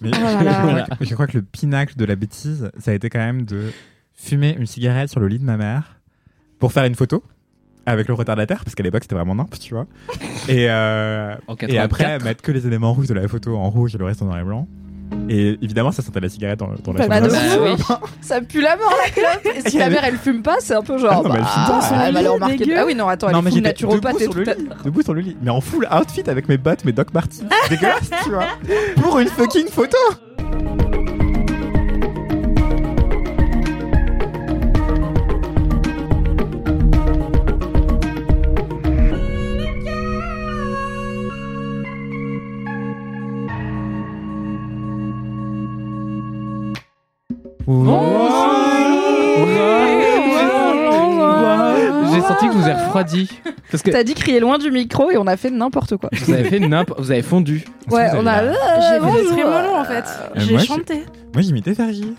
Mais Oh là je, crois que, je crois que le pinacle de la bêtise, ça a été quand même de fumer une cigarette sur le lit de ma mère pour faire une photo avec le retardataire, parce qu'à l'époque c'était vraiment nimp, tu vois. Et, euh, et après 84. mettre que les éléments rouges de la photo en rouge et le reste en noir et blanc. Et évidemment, ça sentait la cigarette dans, dans la Bah, chambre. Bah fou. Ça pue la mort la clope. Et si ta mère elle fume pas, c'est un peu genre. Ah non, mais elle fume bah, pas. Son elle. Ah oui, non, attends, elle non, mais j'étais naturopathe debout et sur, le tout. lit, debout sur le lit, mais en full outfit avec mes bottes, mes Doc Martens. Dégueulasse, tu vois. Pour une fucking photo. J'ai senti que vous avez refroidi. Parce que T'as dit crier loin du micro et on a fait n'importe quoi. vous avez fait n'importe. Vous avez fondu. Ouais, on a. la- J'ai fait des trémolos en fait. Euh, J'ai moi, j'ai- chanté. Moi j'imitais Fergie.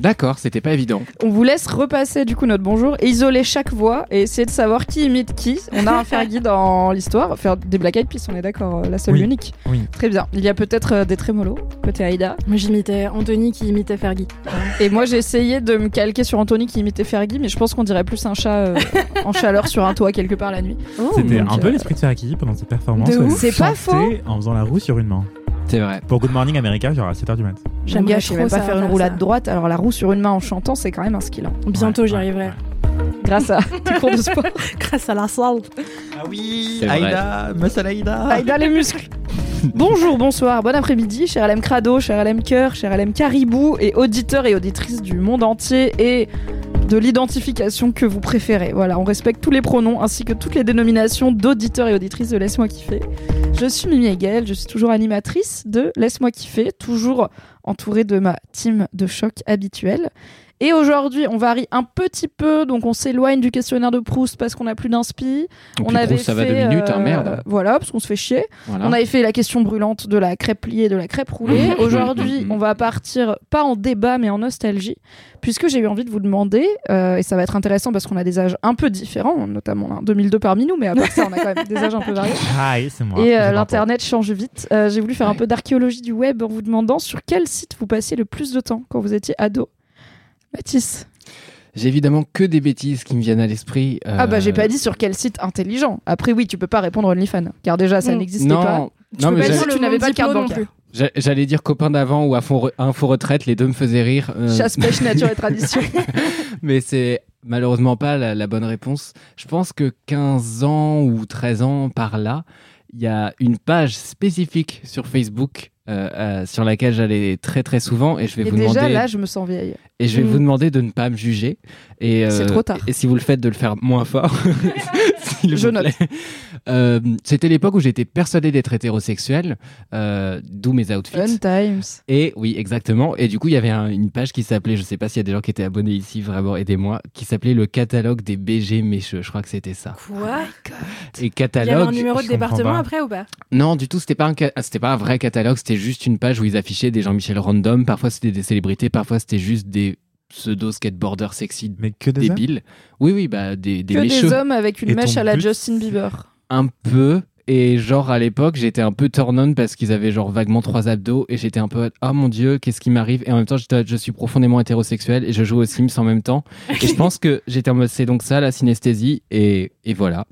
D'accord, c'était pas évident. On vous laisse repasser du coup notre bonjour, et isoler chaque voix et essayer de savoir qui imite qui. On a un Fergie dans l'histoire, faire des Black Eyed Peas, on est d'accord, euh, la seule Oui. unique. Oui. Très bien. Il y a peut-être euh, des trémolos côté Aïda. Moi j'imitais Anthony qui imitait Fergie. Et moi j'ai essayé de me calquer sur Anthony qui imitait Fergie, mais je pense qu'on dirait plus un chat euh, en chaleur sur un toit quelque part la nuit. C'était donc, un peu euh, l'esprit de Fergie pendant cette performance. de où ouf. elle C'est pas chantait En faisant la roue sur une main. C'est vrai. Pour Good Morning America, genre à 7h du mat. J'aimerais gars, je sais trop même pas faire une roulade ça. droite, alors la roue sur une main en chantant, c'est quand même un skill. hein. Bientôt Ouais, j'y arriverai. ouais. Grâce à tes cours de sport. Grâce à la salle. Ah oui, C'est vrai. Aïda, Muscle Aïda. Aïda les muscles. Bonjour, bonsoir, bon après-midi, cher LM Crado, cher LM Cœur, cher LM Caribou et auditeurs et auditrices du monde entier et de l'identification que vous préférez. Voilà, on respecte tous les pronoms ainsi que toutes les dénominations d'auditeurs et auditrices de Laisse-moi kiffer. Je suis Mimi Hegel, je suis toujours animatrice de Laisse-moi kiffer, toujours entourée de ma team de choc habituelle. Et aujourd'hui, on varie un petit peu, donc on s'éloigne du questionnaire de Proust parce qu'on n'a plus d'inspi. On avait grosses, ça va deux fait, minutes, hein, euh, merde. Voilà, parce qu'on se fait chier. Voilà. On avait fait la question brûlante de la crêpe pliée et de la crêpe roulée. Aujourd'hui, Mhm. on va partir pas en débat mais en nostalgie, puisque j'ai eu envie de vous demander, euh, et ça va être intéressant parce qu'on a des âges un peu différents, notamment hein, 2002 parmi nous, mais à part ça, on a quand même des âges un peu variés. Ah, oui, c'est moi. Et euh, l'internet change vite. Euh, j'ai voulu faire un peu d'archéologie du web en vous demandant sur quel site vous passiez le plus de temps quand vous étiez ado. Mathis. J'ai évidemment que des bêtises qui me viennent à l'esprit. euh, Ah bah j'ai pas dit sur quel site intelligent. Après oui, tu peux pas répondre OnlyFans, car déjà ça Mm. n'existait Non, pas. non, peux mais pas j'allais- dire tu n'avais pas de carte bancaire. j'allais dire copain d'avant ou info, info retraite, les deux me faisaient rire. euh, Chasse, pêche, nature et tradition. mais c'est malheureusement pas la, la bonne réponse. Je pense que 15 ans ou 13 ans par là, il y a une page spécifique sur Facebook euh, euh, sur laquelle j'allais très très souvent et je vais Et vous déjà demander là, je me sens vieille. et je vais Mm. vous demander de ne pas me juger et C'est euh, trop tard. et si vous le faites de le faire moins fort s'il Je vous note. plaît. Euh, c'était l'époque où j'étais persuadé d'être hétérosexuel euh, d'où mes outfits Fun times. et oui, exactement. Et du coup, il y avait un- une page qui s'appelait, je sais pas s'il y a des gens qui étaient abonnés ici, vraiment, aidez-moi, qui s'appelait le catalogue des BG mécheux. Je crois que c'était ça. Quoi? Et Il y avait un catalogue. numéro de département pas. après ou pas? Non, du tout, c'était pas un, c'était pas un vrai catalogue, c'était juste une page où ils affichaient des Jean-Michel random. Parfois, c'était des célébrités, parfois, c'était juste des pseudo skateboarders sexy Mais que des hommes débiles. Oui, oui, bah, des, des Que mécheux. des hommes avec une Et mèche ton à la but Justin Bieber. Un peu. Et genre à l'époque, j'étais un peu turn on parce qu'ils avaient genre vaguement trois abdos et j'étais un peu oh mon dieu, qu'est-ce qui m'arrive? Et en même temps, j'étais je suis profondément hétérosexuel et je joue aux Sims en même temps. Et je pense que j'étais en mode c'est donc ça la synesthésie et, et voilà.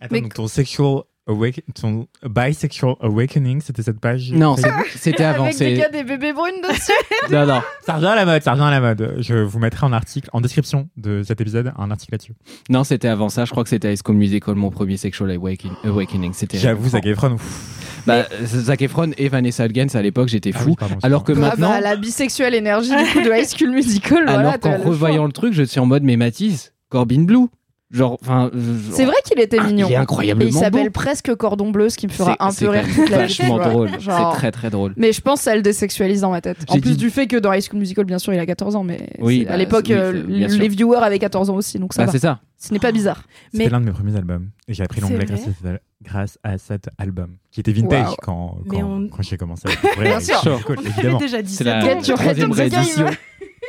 Attends, Mais- donc ton sexual awake, ton bisexual awakening, c'était cette page Non, c'était avant. Avec des gars des bébés brunes dessus. Non, non. Ça revient à la mode, ça revient à la mode. Je vous mettrai en article, en description de cet épisode, un article là-dessus. Non, c'était avant ça. Je crois que c'était High School Musical, mon premier sexual awaken- awakening. C'était. J'avoue, Zac Efron, ouf. Bah, Zac Efron et Vanessa Hudgens à l'époque, j'étais Ah fou. oui, pardon, alors que excuse-moi. Ah maintenant, bah, la bisexuelle énergie du coup de High School Musical. voilà, alors t'as qu'en le revoyant le truc, je suis en mode mais Mathis, Corbin Blue. Genre, enfin. genre- C'est vrai qu'il était Ah, mignon. Il est Et incroyablement il s'appelle presque Cordon Bleu, ce qui me fera C'est- un c'est peu rire toute la vie. Vachement drôle. Genre- C'est très très drôle. Mais je pense que ça le désexualise dans ma tête. En plus dit- du fait que dans High School Musical, bien sûr, il a 14 ans, mais Oui, c'est- à bah, l'époque, oui, euh, c'est- les viewers avaient 14 ans aussi, donc ça Bah, c'est ça. Ce n'est pas bizarre. C'était Mais- l'un de mes premiers albums. Et j'ai appris C'est l'anglais grâce, à cet- grâce à cet album, qui était vintage Wow. quand, quand, on- quand j'ai commencé à le découvrir. Bien sûr. On avait déjà C'est 17 la, troisième réédition.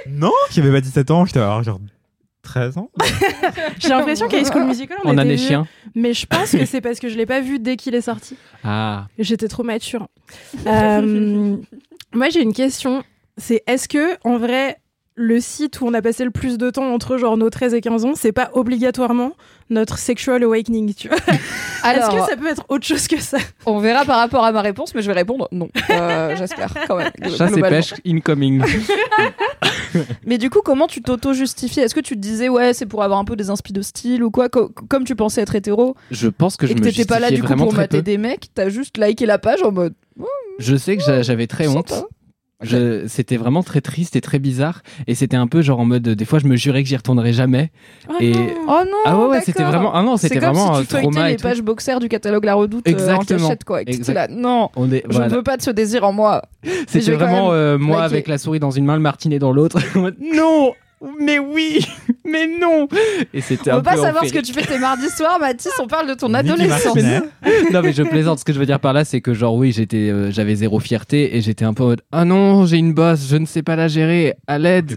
Non, j'avais pas 17 ans, j'étais genre 13 ans. J'ai l'impression qu'à High School Musical, on En était année vieux, chien. Mais je pense que c'est parce que je l'ai pas vu dès qu'il est sorti. Ah. J'étais trop mature. Euh, moi, j'ai une question. C'est est-ce que, en vrai, le site où on a passé le plus de temps entre genre nos 13 et 15 ans, c'est pas obligatoirement notre sexual awakening, tu vois Alors, Est-ce que ça peut être autre chose que ça? on verra par rapport à ma réponse, mais je vais répondre non. Euh, J'espère quand même. Chasse et globalement. pêche incoming. Mais du coup, comment tu t'auto-justifies? Est-ce que tu te disais, ouais, c'est pour avoir un peu des inspi de style ou quoi? Co- Comme tu pensais être hétéro Je pense que je et que me t'étais pas là du coup pour mater peu. des mecs, t'as juste liké la page en mode. Je sais que j'a- j'avais très honte. Je- C'était vraiment très triste et très bizarre. Et c'était un peu genre en mode, des fois je me jurais que j'y retournerais jamais. Oh Et- non. Oh non ah ouais, ouais, c'était vraiment, ah non, c'était comme vraiment si un tu trauma les pages boxers du catalogue La Redoute euh, en Exactement. cachette quoi. Et là, non, On est, je voilà. ne veux pas de ce désir en moi. C'était vraiment euh, moi avec la souris dans une main, le martinet dans l'autre. Non, mais oui, mais non. Et c'était On un veut pas savoir ce que tu fais tes mardis soirs, Mathis. On parle de ton adolescence. Non mais je plaisante. Ce que je veux dire par là, c'est que genre oui, j'étais, euh, j'avais zéro fierté et j'étais un peu en mode ah non, j'ai une bosse, je ne sais pas la gérer, à l'aide.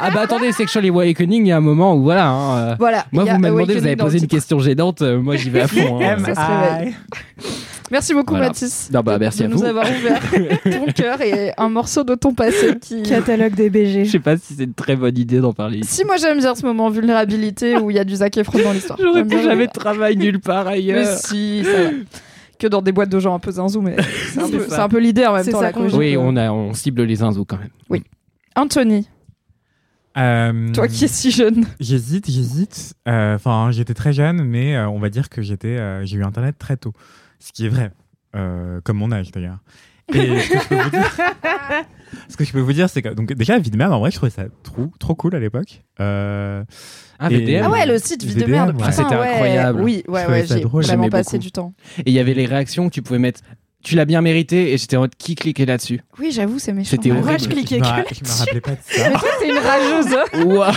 Ah bah attendez, Sexual Awakening, il y a un moment où voilà. hein, euh, Voilà. Moi, vous m'avez demandé, vous avez posé une question gênante, euh, moi j'y vais à fond. hein. Merci beaucoup, Voilà. Mathis. Non, bah, de- merci de à nous vous. avoir ouvert ton cœur et un morceau de ton passé qui. Catalogue des BG. Je sais pas si c'est une très bonne idée d'en parler ici. Si moi j'aime bien ce moment vulnérabilité où il y a du Zac Efron dans l'histoire. J'aurais plus jamais de travail nulle part Mais ailleurs. si, ça va. Que dans des boîtes de gens un peu zinzou, mais c'est un, peu- un l'idée en même temps. ça la. Oui, on, a, on cible les inzos quand même. Anthony, Euh, toi qui es si jeune. J'hésite, j'hésite. Euh, Enfin, j'étais très jeune, mais euh, on va dire que j'étais, euh, j'ai eu Internet très tôt, ce qui est vrai, euh, comme mon âge d'ailleurs. Et ce que je peux vous dire, ce que je peux vous dire, c'est que donc déjà vie de merde, en vrai, je trouvais ça trop, trop cool à l'époque. Euh, Ah, VDM. Ah ouais, le site vie de merde. ouais. Ah, c'était ouais. incroyable. Oui, ouais, ouais, j'ai drôle, vraiment j'aimais passé beaucoup. du temps. Et il y avait les réactions que tu pouvais mettre. Tu l'as bien mérité et j'étais en mode qui cliquait là-dessus? Oui, j'avoue, c'est méchant. C'était Ouais. Moi, horrible. je cliquais je, me que ra- je me rappelais pas de ça. Mais toi, t'es une rageuse. hein.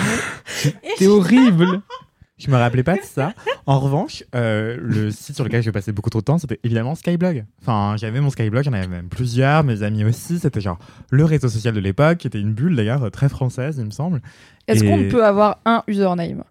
C'était horrible. Je me rappelais pas de ça. En revanche, euh, le site sur lequel je passais beaucoup trop de temps, c'était évidemment Skyblog. Enfin, j'avais mon Skyblog, j'en avais même plusieurs, mes amis aussi. C'était genre le réseau social de l'époque, qui était une bulle d'ailleurs très française, il me semble. Est-ce Et- qu'on peut avoir un username?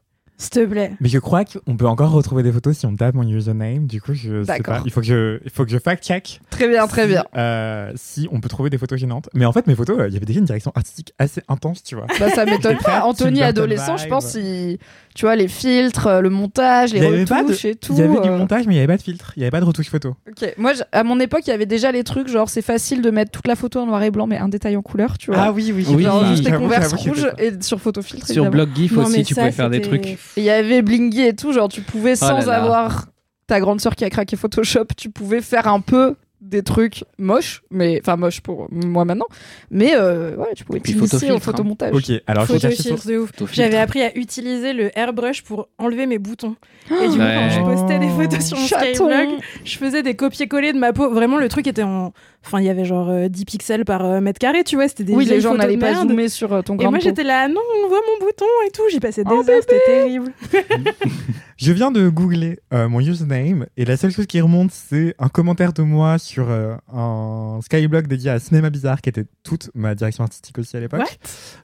S'il te plaît. Mais je crois qu'on peut encore retrouver des photos si on tape mon username. Du coup, je sais D'accord. pas. Il faut que je, il faut que je fact-check. Très bien, très si, bien. euh, si on peut trouver des photos gênantes. Mais en fait, mes photos, euh, il y avait déjà une direction artistique assez intense, tu vois. Bah, ça m'étonne pas. Anthony, adolescent, je pense, il... tu vois, les filtres, euh, le montage, les de- retouches et tout. Il y avait du montage, mais il n'y avait pas de filtre. Il n'y avait pas de retouche photo. Ok, moi, je- à mon époque, il y avait déjà les trucs, genre, c'est facile de mettre toute la photo en noir et blanc, mais un détail en couleur, tu vois. oui, oui. Oui, Genre, juste j'avoue, converses rouges et sur photo filtre. Sur. Blog GIF aussi, tu pouvais faire des trucs. Il y avait Blingy et tout, genre, tu pouvais, Oh là sans là. avoir ta grande sœur qui a craqué Photoshop, tu pouvais faire un peu des trucs moches, mais enfin moches pour moi maintenant, mais euh, ouais, tu pouvais Puis t'initier au hein. photomontage. Ok, alors. Photofiltre de ouf. J'avais appris à utiliser le airbrush pour enlever mes boutons. Et du coup, Ouais. quand je postais des photos sur mon. Skyblog, je faisais des copier-coller de ma peau. Vraiment, le truc était en. Enfin, il y avait genre euh, 10 pixels par euh, mètre carré, tu vois. C'était des Oui, les gens n'allaient pas zoomer sur euh, ton Et grand moi, j'étais là, non, on voit mon bouton et tout. J'y passais des Oh, heures, c'était terrible. Je viens de googler euh, mon username et la seule chose qui remonte, c'est un commentaire de moi sur euh, un Skyblog dédié à Cinéma Bizarre qui était toute ma direction artistique aussi à l'époque.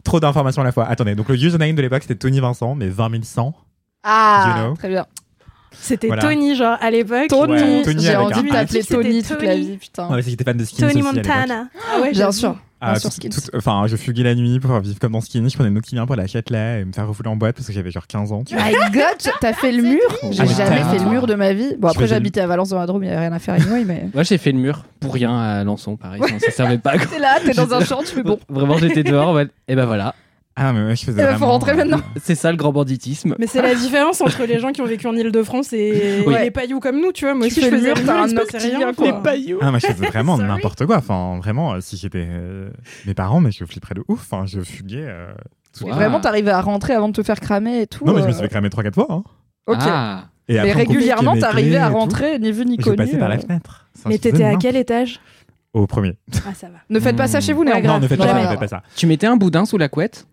Trop d'informations à la fois. Attendez, donc le username de l'époque c'était Tony Vincent, mais 20 100. Ah, You know? très bien. C'était Voilà. Tony, genre, à l'époque. Tony, Ouais, Tony j'ai envie de t'appeler Tony toute la vie, putain. Ouais, parce que j'étais fan de Skins Tony aussi. Montana. Ah ouais, Bien sûr. Ah, tout- tout- Enfin, je fuguais la nuit pour vivre comme dans Skins. Je prenais le Noctilien pour la Châtelet et me faire refouler en boîte parce que j'avais genre 15 ans. Tu vois. My God, t'as fait le mur J'ai Ah, jamais tellement. fait le mur de ma vie. Bon, après, j'habitais à Valence dans la Drôme, il y avait rien à faire anyway, mais. Moi, j'ai fait le mur pour rien à Lançon, pareil. Ça, ça servait pas. à T'es là, t'es dans un champ, tu fais bon. Vraiment, j'étais dehors. ouais. Et ben voilà. Ah, mais ouais, je faisais vraiment... faut rentrer maintenant. C'est ça le grand banditisme. Mais c'est la différence entre les gens qui ont vécu en Ile-de-France et Oui. et les pailloux comme nous, tu vois. Moi Tu aussi, je faisais mur, un il rien, quoi. quoi. paillots. Ah, moi, je faisais vraiment n'importe quoi. Enfin, vraiment, euh, si j'étais euh, mes parents, mais je flipperais de ouf. Enfin, je fuguais. euh, Wow. Vraiment, t'arrivais à rentrer avant de te faire cramer et tout. Non, mais je me euh, suis fait cramer 3-4 fois. Hein. Ok. Ah. Et mais après, régulièrement, t'arrivais à rentrer, ni vu ni Je connu. passais par la euh. fenêtre. Mais t'étais à quel étage? Au premier. Ah, ça va. Ne faites pas ça chez vous, néanmoins. Non, ne faites pas ça, Jamais. ne faites pas ça. Tu mettais un boudin sous la couette?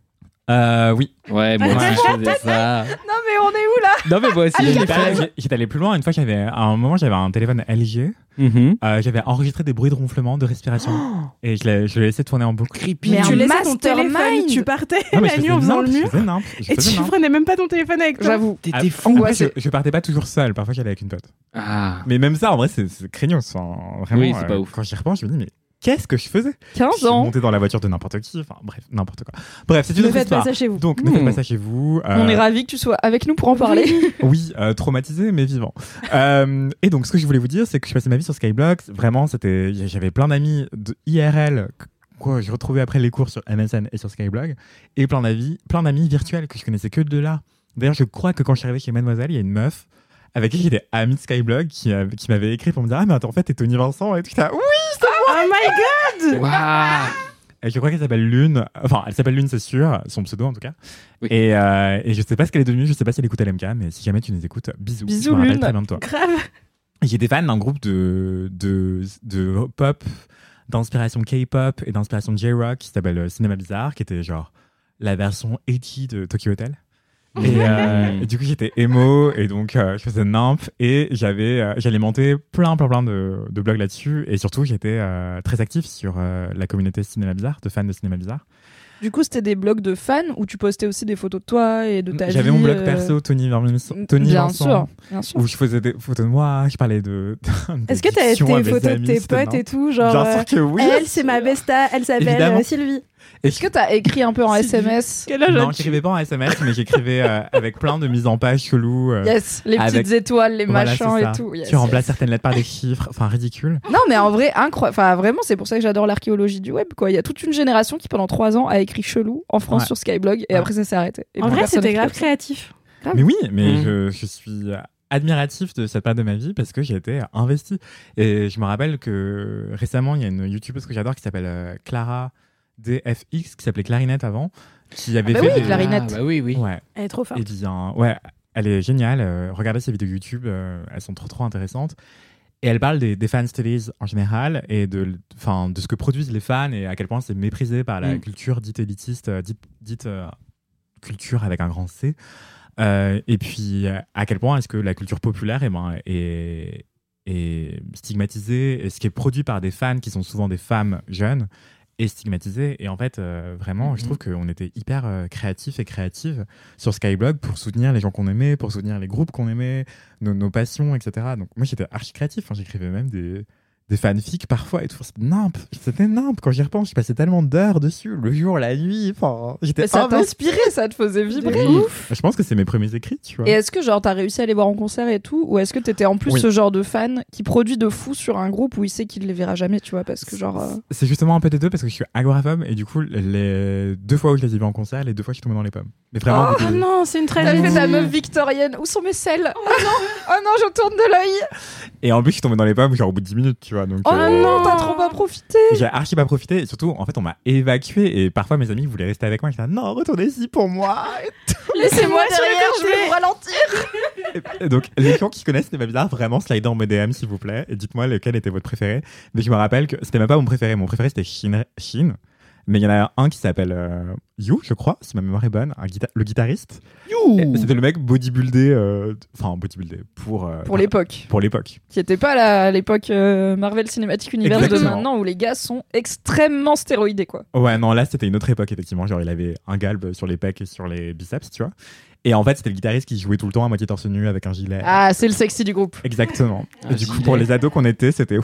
Euh, oui. Ouais, moi aussi je faisais ça. Non, mais on est où là Non, mais moi aussi J'étais allé- très- J'étais allé plus loin. Une fois, j'avais, à un moment, j'avais un téléphone LG. Mhm. Euh, j'avais enregistré des bruits de ronflement, de respiration. et je l'ai, je l'ai laissé tourner en boucle. Creepy. Mais tu un laissais ton mastermind. téléphone, tu partais Non, mais la je nuit faisais en faisant nimp, le je mur faisais nimp, je et faisais tu nimp. prenais même pas ton téléphone avec toi. J'avoue. Ah, T'étais fou. après, angoissé. je, je partais pas toujours seul. Parfois, j'allais avec une pote. Ah. Mais même ça, en vrai, c'est, c'est craignos. Enfin, vraiment, Oui, c'est pas euh, ouf. Quand j'y repense, je me dis, mais qu'est-ce que je faisais 15 Je suis ans. monté dans la voiture de n'importe qui. Enfin, bref, n'importe quoi. Bref, c'est une Ne autre faites pas ça chez vous. Donc, ne faites Hmm. pas ça chez vous. euh, On est ravis que tu sois avec nous pour en parler. Oui, euh, traumatisé mais vivant. Euh, et donc ce que je voulais vous dire, c'est que je passais ma vie sur Skyblock. Vraiment, c'était, j'avais plein d'amis de IRL quoi, je retrouvais après les cours sur MSN et sur Skyblock, et plein d'amis, plein d'amis virtuels que je connaissais que de là. D'ailleurs, je crois que quand je suis arrivé chez Mademoiselle, il y a une meuf avec qui j'étais ami de Skyblock qui, qui m'avait écrit pour me dire ah mais attends en fait t'es Tony Vincent et tout. Là, oui. Oh my god Waouh. Et je crois qu'elle s'appelle Lune. Enfin, elle s'appelle Lune, c'est sûr. Son pseudo, en tout cas. Oui. Et, euh, et je sais pas ce qu'elle est devenue. Je sais pas si elle écoute LMK, mais si jamais tu nous écoutes, bisous. Bisous, je me rappelle Lune. très bien de toi. Grave J'étais fan d'un groupe de, de, de pop, d'inspiration K-pop et d'inspiration J-rock qui s'appelle euh, Cinéma Bizarre, qui était genre la version 80 de Tokyo Hotel. Et, euh, et du coup, j'étais emo et donc euh, je faisais nimp et j'avais, euh, j'alimentais plein, plein, plein de, de blogs là-dessus. Et surtout, j'étais euh, très actif sur euh, la communauté Cinéma Bizarre, de fans de Cinéma Bizarre. Du coup, c'était des blogs de fans où tu postais aussi des photos de toi et de ta vie. J'avais mon blog euh, perso, Tony, Vermis- Tony bien Vincent, sûr, bien sûr. où je faisais des photos de moi, je parlais de. Est-ce que t'avais tes photos de tes potes et tout Genre, Bien sûr que oui. elle, c'est ma besta, elle s'appelle Évidemment. Sylvie. Est-ce que t'as écrit un peu en SMS Quel âge Non, as-tu j'écrivais pas en SMS, mais j'écrivais euh, avec plein de mises en page cheloues. euh, Yes, les petites étoiles, les voilà, machins c'est ça. et tout. Yes, tu remplaces yes. certaines lettres par des chiffres, enfin ridicule. Non, mais en vrai, incroyable. Enfin, vraiment, c'est pour ça que j'adore l'archéologie du web. Quoi. Il y a toute une génération qui, pendant trois ans, a écrit chelou en France Ouais. sur Skyblog et Ouais. après, ça s'est arrêté. Et En plus vrai, personne c'était grave ça. créatif. Mais oui, mais Mhm. je, je suis admiratif de cette période de ma vie parce que j'ai été investi. Et je me rappelle que récemment, il y a une youtubeuse que j'adore qui s'appelle euh, Clara DFX, qui s'appait Clarinette avant, qui avait bah fait oui, des... Clarinette. Ah, bah oui, oui. Ouais, Elle est trop forte. Et bien, ouais, elle est géniale. euh, regardez ses vidéos YouTube, euh, elles sont trop trop intéressantes. Et elle parle des, des fan studies en général et de, enfin, de ce que produisent les fans et à quel point c'est méprisé par la Mm. culture dite élitiste, euh, dite, dite, euh, culture avec un grand C. Euh, et puis à quel point est-ce que la culture populaire eh ben, est, est stigmatisée et ce qui est produit par des fans qui sont souvent des femmes jeunes est stigmatisé. Et en fait, euh, vraiment, je Mhm. trouve qu'on était hyper euh, créatifs et créatives sur Skyblog pour soutenir les gens qu'on aimait, pour soutenir les groupes qu'on aimait, nos, nos passions, etc. Donc moi, j'étais archi créatif. Enfin, J'écrivais même des, des fanfics parfois et tout. C'était nimp. C'était nimp. Quand j'y repense, je passais tellement d'heures dessus, le jour, la nuit. Enfin, j'étais ça t'inspirait, ça te faisait vibrer. Oui. Je pense que c'est mes premiers écrits, tu vois. Et est-ce que genre t'as réussi à les voir en concert et tout ou est-ce que t'étais en plus Oui. ce genre de fan qui produit de fou sur un groupe où il sait qu'il les verra jamais tu vois parce que genre euh, C'est justement un peu des deux parce que je suis agoraphobe et du coup, les deux fois où je les ai vus en concert, les deux fois, je suis tombé dans les pommes. Mais vraiment, Oh des- non, c'est une t'as tragédie. fait ta meuf victorienne où sont mes selles oh non oh non je tourne de l'œil et en plus, je suis tombé dans les pommes genre au bout de 10 minutes, tu vois. Donc, oh euh, non t'as trop pas profité J'ai archi pas profité et surtout, en fait, on m'a évacué et parfois mes amis voulaient rester avec moi. Ils disaient non, retournez ici pour moi. laissez-moi derrière je vais vous ralentir Et donc, les gens qui connaissent les bizarre, vraiment, slide dans mes DM s'il vous plaît et dites-moi lequel était votre préféré. Mais je me rappelle que c'était même pas mon préféré. Mon préféré c'était Shin. Shin. Mais il y en a un qui s'appelle euh, You, je crois, si ma mémoire est bonne, un guita- le guitariste. Et C'était le mec bodybuildé, euh, enfin bodybuildé pour euh, pour l'époque pour l'époque. qui était pas la- à l'époque euh, Marvel Cinematic Universe de maintenant où les gars sont extrêmement stéroïdés quoi Ouais, non, là, c'était une autre époque, effectivement. Genre, il avait un galbe sur les pecs et sur les biceps, tu vois. Et en fait, c'était le guitariste qui jouait tout le temps à moitié torse nu avec un gilet. ah c'est le sexy du groupe Exactement. Du coup, pour les ados qu'on était, c'était.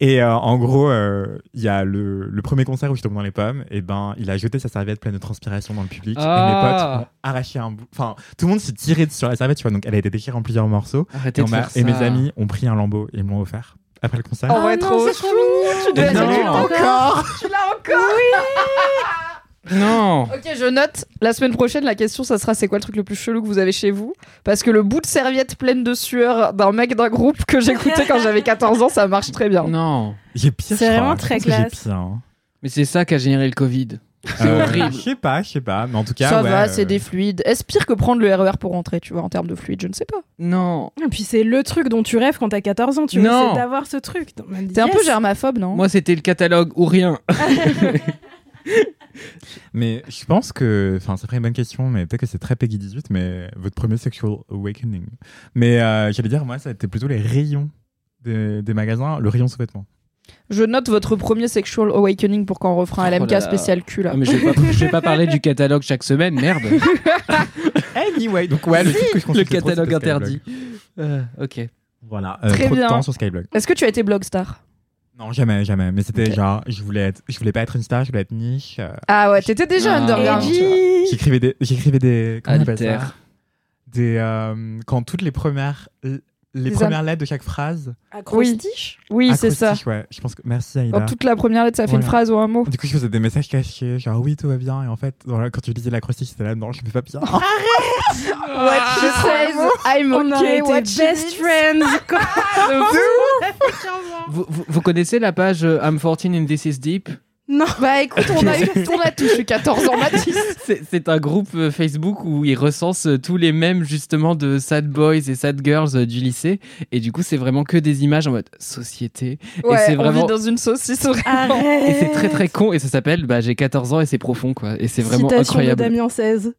Et euh, en gros, euh, il y a le, le premier concert où je tombe dans les pommes, et ben, il a jeté sa serviette pleine de transpiration dans le public. Et mes Ah. potes ont arraché un bout. Enfin, tout le monde s'est tiré sur la serviette, tu vois. Donc, elle a été déchirée en plusieurs morceaux. Arrêtez Et, de faire ça. et mes amis ont pris un lambeau et l'ont offert après le concert. Oh ouais, non, trop mignon. Tu non, tu l'as encore Tu l'as encore Non Ok, je note. La semaine prochaine, la question, ça sera c'est quoi le truc le plus chelou que vous avez chez vous? Parce que le bout de serviette pleine de sueur d'un mec d'un groupe que j'écoutais quand j'avais 14 ans, ça marche très bien. Non J'ai pire. C'est vraiment très classe. pire, hein? Mais c'est ça qui a généré le Covid. C'est horrible. Je sais pas, je sais pas. Mais en tout cas, Ça ouais, va, euh, c'est des fluides. Est-ce pire que prendre le RER pour rentrer, tu vois, en termes de fluide Je ne sais pas. Non. Et puis c'est le truc dont tu rêves quand t'as 14 ans, tu c'est d'avoir ce truc. T'es un peu germaphobe, non? Moi, c'était le catalogue ou rien. Mais je pense que, enfin, ça ferait une bonne question, mais peut-être que c'est très Peggy 18, mais votre premier sexual awakening. Mais euh, j'allais dire, moi, ça a été plutôt les rayons des, des magasins, le rayon sous-vêtements. Je note votre premier sexual awakening pour qu'on refera un Oh LMK là là. spécial cul là. Ah, mais je vais, pas, je vais pas parler du catalogue chaque semaine, merde. Anyway, donc ouais, le truc que je le trop, catalogue interdit. Euh, ok. Voilà, euh, Très trop bien. de temps sur Skyblog. Est-ce que tu as été blogstar Non, jamais, jamais. Mais c'était Ok. genre, je voulais être, je voulais pas être une star, je voulais être niche. euh, Ah ouais, t'étais déjà Ah. underground. J'écrivais des, j'écrivais des, comment on appelle ça? Des, euh, quand toutes les premières, les premières lettres de chaque phrase. Acrostiche? Oui, c'est ça. Ouais, je pense que merci Aïda. Dans toute la première lettre, ça fait une phrase ou un mot. Du coup, je faisais des messages cachés, genre oui, tout va bien. Et en fait, la- quand tu lisais l'acrostiche, c'était là, non, je vais pas bien. What she says, I'm On okay, été what best friends quoi. Vous, vous- vous connaissez la page euh, I'm 14 and this is deep? Non. Bah écoute, on a, eu, on a tous eu 14 ans, Mathis. C'est c'est un groupe euh, Facebook où ils recensent euh, tous les mêmes justement de sad boys et sad girls du lycée. Et du coup, c'est vraiment que des images en mode société. Ouais, c'est on vraiment- vit dans une saucisse vraiment. Arrête. Et c'est très très con. Et ça s'appelle bah, J'ai 14 ans et c'est profond quoi. Et c'est vraiment Citation incroyable. de Damien 16.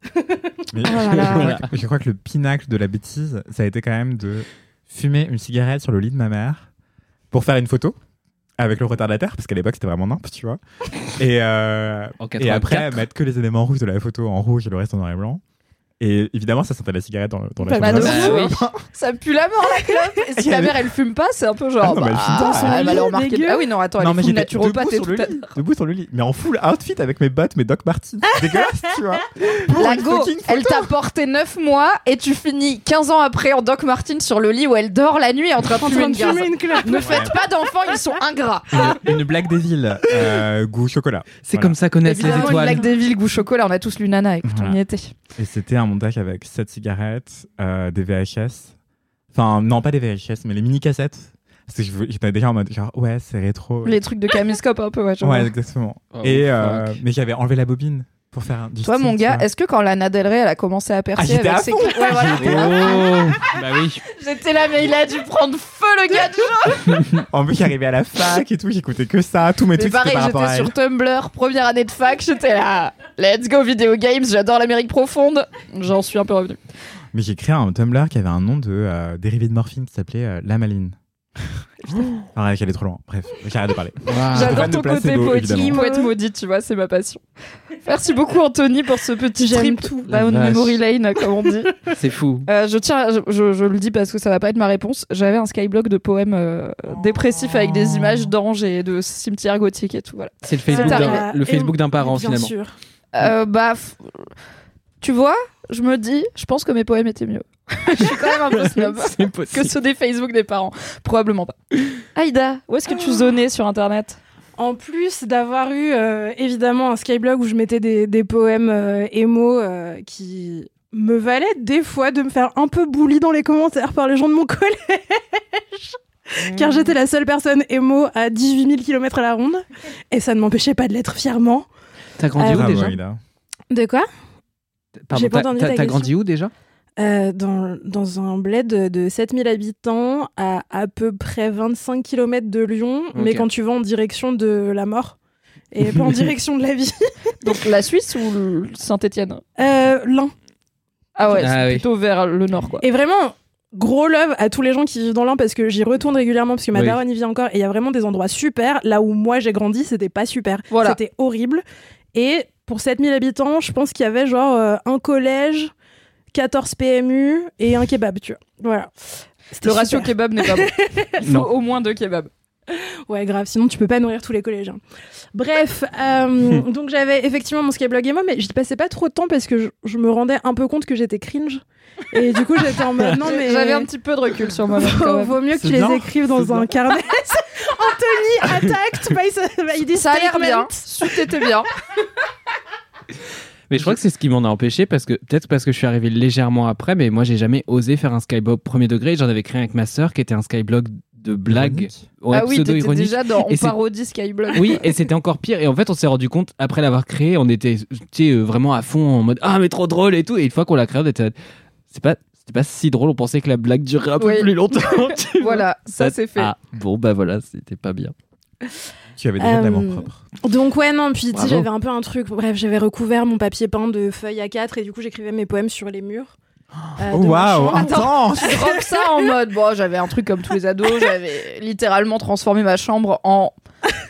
Mais Oh là là. je, crois que, je crois que le pinacle de la bêtise, ça a été quand même de fumer une cigarette sur le lit de ma mère pour faire une photo avec le retardataire, parce qu'à l'époque c'était vraiment nimp, tu vois. Et, euh, et après, 84. mettre que les éléments rouges de la photo en rouge et le reste en noir et blanc. Et évidemment, ça sentait la cigarette dans, dans la Bah, Bah oui. Ça pue la mort la clope. Et si ta mère elle fume pas, c'est un peu genre. Ah non, mais elle fume bah, pas. elle va le. Ah oui, non, attends, elle non, full j'étais naturopathe debout et sur, tout. le lit, debout sur le lit, mais en full outfit avec mes bottes, mes Doc Martens. Dégueulasse, tu vois. Pour La go, elle t'a porté 9 mois et tu finis 15 ans après en Doc Martin sur le lit où elle dort la nuit en train de fumer une clope. Ne faites pas d'enfants, ils sont ingrats. Une, blague des villes, euh, goût chocolat. C'est comme ça qu'on naissent les Évidemment, une étoiles. blague des villes, goût chocolat, on a tous lu Nana, écoute, on y était. Et c'était un montage avec 7 cigarettes, euh, des VHS. Enfin, non, pas des VHS, mais les mini-cassettes. Parce que j'étais déjà en mode, genre, ouais, c'est rétro. Les trucs de caméscope un peu, ouais. vois. Ouais, exactement. Oh, Et, euh, mais j'avais enlevé la bobine pour faire un- du Toi, style, mon gars, est-ce que quand Lana Del Rey elle a commencé à percer Ah, j'étais avec ses Ouais, voilà. Oh Bah oui. J'étais là, mais il a dû prendre feu le gars de jeu. En plus, j'arrivais à la fac et tout, j'écoutais que ça. Tous mes Mais trucs, c'était pareil, j'étais sur. Tumblr, première année de fac, j'étais là. Let's go video games, j'adore l'Amérique profonde. J'en suis un peu revenu. Mais j'ai créé un Tumblr qui avait un nom de euh, dérivé de morphine qui s'appelait euh, La Maline. Ah ouais, j'allais trop loin. Bref, j'arrête de parler. J'adore ton côté poétique, poète maudit, tu vois, c'est ma passion. Merci beaucoup Anthony pour ce petit J'aime trip tout. down vache. memory lane, comme on dit. C'est fou. Euh, je tiens, je, je- je le dis parce que ça va pas être ma réponse. J'avais un skyblock de poèmes euh, dépressifs avec des images d'anges et de cimetières gothiques et tout. Voilà. C'est le Facebook d'un- le Facebook d'un parent Bien finalement. sûr. Euh, bah, f- tu vois, je me dis, je pense que mes poèmes étaient mieux. je suis quand même un peu snob. C'est que ceux des Facebook des parents. Probablement pas. Aïda, où est-ce que tu zonais sur internet? En plus d'avoir eu euh, évidemment un skyblog où je mettais des, des poèmes euh, émo euh, qui me valaient des fois de me faire un peu bully dans les commentaires par les gens de mon collège. Car j'étais la seule personne émo à 18 000 km à la ronde. Et ça ne m'empêchait pas de l'être fièrement. T'as grandi Ah, où déjà? Aïda. De quoi? Pardon, J'ai pas t'as- grandi où déjà? Euh, dans, dans un bled de, de 7000 habitants à à peu près 25 km de Lyon, mais quand tu vas en direction de la mort et pas en direction de la vie. Donc la Suisse ou Saint-Étienne? Euh, L'un. Ah ouais, Ah c'est oui. plutôt vers le nord quoi. Et vraiment, gros love à tous les gens qui vivent dans l'Ain parce que j'y retourne régulièrement parce que ma Oui. daronne y vit encore et il y a vraiment des endroits super. Là où moi j'ai grandi, c'était pas super. Voilà. C'était horrible. Et pour 7000 habitants, je pense qu'il y avait genre euh, un collège, 14 PMU et un kebab, tu vois. Voilà. Le ratio super. kebab n'est pas bon. Il faut Non. au moins deux kebabs. Ouais, grave, sinon tu peux pas nourrir tous les collégiens. Bref, euh, donc j'avais effectivement mon skyblog et moi, mais j'y passais pas trop de temps parce que je, je me rendais un peu compte que j'étais cringe. Et du coup, j'étais en mode non, mais. J'avais un petit peu de recul sur quand Vaut, vaut mieux que tu les écrives dans un carnet. Anthony attacked by, by this Ça a l'air bien. Suite était bien. Mais je crois que c'est ce qui m'en a empêché parce que peut-être parce que je suis arrivé légèrement après, mais moi j'ai jamais osé faire un skyblog premier degré. J'en avais créé avec ma sœur qui était un skyblog de blagues. Ouais, ah oui, pseudo-ironiques. déjà dans On parodie Skyblock. Oui, et c'était encore pire. Et en fait, on s'est rendu compte, après l'avoir créé, on était euh, vraiment à fond en mode Ah, mais trop drôle et tout. Et une fois qu'on l'a créé, on était. C'est pas, c'était pas si drôle, on pensait que la blague durerait un peu plus longtemps. Voilà, ça c'est fait. Ah, bon, bah voilà, c'était pas bien. Tu avais déjà de l'amour Euh, propre. Donc ouais non puis tu sais, Bravo. j'avais un peu un truc bref j'avais recouvert mon papier peint de feuilles à 4 et du coup j'écrivais mes poèmes sur les murs. euh, Oh, ma Waouh, chambre. intense Tu drops ça en mode bon j'avais un truc comme tous les ados j'avais littéralement transformé ma chambre en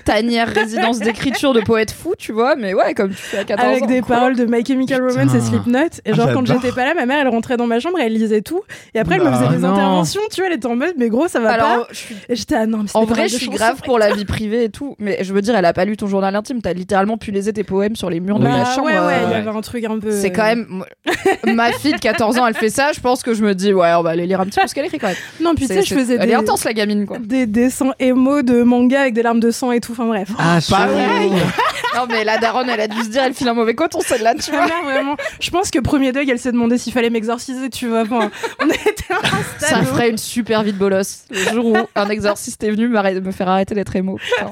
tanière résidence d'écriture de poète fou tu vois mais ouais comme tu fais à 14 avec ans des quoi. paroles de My Chemical Romance et. Slipknot et Ah, genre quand j'étais pas là ma mère elle rentrait dans ma chambre elle lisait tout. Et après elle me Bah, faisait des non. interventions tu vois elle était en mode mais gros ça va pas. alors je suis et j'étais ah non mais c'est en vrai je suis grave pour la vie privée et tout mais je veux dire elle a pas lu ton journal intime t'as littéralement pu léser tes poèmes sur les murs de Bah, la chambre ouais ouais il y euh, avait un truc un peu c'est quand même ma fille de 14 ans elle fait ça je pense que je me dis ouais on va aller lire un petit peu ce qu'elle écrit quand même. Non puis tu sais je faisais elle des est intense la gamine quoi. des dessins émo de manga avec des larmes de sang et tout enfin bref Ah, Pas chaud. vrai. non mais la daronne elle a dû se dire elle file un mauvais coton celle-là tu vois vraiment, je pense que premier deuil, elle s'est demandé s'il fallait m'exorciser, tu vois. Enfin, on était à un stade Ça où- ferait une super vie de bolos. Le jour où un exorciste est venu me faire arrêter d'être émo. putain.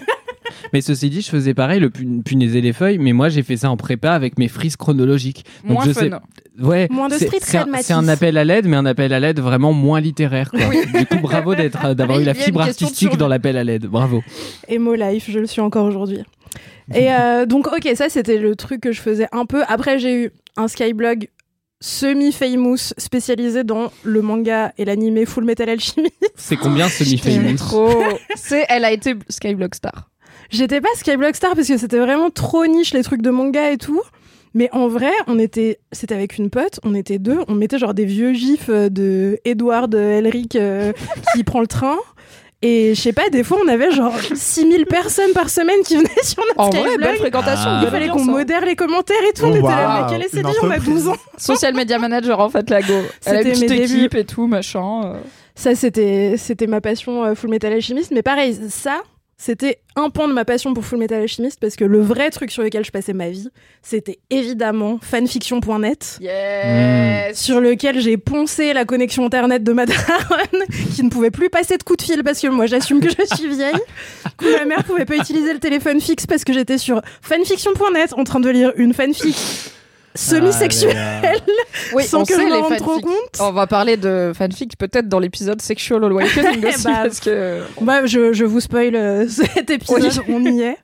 Mais ceci dit, je faisais pareil, le pu- punaiser les feuilles, mais moi j'ai fait ça en prépa avec mes frises chronologiques. Donc Moins je fun. sais, ouais, Moins de street c'est un- cred, C'est un Mathis. appel à l'aide, mais un appel à l'aide vraiment moins littéraire. Quoi. Du coup, bravo d'être, d'avoir eu la fibre artistique dans l'appel à l'aide. Bravo. Emo life, je le suis encore aujourd'hui. Et euh, donc, ok, ça c'était le truc que je faisais un peu. Après, j'ai eu un skyblog semi-famous spécialisé dans le manga et l'animé Full Metal Alchemy. C'est combien semi-famous. C'est, elle a été Skyblock Star. J'étais pas skyblog star parce que c'était vraiment trop niche les trucs de manga et tout. Mais en vrai, on était, c'était avec une pote, on était deux, on mettait genre des vieux gifs euh, de Edward Elric euh, qui prend le train. Et je sais pas, des fois on avait genre 6000 personnes par semaine qui venaient sur notre En vrai, Skyblog. belle fréquentation. Ah. Il fallait qu'on hein. modère les commentaires et tout. Oh, on était là, mais quelle est cette vie On a entreprise. 12 ans. Social media manager en fait, la go. Elle a une C'était petite mes débuts. équipe et tout, machin. euh. Ça, c'était, c'était ma passion euh, Full Metal Alchemist. Mais pareil, ça, c'était un pan de ma passion pour Full Metal Alchemist parce que le vrai truc sur lequel je passais ma vie, c'était évidemment fanfiction.net. Yes. Sur lequel j'ai poncé la connexion internet de ma daronne, qui ne pouvait plus passer de coup de fil parce que moi j'assume que je suis vieille. Ma mère pouvait pas utiliser le téléphone fixe parce que j'étais sur fanfiction.net en train de lire une fanfic semi-sexuelle Oui, sans on que sait je m'en rende trop compte. On va parler de fanfic peut-être dans l'épisode Sexual Awakening aussi Bah, parce que Bah, je, je vous spoil euh, cet épisode, Oui. on y est.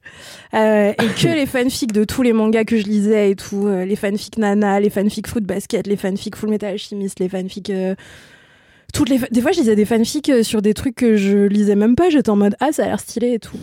Euh, et que les fanfics de tous les mangas que je lisais et tout, euh, les fanfics Nana, les fanfics Fruit Basket, les fanfics Full Metal Alchemist, les fanfics... euh, toutes les fa- des fois, je lisais des fanfics euh, sur des trucs que je lisais même pas. J'étais en mode ah, ça a l'air stylé et tout.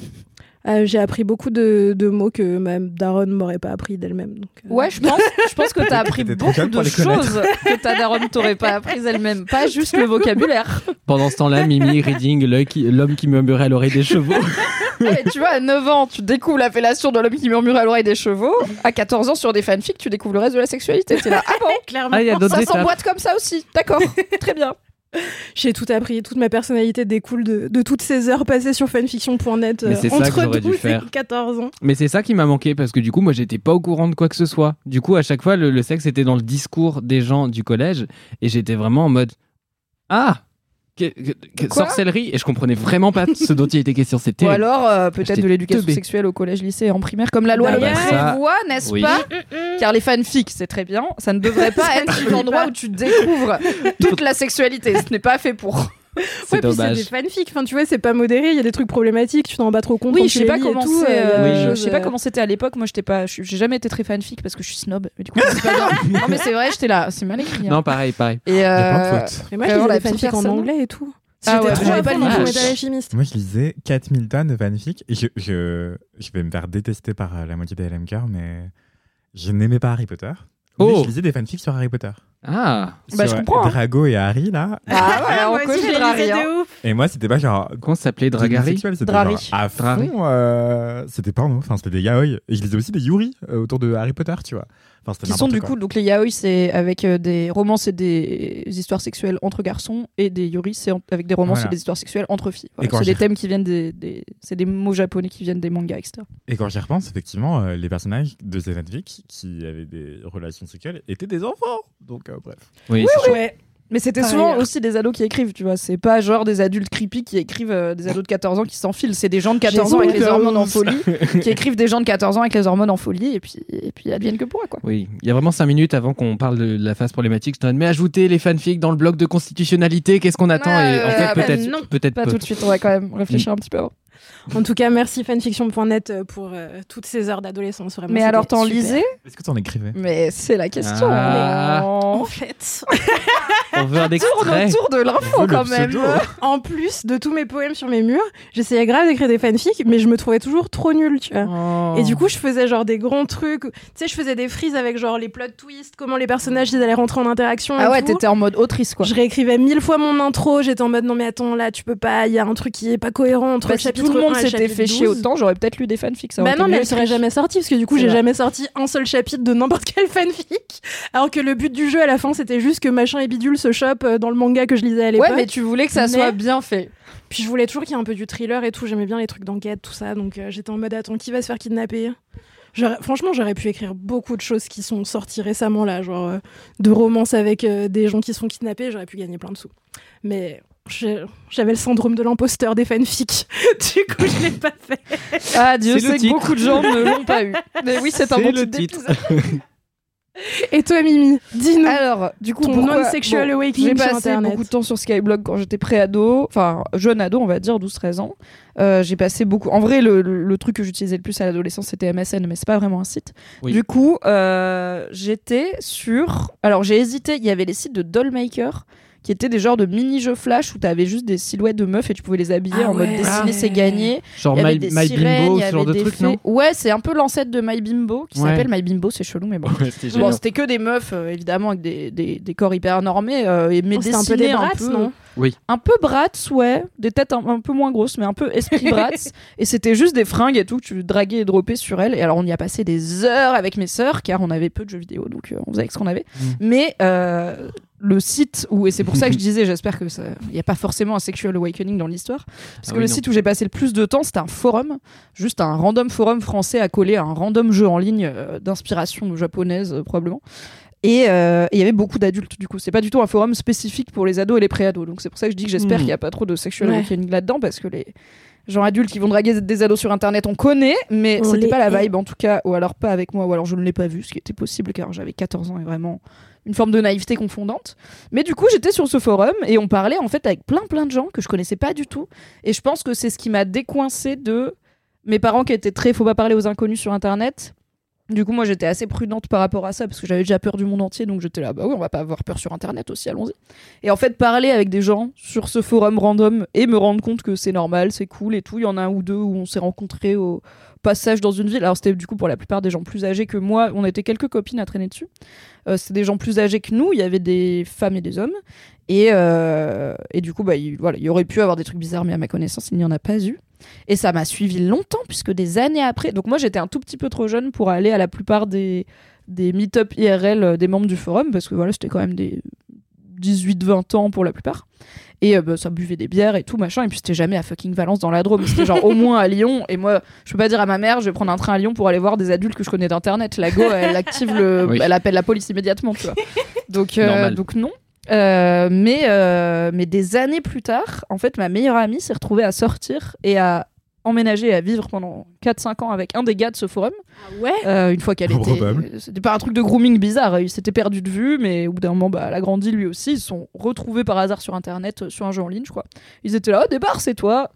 Euh, j'ai appris beaucoup de, de mots que ma daronne m'aurait pas appris d'elle-même. donc, euh, Ouais, je pense, je pense que t'as appris beaucoup de choses que ta daronne t'aurait pas apprises elle-même, pas juste le vocabulaire. Pendant ce temps-là, Mimi reading l'homme qui murmurait à l'oreille des chevaux. Et tu vois, à 9 ans, tu découvres l'appellation de l'homme qui murmure à l'oreille des chevaux. À 14 ans, sur des fanfics, tu découvres le reste de la sexualité. T'es là, ah bon? Clairement. Ah, y a Ça s'emboîte comme ça aussi. D'accord, très bien. J'ai tout appris, toute ma personnalité découle de, de toutes ces heures passées sur fanfiction.net Mais euh, c'est ça que entre j'aurais dû 12 faire. et 14 ans. Mais c'est ça qui m'a manqué parce que du coup, moi, j'étais pas au courant de quoi que ce soit. Du coup, à chaque fois, le, le sexe était dans le discours des gens du collège et j'étais vraiment en mode Ah que- que- que- Quoi Sorcellerie Et je comprenais vraiment pas ce dont il était question. C'était Ou alors, euh, peut-être de l'éducation sexuelle au collège, lycée et en primaire, comme la loi Ah le bah ça, prévoit, n'est-ce oui. pas Car les fanfics, c'est très bien. Ça ne devrait pas être l'endroit où tu découvres toute la sexualité. Ce n'est pas fait pour. C'est Ouais, puis c'est dommage. des fanfics. Enfin, tu vois, c'est pas modéré. Il y a des trucs problématiques. Tu t'en pas trop compte. Oui, je sais pas comment tout, euh, euh, Oui. je choses, sais pas comment c'était à l'époque. Moi, j'étais pas. J'ai jamais été très fanfic parce que je suis snob. Mais du coup, c'est pas. Non, mais c'est vrai, j'étais là. C'est mal écrit. hein. Non, pareil, pareil. Et euh. Et moi, je Vraiment, lisais la des fanfics en anglais et tout. Ah J'étais ouais, trop pas fond le. Moi, je lisais 4000 tonnes de fanfics et je, je, je vais me faire détester par la moitié des LMK, mais je n'aimais pas Harry Potter. Mais Oh. je lisais des fanfics sur Harry Potter. Ah Bah, je comprends, hein. Drago et Harry, là. Ah ouais, moi on connaît de ouf. Et moi, c'était pas genre. Comment ça s'appelait Dragari sexuel, c'était Drari. genre à fond, euh, c'était porno. Enfin, c'était des yaoi. Et je lisais aussi des yuri euh, autour de Harry Potter, tu vois. Enfin, Qui sont du quoi. coup, donc les yaoi, c'est avec euh, des romances et des histoires sexuelles entre garçons, et des yuri, c'est en- avec des romances Voilà. et des histoires sexuelles entre filles. Voilà, c'est des thèmes qui viennent des, des- c'est des mots japonais qui viennent des mangas, etc. Et quand j'y repense, effectivement, euh, les personnages de fanfics qui avaient des relations sexuelles étaient des enfants. Donc, euh, bref. Oui, Ouais. Mais c'était souvent ailleurs. aussi des ados qui écrivent, tu vois. C'est pas genre des adultes creepy qui écrivent euh, des ados de 14 ans qui s'enfilent. C'est des gens de 14 ans avec les hormones en folie qui écrivent des gens de 14 ans avec les hormones en folie et puis, et puis advienne que pourra, quoi. Oui, il y a vraiment 5 minutes avant qu'on parle de la phase problématique. Je mais ajoutez les fanfics dans le bloc de constitutionnalité, qu'est-ce qu'on attend Et en fait, ah bah peut-être non, peut-être Pas peu. tout de suite, on va quand même réfléchir un petit peu avant. En tout cas, merci fanfiction.net euh, pour euh, toutes ces heures d'adolescence. Vraiment, Mais alors, t'en lisais Est-ce que t'en écrivais? Mais c'est la question. Ah. En Oh. fait, On veut un extrait. autour de l'info quand même. pseudo. en plus de tous mes poèmes sur mes murs, j'essayais grave d'écrire des fanfics, mais je me trouvais toujours trop nulle, tu vois. Oh. Et du coup, je faisais genre des grands trucs. Tu sais, je faisais des frises avec genre les plot twists, comment les personnages ils allaient rentrer en interaction. Ah et ouais, t'étais en mode autrice quoi. Je réécrivais mille fois mon intro. J'étais en mode non mais attends là, tu peux pas. Il y a un truc qui est pas cohérent entre Bah, le chapitre tout le monde 1 et le s'était fait chier 12. autant, j'aurais peut-être lu des fanfics. ça Bah non, mais elle serait jamais sortie parce que du coup, j'ai jamais sorti un seul chapitre de n'importe quel fanfic. Alors que le but du jeu à la fin, c'était juste que machin et bidule se chope euh, dans le manga que je lisais à l'époque. Ouais, mais tu voulais que ça Mais- soit bien fait. Puis je voulais toujours qu'il y ait un peu du thriller et tout. J'aimais bien les trucs d'enquête, tout ça. Donc euh, j'étais en mode attends, qui va se faire kidnapper? Franchement, j'aurais pu écrire beaucoup de choses qui sont sorties récemment là, genre euh, de romances avec euh, des gens qui se font kidnapper. J'aurais pu gagner plein de sous. Mais j'avais le syndrome de l'imposteur des fanfics. du coup, je l'ai pas fait. Ah, Dieu sait que beaucoup de gens ne l'ont pas eu. Mais oui, c'est un bon le titre. Et toi, Mimi, dis-nous. Alors, du coup, Ton pourquoi- non-sexual bon, awakening J'ai passé beaucoup de temps sur Skyblog quand j'étais pré-ado, enfin jeune ado, on va dire 12-13 ans. Euh, j'ai passé beaucoup. En vrai, le, le- le truc que j'utilisais le plus à l'adolescence, c'était MSN, mais c'est pas vraiment un site. Oui. Du coup, euh, j'étais sur. Alors, j'ai hésité. Il y avait les sites de Dollmaker qui étaient des genres de mini-jeux flash où t'avais juste des silhouettes de meufs et tu pouvais les habiller Ah en mode dessiner, Ah. c'est gagné. Genre My, des My sirènes, Bimbo, ce genre de des truc, non Ouais, c'est un peu l'ancêtre de My Bimbo qui Ouais. s'appelle My Bimbo, c'est chelou, mais bon. Ouais, c'était Bon, que des meufs, euh, évidemment, avec des, des, des corps hyper normés, euh, et- mais Oh, C'était un peu des brats, peu, non? Un peu brats, ouais, des têtes un, un peu moins grosses, mais un peu esprit brats. et c'était juste des fringues et tout que tu draguais et droppais sur elles. Et alors, on y a passé des heures avec mes sœurs, car on avait peu de jeux vidéo, donc euh, on faisait avec ce qu'on avait. Mm. Mais euh, le site où, et c'est pour ça que je disais, j'espère que ça, il n'y a pas forcément un sexual awakening dans l'histoire, parce Ah que oui, le non. site où j'ai passé le plus de temps, c'était un forum, juste un random forum français à coller à un random jeu en ligne euh, d'inspiration japonaise euh, probablement. Et euh, et il y avait beaucoup d'adultes du coup. C'est pas du tout un forum spécifique pour les ados et les pré-ados. Donc c'est pour ça que je dis que j'espère Hmm. qu'il n'y a pas trop de sexual Ouais. awakening là-dedans parce que les gens adultes qui vont draguer des ados sur internet on connaît, mais On c'était pas la vibe en tout cas, ou alors pas avec moi, ou alors je ne l'ai pas vu, ce qui était possible car j'avais 14 ans et vraiment une forme de naïveté confondante. Mais du coup, j'étais sur ce forum et on parlait en fait avec plein plein de gens que je connaissais pas du tout. Et je pense que c'est ce qui m'a décoincé de mes parents qui étaient très faut pas parler aux inconnus sur internet. Du coup, moi j'étais assez prudente par rapport à ça parce que j'avais déjà peur du monde entier donc j'étais là, bah oui, on va pas avoir peur sur internet aussi, allons-y. Et en fait, parler avec des gens sur ce forum random et me rendre compte que c'est normal, c'est cool et tout. Il y en a un ou deux où on s'est rencontrés au passage dans une ville. Alors, c'était du coup pour la plupart des gens plus âgés que moi. On était quelques copines à traîner dessus. Euh, c'était des gens plus âgés que nous. Il y avait des femmes et des hommes. Et, euh, et du coup, bah, il, voilà, il y aurait pu avoir des trucs bizarres, mais à ma connaissance, il n'y en a pas eu. Et ça m'a suivi longtemps, puisque des années après. Donc, moi, j'étais un tout petit peu trop jeune pour aller à la plupart des, des meet-up IRL euh, des membres du forum, parce que voilà, c'était quand même des 18-20 ans pour la plupart. Et euh, bah, ça buvait des bières et tout, machin. Et puis, c'était jamais à fucking Valence dans la Drôme. C'était genre au moins à Lyon. Et moi, je peux pas dire à ma mère, je vais prendre un train à Lyon pour aller voir des adultes que je connais d'internet. La go, elle active le. Oui. Elle appelle la police immédiatement, tu vois. Donc, euh, donc non. Euh, mais, euh, mais des années plus tard, en fait, ma meilleure amie s'est retrouvée à sortir et à emménager et à vivre pendant 4-5 ans avec un des gars de ce forum. Ah ouais? Euh, une fois qu'elle était. Probable. C'était pas un truc de grooming bizarre. Il s'était perdu de vue, mais au bout d'un moment, bah, elle a grandi lui aussi. Ils se sont retrouvés par hasard sur internet, sur un jeu en ligne, je crois. Ils étaient là, au départ, c'est toi.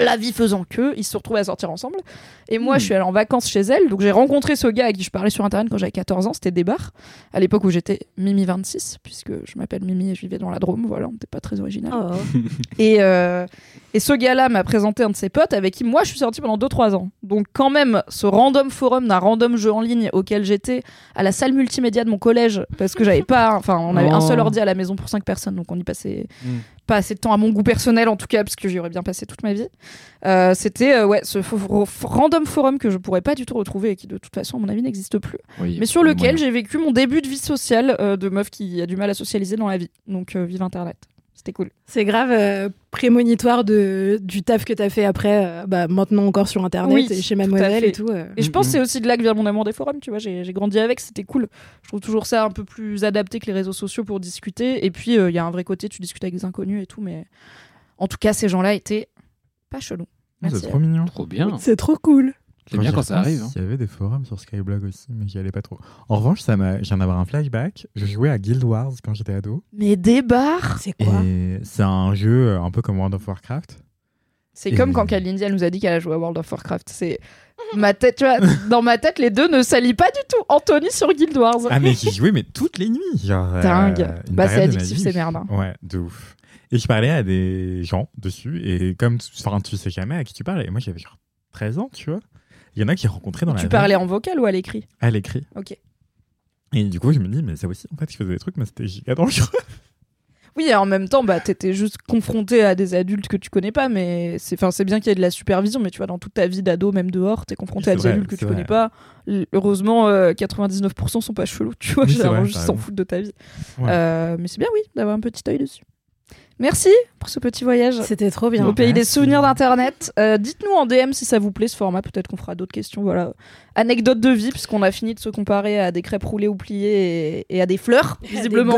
La vie faisant que, ils se sont retrouvés à sortir ensemble. Et moi, Hmm. je suis allée en vacances chez elle. Donc, j'ai rencontré ce gars à qui je parlais sur internet quand j'avais 14 ans. C'était Débar. À l'époque où j'étais Mimi26, puisque je m'appelle Mimi et je vivais dans la Drôme. Voilà, on n'était pas très original. Oh. Et, euh, et ce gars-là m'a présenté un de ses potes avec qui moi je suis sortie pendant 2-3 ans. Donc quand même, ce random forum d'un random jeu en ligne auquel j'étais à la salle multimédia de mon collège, parce que j'avais pas, enfin on avait un Oh. seul ordi à la maison pour 5 personnes, donc on y passait Mm. Pas assez de temps à mon goût personnel en tout cas, parce que j'y aurais bien passé toute ma vie. Euh, C'était euh, ouais, ce random forum que je pourrais pas du tout retrouver et qui de toute façon à mon avis n'existe plus Oui, mais sur lequel j'ai vécu mon début de vie sociale euh, de meuf qui a du mal à socialiser dans la vie. Donc vive Internet. C'était cool. C'est grave euh, prémonitoire de, du taf que t'as fait après, euh, bah, maintenant encore sur Internet Oui, et chez Mademoiselle et tout. euh. Et je pense que Mhm. c'est aussi de là que vient mon amour des forums, tu vois. J'ai j'ai grandi avec, c'était cool. Je trouve toujours ça un peu plus adapté que les réseaux sociaux pour discuter. Et puis, euh, il y a un vrai côté, tu discutes avec des inconnus et tout. Mais en tout cas, ces gens-là étaient pas chelous. Ah. C'est trop mignon. Trop bien. C'est trop cool. J'aime bien quand ça arrive. hein. Il y avait des forums sur Skyblog aussi, mais j'y allais pas trop. En revanche, ça m'a, je viens d'avoir un flashback. Je jouais à Guild Wars quand j'étais ado. Mais des bars C'est quoi? Et c'est un jeu euh, un peu comme World of Warcraft. C'est Et- comme quand Kalindi, elle nous a dit qu'elle a joué à World of Warcraft. C'est ma tête, tu vois, dans ma tête, les deux ne s'allient pas du tout. Anthony sur Guild Wars. Ah, mais j'y jouais, mais toutes les nuits. Genre, euh, Dingue. Bah, c'est addictif, c'est merde. hein. Ouais, de ouf. Et je parlais à des gens dessus, et comme tu, tu sais jamais à qui tu parles, et moi j'avais genre 13 ans, tu vois. Il y en a qui rencontré dans la Tu parlais en vocal ou à l'écrit? À l'écrit. Ok. Et du coup, je me dis, mais ça aussi, en fait, je faisais des trucs, mais c'était giga dangereux. Oui, et en même temps, bah, t'étais juste confronté à des adultes que tu connais pas, mais c'est, c'est bien qu'il y ait de la supervision, mais tu vois, dans toute ta vie d'ado, même dehors, t'es confronté à des vrai, adultes que tu vrai. connais pas. Heureusement, euh, 99% sont pas chelous, tu vois, Oui, généralement, vrai, juste s'en foutent de ta vie. Ouais. Euh, mais c'est bien, oui, d'avoir un petit œil dessus. Merci pour ce petit voyage. C'était trop bien. Au pays des souvenirs d'internet. Euh, Dites-nous en DM si ça vous plaît ce format. Peut-être qu'on fera d'autres questions. Voilà. Anecdote de vie, puisqu'on a fini de se comparer à des crêpes roulées ou pliées et, et à des fleurs, visiblement.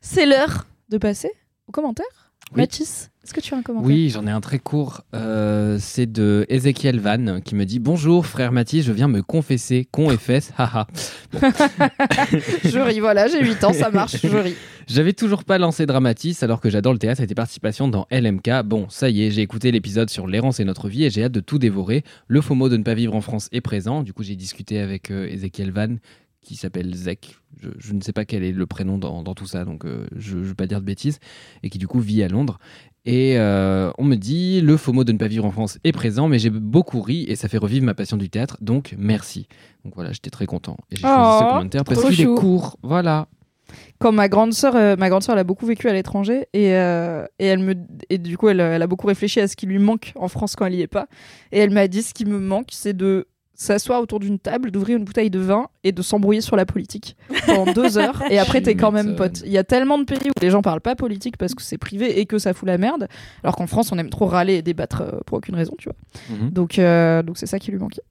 C'est l'heure de passer aux commentaires. Oui. Mathis, est-ce que tu as un commentaire Oui, j'en ai un très court. Euh, c'est de Ezekiel Van qui me dit Bonjour frère Mathis, je viens me confesser, con et fesses, haha. Je ris, voilà, j'ai 8 ans, ça marche, je ris. J'avais toujours pas lancé Dramatis alors que j'adore le théâtre et tes participations dans LMK. Bon, ça y est, j'ai écouté l'épisode sur l'errance et notre vie et j'ai hâte de tout dévorer. Le faux mot de ne pas vivre en France est présent. Du coup, j'ai discuté avec euh, Ezekiel Van qui s'appelle Zek. Je, je ne sais pas quel est le prénom dans, dans tout ça, donc euh, je ne veux pas dire de bêtises. Et qui du coup vit à Londres. Et euh, on me dit le faux mot de ne pas vivre en France est présent, mais j'ai beaucoup ri et ça fait revivre ma passion du théâtre, donc merci. Donc voilà, j'étais très content. Et j'ai choisi ce Oh, commentaire parce qu'il est court. Voilà. Quand ma grande sœur, euh, ma grande sœur, elle a beaucoup vécu à l'étranger et, euh, et elle me et du coup elle, elle a beaucoup réfléchi à ce qui lui manque en France quand elle y est pas et elle m'a dit ce qui me manque c'est de s'asseoir autour d'une table, d'ouvrir une bouteille de vin et de s'embrouiller sur la politique pendant deux heures et après t'es quand même pote. Il y a tellement de pays où les gens parlent pas politique parce que c'est privé et que ça fout la merde, alors qu'en France on aime trop râler et débattre euh, pour aucune raison, tu vois. Mhm. Donc euh, donc c'est ça qui lui manquait.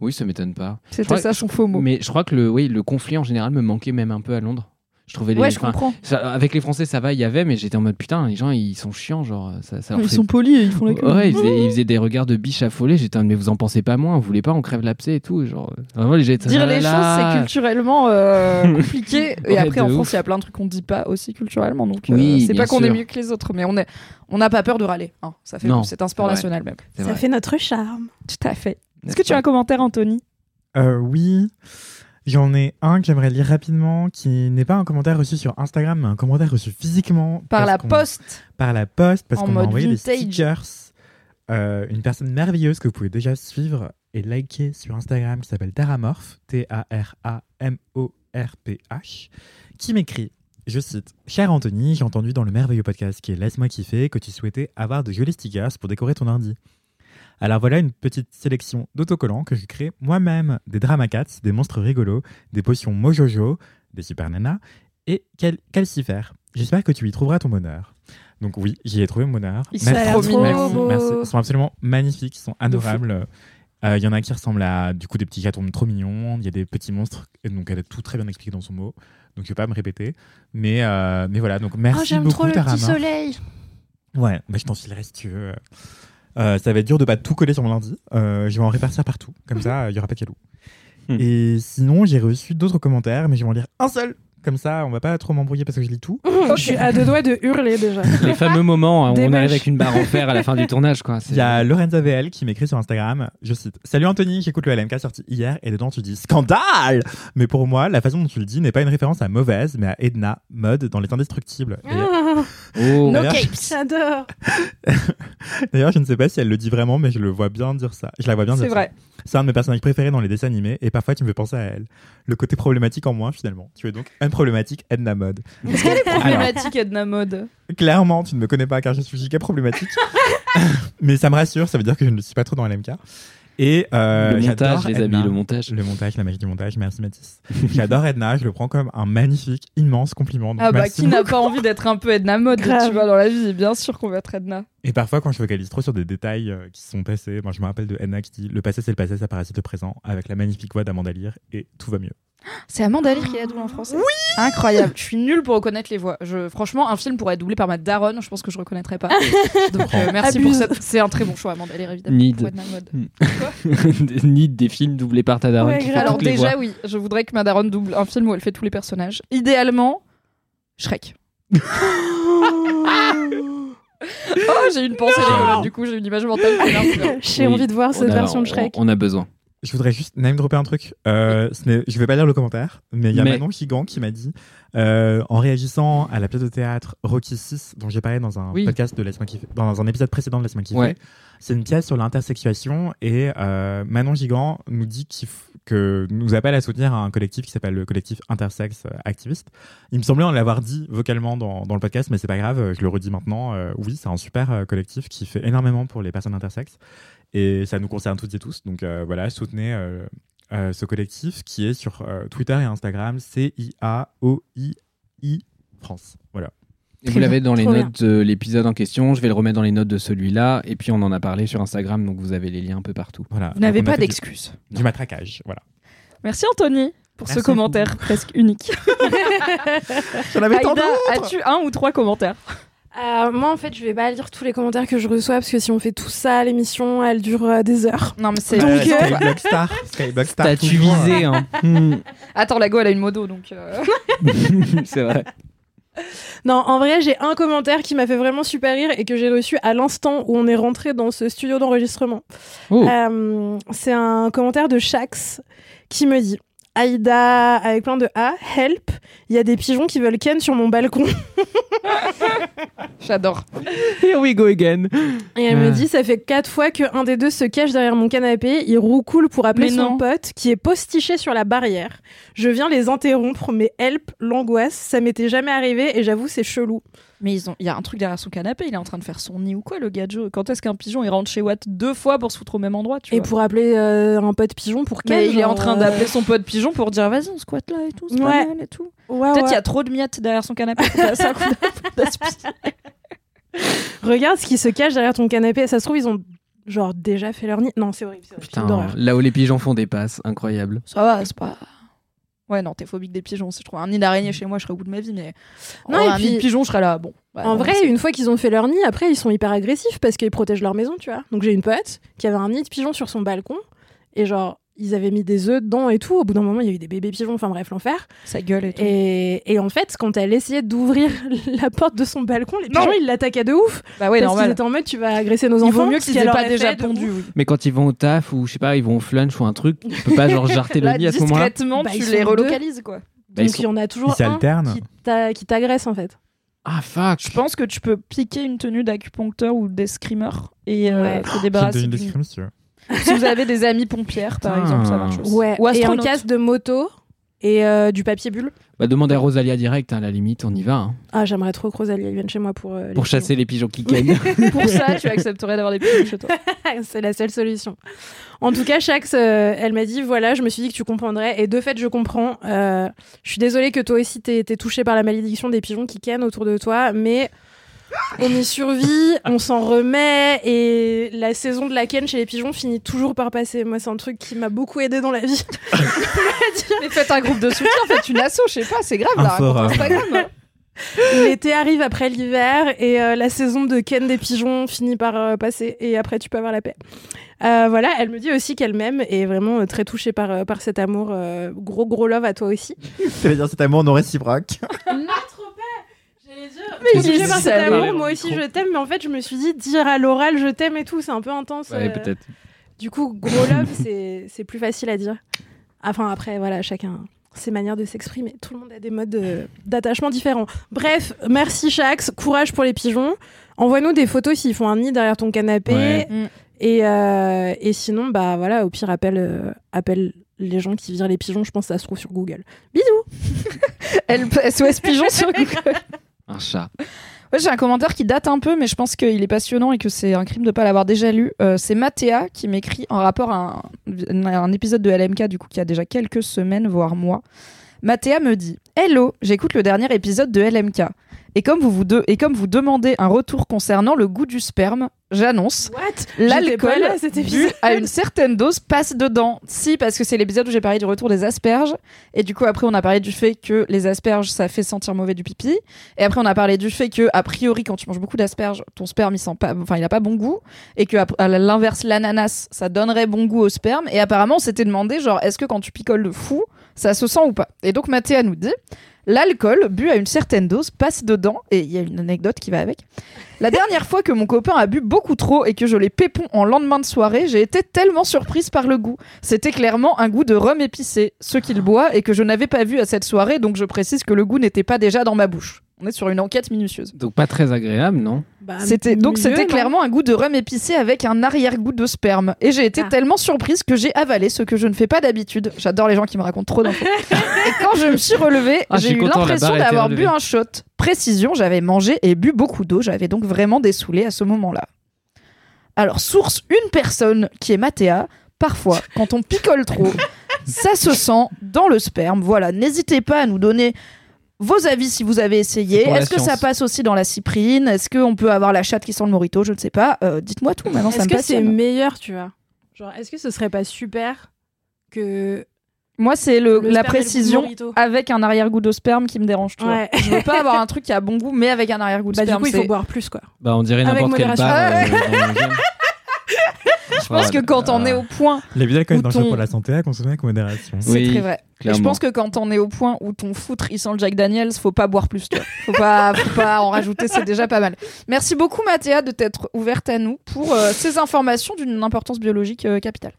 Oui, ça m'étonne pas. C'était ça son faux mot. Mais je crois que le, oui, le conflit en général me manquait même un peu à Londres. Je trouvais les, Ouais, je comprends. ça- avec les Français ça va, il y avait, mais j'étais en mode putain, les gens ils sont chiants, genre ça. Ils fait- sont polis, et ils font la queue. Ouais, ils faisaient, ils faisaient des regards de biche affolés. J'étais en mode, mais vous en pensez pas moins, vous voulez pas, on crève l'abcès et tout. Genre, euh, vraiment, les gens étaient, Dire les là choses, là. c'est culturellement euh, compliqué. Et Ouais, après, en France, il y a plein de trucs qu'on dit pas aussi culturellement. Donc, euh, Oui, c'est bien pas qu'on est mieux que les autres, mais on est, on n'a pas peur de râler. hein. Ça fait, c'est un sport c'est national même. C'est Ça fait notre charme. Tout à fait. Est-ce que tu as un commentaire, Anthony? Euh, oui. J'en ai un que j'aimerais lire rapidement, qui n'est pas un commentaire reçu sur Instagram, mais un commentaire reçu physiquement. Par la poste. Par la poste, parce qu'on m'a envoyé des vintage. stickers. Euh, une personne merveilleuse que vous pouvez déjà suivre et liker sur Instagram qui s'appelle Taramorph, T-A-R-A-M-O-R-P-H, qui m'écrit, je cite, Cher Anthony, j'ai entendu dans le merveilleux podcast qui est Laisse-moi kiffer que tu souhaitais avoir de jolis stickers pour décorer ton ordi. Alors voilà une petite sélection d'autocollants que j'ai créé moi-même, des Dramacats, des monstres rigolos, des potions Mojojo, des Super Nana et Cal- Calcifère. J'espère que tu y trouveras ton bonheur. Donc oui, j'y ai trouvé mon bonheur. Ils sont merci, merci, merci. Ils sont absolument magnifiques, ils sont adorables. Euh, Il y en a qui ressemblent à du coup des petits chatons trop mignons. Il y a des petits monstres. Et donc elle a tout très bien expliqué dans son mot. Donc je vais pas me répéter. Mais, euh, mais voilà, donc merci oh, j'aime trop le petit Tarama. soleil. Ouais, bah, je t'en filerai si tu veux. Euh, ça va être dur de pas tout coller sur mon lundi. Euh, je vais en répartir partout. Comme ça, il y aura pas de cadeau. Hmm. Et sinon, j'ai reçu d'autres commentaires, mais je vais en lire un seul. Comme ça, on va pas trop m'embrouiller parce que je lis tout. Je suis à deux doigts de hurler déjà. Les fameux moments hein, où Des on mèches. arrive avec une barre en fer à la fin du tournage, quoi. Il y a Lorenza VL qui m'écrit sur Instagram, je cite Salut Anthony, j'écoute le LMK sorti hier et dedans tu dis scandale Mais pour moi, la façon dont tu le dis n'est pas une référence à mauvaise, mais à Edna, mode dans les indestructibles. Et- Ah, Oh. No capes. J'adore. D'ailleurs, je ne sais pas si elle le dit vraiment, mais je le vois bien dire ça. Je la vois bien dire C'est ça. vrai. C'est un de mes personnages préférés dans les dessins animés et parfois tu me fais penser à elle. Le côté problématique en moins finalement. Tu es donc un problématique Edna Mode. Est-ce qu'elle est problématique, Edna Mode? Clairement, tu ne me connais pas car je suis giga problématique. Mais ça me rassure, ça veut dire que je ne le suis pas trop dans LMK. Et euh, le montage, les Edna. amis, le montage. Le montage, la magie du montage, merci Mathis. J'adore Edna, je le prends comme un magnifique, immense compliment. donc Ah bah qui n'a pas envie d'être un peu Edna mode, tu vois, dans la vie, bien sûr qu'on va être Edna. Et parfois, quand je focalise trop sur des détails euh, qui sont passés, moi je me rappelle de Edna qui dit Le passé c'est le passé, ça parasite le présent, avec la magnifique voix d'Amanda Lear, et tout va mieux. C'est Amanda Lear qui est doublée en français. Oui Incroyable. Je suis nulle pour reconnaître les voix. Je, franchement, un film pourrait être doublé par ma daronne, je pense que je reconnaîtrais pas. Donc euh, merci pour cette. C'est un très bon choix, Amanda Lear évidemment. Need. pour mode. Ni des films doublés par ta daronne Ouais, qui Alors voix. déjà oui, je voudrais que ma daronne double un film où elle fait tous les personnages. Idéalement, Shrek. Oh, j'ai une pensée du coup j'ai une image mentale. J'ai Oui. envie de voir cette a- version de on- Shrek. On a besoin. Je voudrais juste name dropper un truc. Euh, ce n'est- je vais pas lire le commentaire, mais il y a Mais- Manon Gigant qui m'a dit, euh, en réagissant à la pièce de théâtre Rocky 6, dont j'ai parlé dans un Oui. podcast de Laisse-moi kiffer, dans un épisode précédent de Laisse-moi kiffer, Ouais. c'est une pièce sur l'intersexuation et euh, Manon Gigant nous dit qu'il f- que nous appelle à soutenir un collectif qui s'appelle le collectif Intersex euh, Activiste. Il me semblait en l'avoir dit vocalement dans, dans le podcast, mais c'est pas grave, je le redis maintenant. Oui, c'est un super collectif qui fait énormément pour les personnes intersexes et ça nous concerne toutes et tous. Donc euh, voilà, soutenez euh, euh, ce collectif qui est sur euh, Twitter et Instagram, C-I-A-O-I-I France. Voilà. Et vous l'avez dans les notes de l'épisode en question. Je vais le remettre dans les notes de celui-là. Et puis on en a parlé sur Instagram, donc vous avez les liens un peu partout. voilà. Vous n'avez pas du- d'excuses. Du, matraquage, voilà. Merci Anthony pour Merci ce commentaire presque unique. J'en avais tant Aïda, d'autres as-tu un ou trois commentaires? Euh, moi, en fait, je vais pas lire tous les commentaires que je reçois parce que si on fait tout ça, l'émission, elle dure euh, des heures. Non mais c'est. Donc, Euh, euh, Skyblock Star. Skyblock Star. T'as-tu toujours. visé, hein Hmm, Attends, la go elle a une modo donc. euh, C'est vrai. Non, en vrai, j'ai un commentaire qui m'a fait vraiment super rire et que j'ai reçu à l'instant où on est rentré dans ce studio d'enregistrement. Oh. Euh, c'est un commentaire de Shax qui me dit Aïda, avec plein de A, help, il y a des pigeons qui veulent ken sur mon balcon. J'adore. Here we go again. Et elle me Ah. dit Ça fait quatre fois qu'un des deux se cache derrière mon canapé. Il roucoule pour appeler Mais son non. pote qui est postiché sur la barrière. Je viens les interrompre, mais help, l'angoisse, ça m'était jamais arrivé et j'avoue, c'est chelou. Mais ils ont, il y a un truc derrière son canapé. Il est en train de faire son nid ou quoi le gadget Quand est-ce qu'un pigeon il rentre chez Watt deux fois pour se foutre au même endroit tu Et vois pour appeler euh, un pote pigeon pour Mais ken, il est en train euh, d'appeler son pote pigeon pour dire vas-y on squatte là et tout, c'est pas Ouais. mal et tout. Ouais, Peut-être ouais. qu'il y a trop de miettes derrière son canapé. Regarde ce qui se cache derrière ton canapé. Ça se trouve, ils ont genre déjà fait leur nid. Non, c'est horrible. horrible. Putain, là où les pigeons font des passes, incroyable. Ça va, c'est pas. Ouais, non, t'es phobique des pigeons. Si je trouve un nid d'araignée chez moi, je serais au bout de ma vie. Mais Non, Oh, et un puis- nid de pigeon, je serais là. Bon. ouais, en non, vrai, une fois qu'ils ont fait leur nid, après, ils sont hyper agressifs parce qu'ils protègent leur maison, tu vois. Donc j'ai une pote qui avait un nid de pigeons sur son balcon et genre. Ils avaient mis des œufs dedans et tout. Au bout d'un moment, il y a eu des bébés pigeons. Enfin bref, l'enfer. ça gueule et tout. Et, et en fait, quand elle essayait d'ouvrir la porte de son balcon, les pigeons, ils l'attaquaient de ouf. Bah ouais, parce qu'ils normal. étaient en mode, tu vas agresser nos Il enfants. vaut mieux qu'ils aient pas déjà pondu. oui. Mais quand ils vont au taf ou je sais pas, ils vont au flunch ou un truc, tu peux pas genre jarter le lit à ce moment-là. discrètement, Bah, tu les relocalises, quoi. Bah, Donc sont- il y en a toujours Ils un qui t'a- qui t'agresse en fait. Ah fuck. Je pense que tu peux piquer une tenue d'acupuncteur ou d'escrimeur et euh, Ouais. te débarrasser. une si vous avez des amis pompières, par exemple, ça marche aussi. Ouais. Ou et un casque de moto et euh, du papier bulle. Bah demandez à Rosalia direct, hein, à la limite, on y va. hein. Ah, j'aimerais trop que Rosalie vienne chez moi pour. euh, les Pour pigeons. chasser les pigeons qui kennent. Pour ça, tu accepterais d'avoir des pigeons chez toi. c'est la seule solution. En tout cas, Shax, euh, elle m'a dit voilà, je me suis dit que tu comprendrais. Et de fait, je comprends. Euh, je suis désolée que toi aussi t'aies été touchée par la malédiction des pigeons qui kennent autour de toi, mais on y survit, on s'en remet. Et la saison de la ken chez les pigeons finit toujours par passer. Moi, c'est un truc qui m'a beaucoup aidé dans la vie. Mais faites un groupe de soutien, faites une asso, je sais pas, c'est grave Un là. Instagram. L'été arrive après l'hiver et euh, la saison de ken des pigeons finit par euh, passer et après tu peux avoir la paix. Euh, voilà, elle me dit aussi qu'elle m'aime et est vraiment euh, très touchée par, euh, par cet amour. euh, gros gros love à toi aussi. Ça veut dire cet amour non réciproque. non, trop pas J'allais dire, Mais il par dit cet amour, moi aussi je t'aime, mais en fait je me suis dit dire à l'oral je t'aime et tout, c'est un peu intense. ouais, euh, peut-être. Du coup, gros love, c'est c'est plus facile à dire. Enfin, après, voilà, chacun ses manières de s'exprimer. Tout le monde a des modes d'attachement différents. Bref, merci Shax, courage pour les pigeons. Envoie-nous des photos s'ils font un nid derrière ton canapé. Ouais. Mm. Et, euh, et sinon, bah voilà, au pire, appelle, euh, appelle les gens qui virent les pigeons. Je pense que ça se trouve sur Google. Bisous Elle SOS pigeon sur Google. Un chat. J'ai un commentaire qui date un peu, mais je pense qu'il est passionnant et que c'est un crime de pas l'avoir déjà lu. Euh, c'est Mathéa qui m'écrit en rapport à un, épisode de LMK, du coup, qui a déjà quelques semaines, voire mois. Mathéa me dit Hello, j'écoute le dernier épisode de LMK. Et comme, vous vous et comme vous demandez un retour concernant le goût du sperme, j'annonce l'alcool à une certaine dose passe dedans. Si, parce que c'est l'épisode où j'ai parlé du retour des asperges. Et du coup, après, on a parlé du fait que les asperges, ça fait sentir mauvais du pipi. Et après, on a parlé du fait que, a priori, quand tu manges beaucoup d'asperges, ton sperme, il sent pas, enfin, il a pas bon goût. Et que, à l'inverse, l'ananas, ça donnerait bon goût au sperme. Et apparemment, on s'était demandé, genre, est-ce que quand tu picoles de fou, ça se sent ou pas? Et donc, Mathéa nous dit. L'alcool, bu à une certaine dose, passe dedans, et il y a une anecdote qui va avec. La dernière fois que mon copain a bu beaucoup trop et que je l'ai pépon en lendemain de soirée, j'ai été tellement surprise par le goût. C'était clairement un goût de rhum épicé, ce qu'il boit et que je n'avais pas vu à cette soirée, donc je précise que le goût n'était pas déjà dans ma bouche. On est sur une enquête minutieuse. Donc pas très agréable, non? Bah, C'était donc c'était clairement un goût de rhum épicé avec un arrière-goût de sperme. Et j'ai été Ah. tellement surprise que j'ai avalé ce que je ne fais pas d'habitude. J'adore les gens qui me racontent trop d'infos. et quand je me suis relevée, Ah, j'ai eu l'impression d'avoir bu un shot. Précision, j'avais mangé et bu beaucoup d'eau. J'avais donc vraiment dessoulé à ce moment-là. Alors, source, une personne qui est Mathéa. Parfois, quand on picole trop, ça se sent dans le sperme. Voilà, n'hésitez pas à nous donner vos avis si vous avez essayé. Est-ce que ça passe aussi dans la cyprine? Est-ce qu'on peut avoir la chatte qui sent le morito? Je ne sais pas. Euh, Dites-moi tout maintenant, ça Est-ce que c'est meilleur, tu vois? Genre, est-ce que ce serait pas super que Moi, c'est le, le la le précision morito avec un arrière-goût de sperme qui me dérange. Tu vois. Ouais. Je veux pas avoir un truc qui a bon goût, mais avec un arrière-goût de Bah, du sperme. coup, il faut boire plus, quoi. Bah on dirait n'importe quel bar. Ah euh, gym. Je pense que quand on est au point, d'alcool Ou est dangereux ton- pour la santé à consommer avec modération. c'est Oui, très vrai. Et je pense que quand on est au point où ton foutre il sent le Jack Daniels, faut pas boire plus. Tu vois. Faut pas, faut pas en rajouter, c'est déjà pas mal. Merci beaucoup Mathéa de t'être ouverte à nous pour euh, ces informations d'une importance biologique euh, capitale.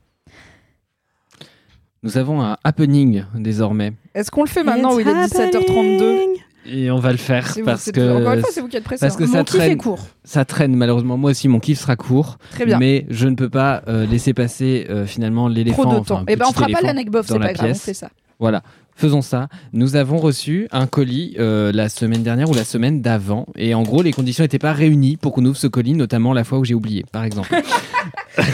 Nous avons un happening désormais. Est-ce qu'on le fait maintenant où il est It's 17h32 happening. Et on va le faire vous- parce que Encore une fois, c'est vous qui êtes pressé. parce hein. que Mon ça kiff est traîne, court. ça traîne malheureusement. Moi aussi, mon kiff sera court, Très bien. mais je ne peux pas euh, laisser passer euh, finalement l'éléphant. Trop de enfin, temps. un Et ben on fera pas l'anecdote, c'est la pas grave, on fait ça. Voilà, faisons ça. Nous avons reçu un colis euh, la semaine dernière ou la semaine d'avant, et en gros, les conditions n'étaient pas réunies pour qu'on ouvre ce colis, notamment la fois où j'ai oublié, par exemple.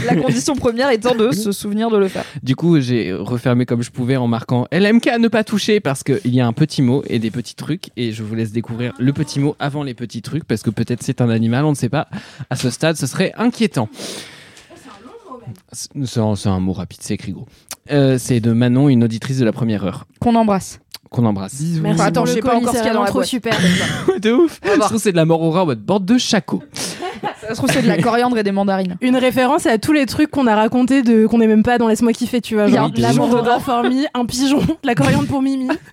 La condition première étant de se souvenir de le faire. Du coup, j'ai refermé comme je pouvais en marquant LMK à ne pas toucher parce qu'il y a un petit mot et des petits trucs. Et je vous laisse découvrir le petit mot avant les petits trucs parce que peut-être c'est un animal, on ne sait pas. À ce stade, ce serait inquiétant. C'est c'est un, c'est un mot rapide, c'est écrit gros. Euh, c'est de Manon, une auditrice de la première heure, Qu'on embrasse. qu'on embrasse. Merci Attends, je sais pas encore ce qu'il y a dans la trop boîte. super. de ouf Je voir. trouve que c'est de la mort au rat en mode bande de chaco. Ça se trouve, c'est de la coriandre et des mandarines. Une référence à tous les trucs qu'on a racontés de qu'on n'est même pas dans Laisse-moi kiffer, tu vois. Genre un pigeon l'amour de. Raformi, un pigeon, la coriandre pour Mimi.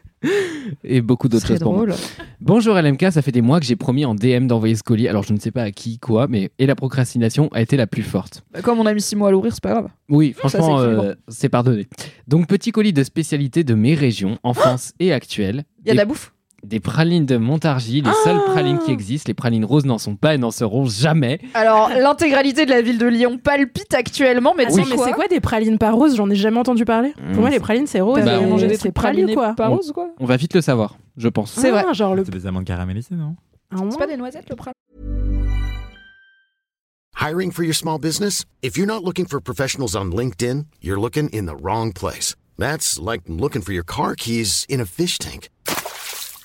Et beaucoup d'autres choses pour moi. drôle. Bonjour LMK, ça fait des mois que j'ai promis en DM d'envoyer ce colis. Alors je ne sais pas à qui, quoi, mais et la procrastination a été la plus forte. Bah, Comme on a mis 6 mois à l'ouvrir, c'est pas grave. Oui, Ça, franchement, euh, c'est pardonné. Donc, petit colis de spécialité de mes régions, enfance et actuelle. Il y a de la bouffe? Des pralines de Montargis, les seules pralines qui existent. Les pralines roses n'en sont pas et n'en seront jamais. Alors, l'intégralité de la ville de Lyon palpite actuellement, mais Attends, mais c'est quoi des pralines pas roses J'en ai jamais entendu parler. Mmh. Pour moi, les pralines, c'est rose. Bah, on- mangé des trucs praline, pralinés quoi. pas On- roses, quoi On va vite le savoir, je pense. C'est vrai. Ah, genre le. C'est des amandes caramélisées, non un C'est pas des noisettes le pralin Hiring for your small business? If you're not looking for professionals on LinkedIn, you're looking in the wrong place. That's like looking for your car keys in a fish tank.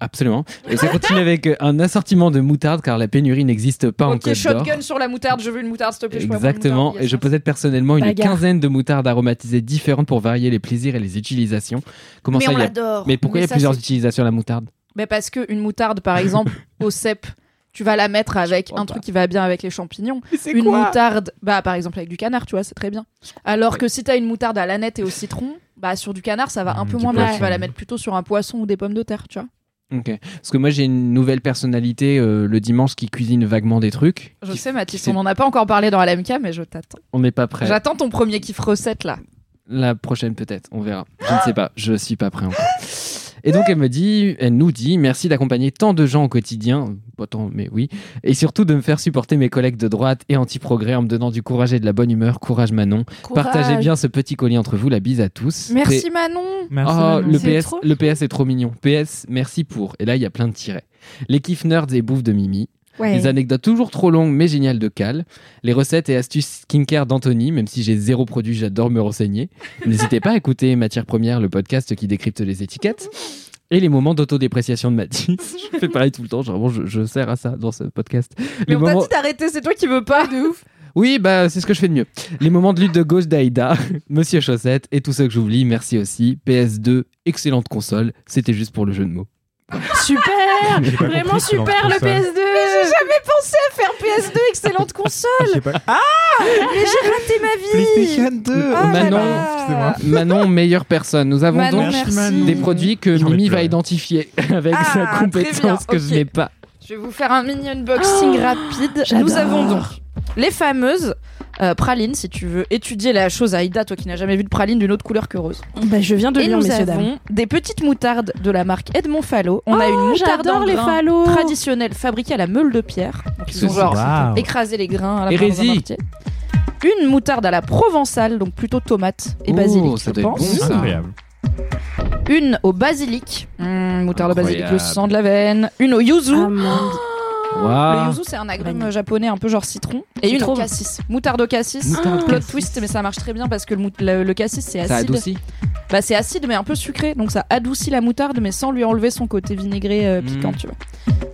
Absolument. Et ça continue avec un assortiment de moutarde car la pénurie n'existe pas en Côte d'Or. shotgun sur la moutarde, je veux une moutarde, s'il te plaît. Exactement. moutarde Et je possède personnellement une Bagarre. quinzaine de moutardes aromatisées différentes pour varier les plaisirs et les utilisations. Comment Mais ça, on il y a- l'adore. Mais pourquoi il y a ça, plusieurs c'est- utilisations à la moutarde? Mais parce que une moutarde, par exemple, au cep, tu vas la mettre avec un truc qui va bien avec les champignons. C'est Une moutarde, bah par exemple avec du canard, tu vois, c'est très bien. Alors que si t'as une moutarde à l'aneth et au citron, bah sur du canard, ça va un Mmh, peu du moins bien. Tu poisson. vas la mettre plutôt sur un poisson ou des pommes de terre, tu vois. Ok. Parce que moi, j'ai une nouvelle personnalité euh, le dimanche qui cuisine vaguement des trucs. Je Qui- sais, Mathis, on n'en a pas encore parlé dans LMK, mais je t'attends. On n'est pas prêt. J'attends ton premier kiff recette là. La prochaine peut-être, on verra. Je ne sais pas, je suis pas prêt encore. Et donc elle me dit, elle nous dit, merci d'accompagner tant de gens au quotidien, pas tant, mais oui, et surtout de me faire supporter mes collègues de droite et anti-progrès en me donnant du courage et de la bonne humeur. Courage Manon. Partagez bien ce petit collier entre vous, la bise à tous. Merci P- Manon. Merci. Oh, Manon. le PS, trop le PS est trop mignon. PS, merci pour. Et là, il y a plein de tirets. Les kiffs nerds et bouffes de Mimi. Les anecdotes toujours trop longues mais géniales de Cal. Les recettes et astuces skincare d'Anthony, même si j'ai zéro produit, j'adore me renseigner. N'hésitez pas à écouter Matière Première, le podcast qui décrypte les étiquettes. Et les moments d'autodépréciation de Mathis. je fais pareil tout le temps, genre, vraiment, je, je sers à ça dans ce podcast. Mais Les on t'a moments... dit d'arrêter, c'est toi qui veux pas. De ouf. Oui, bah c'est ce que je fais de mieux. Les moments de lutte de gauche d'Aïda, Monsieur Chaussette et tout ce que j'oublie, merci aussi. PS2, excellente console, c'était juste pour le jeu de mots. Super Vraiment compris, super le console. PS2 J'ai jamais pensé à faire PS2, excellente console. Pas. Ah Mais j'ai raté ma vie. PlayStation 2 Ah, Manon. Manon, meilleure personne. Nous avons Manon, donc Merci, des produits que Mimi va identifier avec Ah, sa compétence que je n'ai pas. Je vais vous faire un mini unboxing rapide. j'adore. Nous avons donc les fameuses euh, pralines, si tu veux étudier la chose Aïda, toi qui n'as jamais vu de praline d'une autre couleur que rose. Bah, je viens de Et lire, nous messieurs, dames. avons des petites moutardes de la marque Edmond Fallow. On a une Oh, moutarde j'adore en les grains traditionnelle fabriquée à la meule de pierre. Donc, ils ont C'est genre Waouh. écrasé les grains à la main dans un Hérésie. mortier. Une moutarde à la provençale, donc plutôt tomate et Oh, basilic, ça je doit être pense. bon, ça. Incroyable. Une au basilic, Mmh, moutarde au basilic, le sang de la veine. Une au yuzu. Le yuzu, c'est un agrume japonais un peu genre citron. Et une cassis. Moutarde au cassis. Moutarde cassis. twist, mais ça marche très bien parce que le, mou- le- le cassis, c'est Ça acide. adoucit. Bah, c'est acide, mais un peu sucré. Donc ça adoucit la moutarde, mais sans lui enlever son côté vinaigré euh, piquant, Mm. tu vois.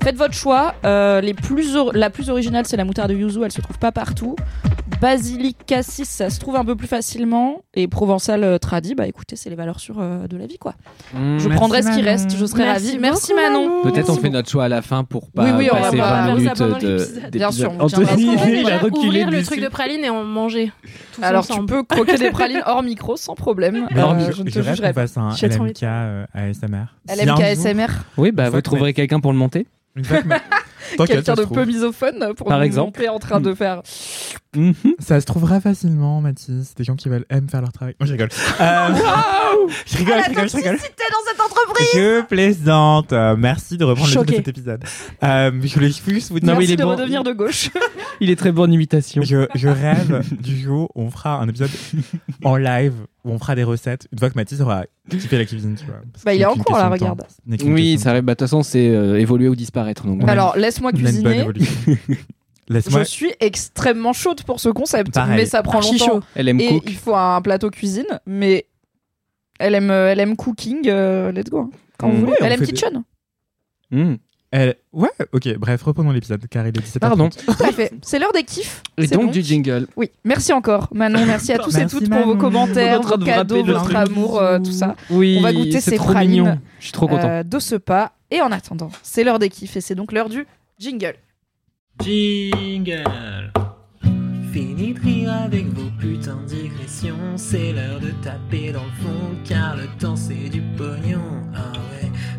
Faites votre choix. Euh, les plus La plus originale, c'est la moutarde de yuzu. Elle se trouve pas partout. Basilic cassis, ça se trouve un peu plus facilement. Et provençal euh, tradi, bah écoutez, c'est les valeurs sûres euh, de la vie, quoi. Je Mmh. Merci, prendrai ce qui Manon. reste. Je serai ravie. Merci Manon. Peut-être on fait notre choix à la fin pour pas Oui, oui, on va passer pas 20 faire ça minutes pendant de l'épisode. Bien sûr, Anthony, il a reculé ouvrir le truc de praline et en manger. Alors tu peux croquer des pralines hors micro sans problème. Alors, Euh, je, rêve jugerai qu'on fasse un LMK euh, ASMR. LMK ASMR. Oui, bah vous trouverez quelqu'un pour le monter. Une Quelqu'un de trouve. peu misophone pour Par nous exemple. monter en train de faire. Mhm. Ça se trouvera facilement, Mathis. Des gens qui veulent aiment faire leur travail. Moi, je rigole. Euh, je rigole, je rigole, je rigole. dans cette entreprise Je plaisante. Euh, merci de reprendre le Choquée. fil de cet épisode. Euh, je voulais juste vous dire. Non, mais il est de bon. redevenir de gauche. Il est très bon en imitation. Je, je rêve du jour où on fera un épisode en live où on fera des recettes une fois que Mathis aura kiffé la cuisine, tu vois. Bah, il est en cours, là, regarde. Oui, ça arrive. Bah, de toute façon, c'est euh, évoluer ou disparaître. Donc, Alors laisse-moi cuisiner. Je suis extrêmement chaude pour ce concept, Pareil. mais ça prend Archi longtemps. chaud. elle aime Et cook. il faut un plateau cuisine, mais elle aime, elle aime cooking. euh, let's go. hein. Quand vous Mm. voulez. Ouais, on Elle aime fait des- kitchen. Elle- Ouais, ok, bref, reprenons l'épisode car il est 17h30. Pardon. Parfait. C'est l'heure des kiffs. Et C'est donc bon. du jingle. Oui, merci encore Manon, merci à tous et Merci, toutes pour vos Manon. commentaires, vos de cadeaux, votre amour, euh, tout ça. Oui, On va goûter ces trop pralines. mignon. Je suis trop content. Euh, de ce pas. Et en attendant, c'est l'heure des kiffs et c'est donc l'heure du jingle. Jingle Fini de rire avec vos putains de digressions C'est l'heure de taper dans le fond Car le temps c'est du pognon Ah ouais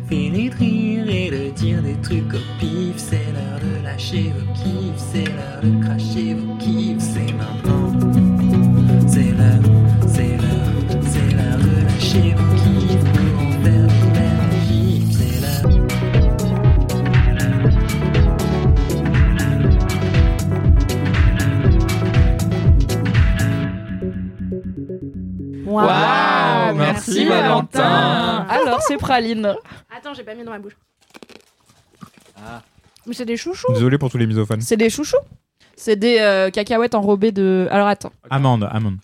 Fini de rire et de dire des trucs au pif. C'est l'heure de lâcher vos kiffs C'est l'heure de cracher vos kiffs C'est maintenant. C'est l'heure, c'est l'heure C'est l'heure de lâcher vos kiffs Pour en faire des belles C'est l'heure. Waouh, Waouh, merci, Valentin. Alors c'est praline. Attends, j'ai pas mis dans ma bouche. Ah. Mais c'est des chouchous. Désolé pour tous les misophones. C'est des chouchous. C'est des euh, cacahuètes enrobées de. Alors attends. Amande, amande.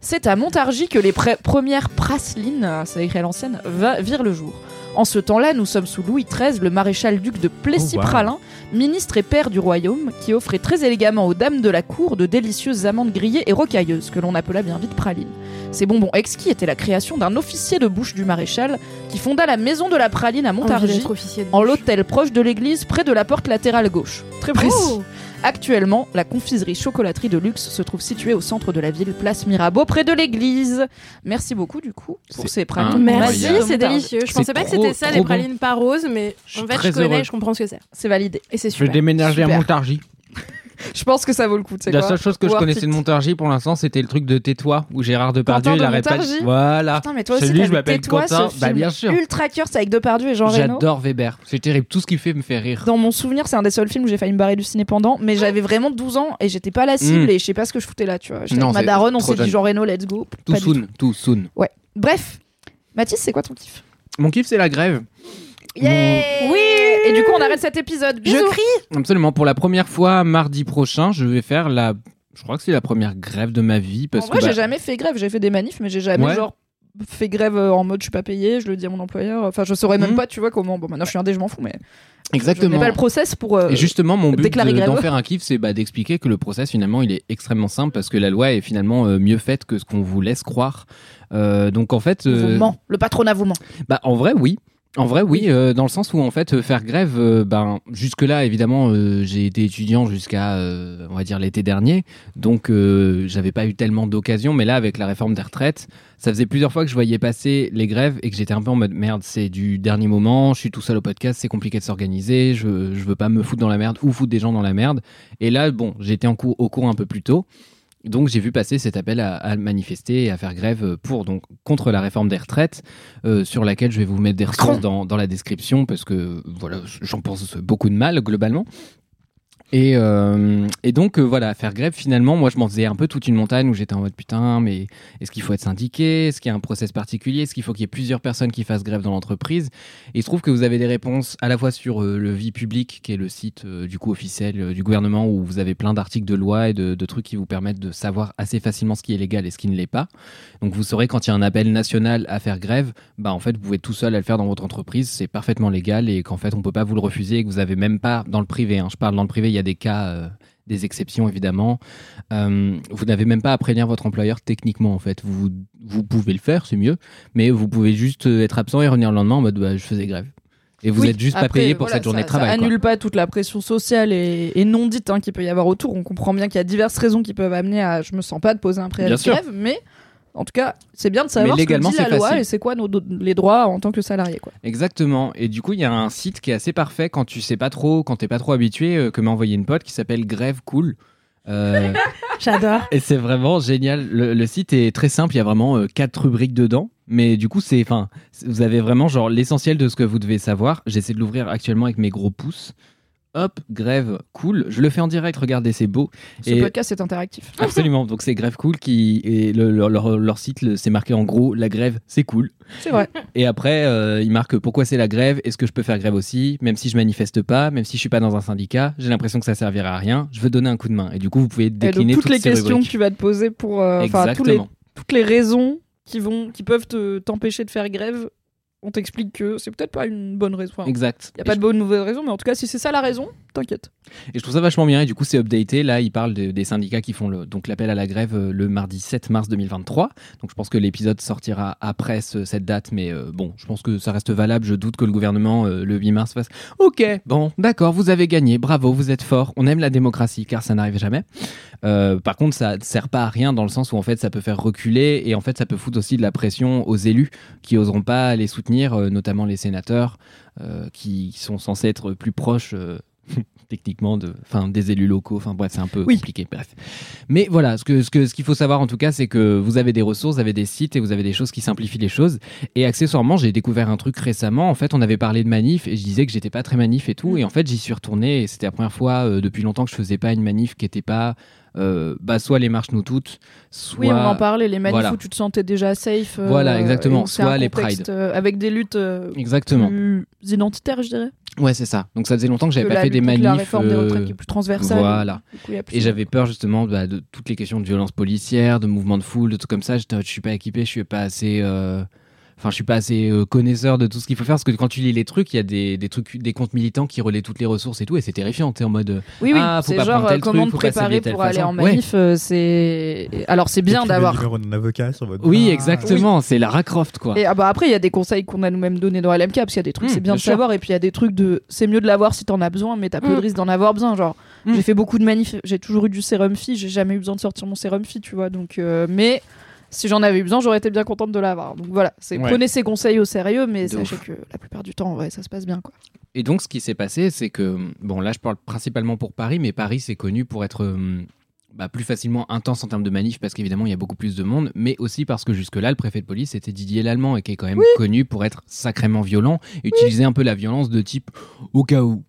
C'est à Montargis que les premières praslines, c'est écrit à l'ancienne, va- virent le jour. En ce temps-là, nous sommes sous Louis XIII, le maréchal-duc de Plessis-Praslin, ministre et père du royaume, qui offrait très élégamment aux dames de la cour de délicieuses amandes grillées et rocailleuses, que l'on appela bien vite pralines. Ces bonbons exquis étaient la création d'un officier de bouche du maréchal, qui fonda la maison de la praline à Envie Montargis, en l'hôtel proche de l'église, près de la porte latérale gauche. Très précis. Oh Actuellement, la confiserie chocolaterie de luxe se trouve située au centre de la ville, place Mirabeau, près de l'église. Merci beaucoup du coup pour ces pralines. Merci, c'est délicieux. Je pensais pas que c'était ça les bon. pralines pas roses, mais en fait je connais, heureux. je comprends ce que c'est. C'est validé. Et c'est Je super. déménageais à Super. Montargis. Je pense que ça vaut le coup. La quoi. seule chose que je connaissais it. de Montargis pour l'instant, c'était le truc de Tais-toi, où Gérard Depardieu, il de Voilà. Putain, mais toi aussi, Celui, je m'appelle Quentin. ce Bah, bien sûr. Ultra curse avec Depardieu et Jean Reno. J'adore Weber. C'est terrible. Tout ce qu'il fait me fait rire. Dans mon souvenir, c'est un des seuls films où j'ai failli me barrer du ciné pendant, mais j'avais vraiment 12 ans et j'étais pas la cible Mm. et je sais pas ce que je foutais là, tu vois. J'étais ma c'est daronne, on s'est dit. Jean Reno, let's go. Tout soon. Tout soon. Bref, Mathis, c'est quoi ton kiff? Mon kiff, c'est la grève. Yeah Oui Et du coup, on arrête cet épisode. Bisous. Je crie. Absolument. Pour la première fois, mardi prochain, je vais faire la. Je crois que c'est la première grève de ma vie. Parce en vrai, bah, j'ai jamais fait grève. J'ai fait des manifs, mais j'ai jamais Ouais. genre fait grève euh, en mode je suis pas payé, je le dis à mon employeur. Enfin, je saurais même Mhm. pas, tu vois comment. Bon, maintenant je suis indé, je m'en fous, mais je Exactement. n'ai pas le process pour. euh, Et justement, mon but de- d'en faire un kiff, c'est bah, d'expliquer que le process, finalement, il est extrêmement simple parce que la loi est finalement euh, mieux faite que ce qu'on vous laisse croire. Euh, donc, en fait. vous ment. Le patronat vous ment. Bah, en vrai, oui. En vrai, oui, euh, dans le sens où en fait euh, faire grève, euh, ben jusque là évidemment euh, j'ai été étudiant jusqu'à euh, on va dire l'été dernier, donc euh, j'avais pas eu tellement d'occasions, mais là avec la réforme des retraites, ça faisait plusieurs fois que je voyais passer les grèves et que j'étais un peu en mode merde, c'est du dernier moment, je suis tout seul au podcast, c'est compliqué de s'organiser, je je veux pas me foutre dans la merde ou foutre des gens dans la merde, et là bon j'étais en cours au cours un peu plus tôt. Donc j'ai vu passer cet appel à, à manifester et à faire grève pour donc contre la réforme des retraites, euh, sur laquelle je vais vous mettre des ressources dans, dans la description parce que voilà j'en pense beaucoup de mal globalement. Et, euh, et donc euh, voilà, faire grève finalement, moi je m'en faisais un peu toute une montagne où j'étais en mode putain, mais est-ce qu'il faut être syndiqué? Est-ce qu'il y a un process particulier? Est-ce qu'il faut qu'il y ait plusieurs personnes qui fassent grève dans l'entreprise? Il se trouve que vous avez des réponses à la fois sur euh, le Vie Public, qui est le site du coup officiel du gouvernement où vous avez plein d'articles de loi et de, trucs qui vous permettent de savoir assez facilement ce qui est légal et ce qui ne l'est pas. Donc vous saurez quand il y a un appel national à faire grève, bah en fait vous pouvez tout seul à le faire dans votre entreprise, c'est parfaitement légal et qu'en fait on peut pas vous le refuser et que vous avez même pas dans le privé. hein. je parle dans le privé, y a des cas, euh, des exceptions évidemment. Euh, vous n'avez même pas à prévenir votre employeur techniquement en fait. Vous vous pouvez le faire, c'est mieux, mais vous pouvez juste euh, être absent et revenir le lendemain en mode bah, je faisais grève. Et vous Oui, êtes juste pas après, payé pour voilà, cette journée ça- de travail. Ça quoi. annule pas toute la pression sociale et, et non dite hein, qu'il peut y avoir autour. On comprend bien qu'il y a diverses raisons qui peuvent amener à je me sens pas de poser un préavis de grève, mais en tout cas, c'est bien de savoir Mais ce que dit la c'est loi facile. et c'est quoi nos, les droits en tant que salarié. Quoi. Exactement. Et du coup, il y a un site qui est assez parfait quand tu sais pas trop, quand t'es pas trop habitué, euh, que m'a envoyé une pote qui s'appelle Grève Cool. Euh, J'adore. et c'est vraiment génial. Le, le site est très simple. Il y a vraiment euh, quatre rubriques dedans. Mais du coup, c'est, enfin, c'est- vous avez vraiment genre l'essentiel de ce que vous devez savoir. J'essaie de l'ouvrir actuellement avec mes gros pouces. Hop, grève cool. Je le fais en direct. Regardez, c'est beau. Ce Et- podcast est interactif. Absolument. Donc c'est grève cool qui et le- leur, leur- leur site, c'est marqué en gros la grève, c'est cool. C'est vrai. Et après, euh, il marque pourquoi c'est la grève, est-ce que je peux faire grève aussi, même si je manifeste pas, même si je suis pas dans un syndicat, j'ai l'impression que ça servira à rien, je veux donner un coup de main. Et du coup, vous pouvez donc, décliner toutes toutes les ces questions que tu vas te poser pour. euh, tous les, toutes les raisons qui, vont, qui peuvent te- t'empêcher de faire grève, on t'explique que c'est peut-être pas une bonne raison. Il Exact. n'y a Et pas je- de bonne ou mauvaise raison, mais en tout cas, si c'est ça la raison, t'inquiète. Et je trouve ça vachement bien. Et du coup, c'est updaté. Là, il parle de- des syndicats qui font le, donc l'appel à la grève euh, le mardi 7 mars 2023. Donc, je pense que l'épisode sortira après ce- cette date. Mais euh, bon, je pense que ça reste valable. Je doute que le gouvernement, euh, le 8 mars, fasse Ok, bon, d'accord, vous avez gagné. Bravo, vous êtes fort. On aime la démocratie car ça n'arrive jamais. Euh, par contre, ça ne sert pas à rien dans le sens où en fait, ça peut faire reculer et en fait, ça peut foutre aussi de la pression aux élus qui oseront pas les soutenir, euh, notamment les sénateurs euh, qui sont censés être plus proches. techniquement de enfin des élus locaux enfin bref c'est un peu Oui. compliqué bref mais voilà ce que ce que ce qu'il faut savoir en tout cas c'est que vous avez des ressources vous avez des sites et vous avez des choses qui simplifient les choses et accessoirement j'ai découvert un truc récemment en fait on avait parlé de manif et je disais que j'étais pas très manif et tout Mm. et en fait j'y suis retourné et c'était la première fois euh, depuis longtemps que je faisais pas une manif qui était pas euh, bah soit les marches nous toutes soit Oui, on en parlait, les manifs voilà. où tu te sentais déjà safe. euh, Voilà, exactement. Soit les prides. euh, avec des luttes exactement plus identitaires, je dirais. ouais c'est ça donc ça faisait longtemps que j'avais pas fait des manifs La réforme des retraites qui est plus transversale. voilà. Coup, Et j'avais peur justement bah, de toutes les questions de violence policière, de mouvements de foule, de trucs comme ça. Je suis pas équipé, je suis pas assez, enfin, je suis pas assez euh, connaisseur de tout ce qu'il faut faire. Parce que quand tu lis les trucs, il y a des, des trucs, des comptes militants qui relaient toutes les ressources et tout, et c'est terrifiant. T'es en mode, Oui, oui, Ah, faut c'est pas genre tel euh, comment truc, te préparer pour aller en. Ouais. manif. euh, c'est alors c'est bien d'avoir. avocat sur votre oui, bras. exactement. C'est Lara Croft, quoi. Et ah bah après il y a des conseils qu'on a nous-mêmes donnés dans LMK parce qu'il y a des trucs Mmh, c'est bien de sûr. savoir et puis il y a des trucs de c'est mieux de l'avoir si t'en as besoin mais t'as peu de risque d'en avoir besoin genre Mm. J'ai fait beaucoup de manifs, j'ai toujours eu du sérum fille, j'ai jamais eu besoin de sortir mon sérum fille, tu vois. Donc, euh, mais si j'en avais eu besoin, j'aurais été bien contente de l'avoir. Donc voilà, c'est Ouais. prenez ces conseils au sérieux, mais De sachez ouf. que la plupart du temps, ouais, ça se passe bien, quoi. Et donc, ce qui s'est passé, c'est que, bon, là, je parle principalement pour Paris, mais Paris, c'est connu pour être hum, bah, plus facilement intense en termes de manif, parce qu'évidemment, il y a beaucoup plus de monde, mais aussi parce que jusque-là, le préfet de police, c'était Didier Lallemand, et qui est quand même connu pour être sacrément violent, et utiliser un peu la violence de type au cas où.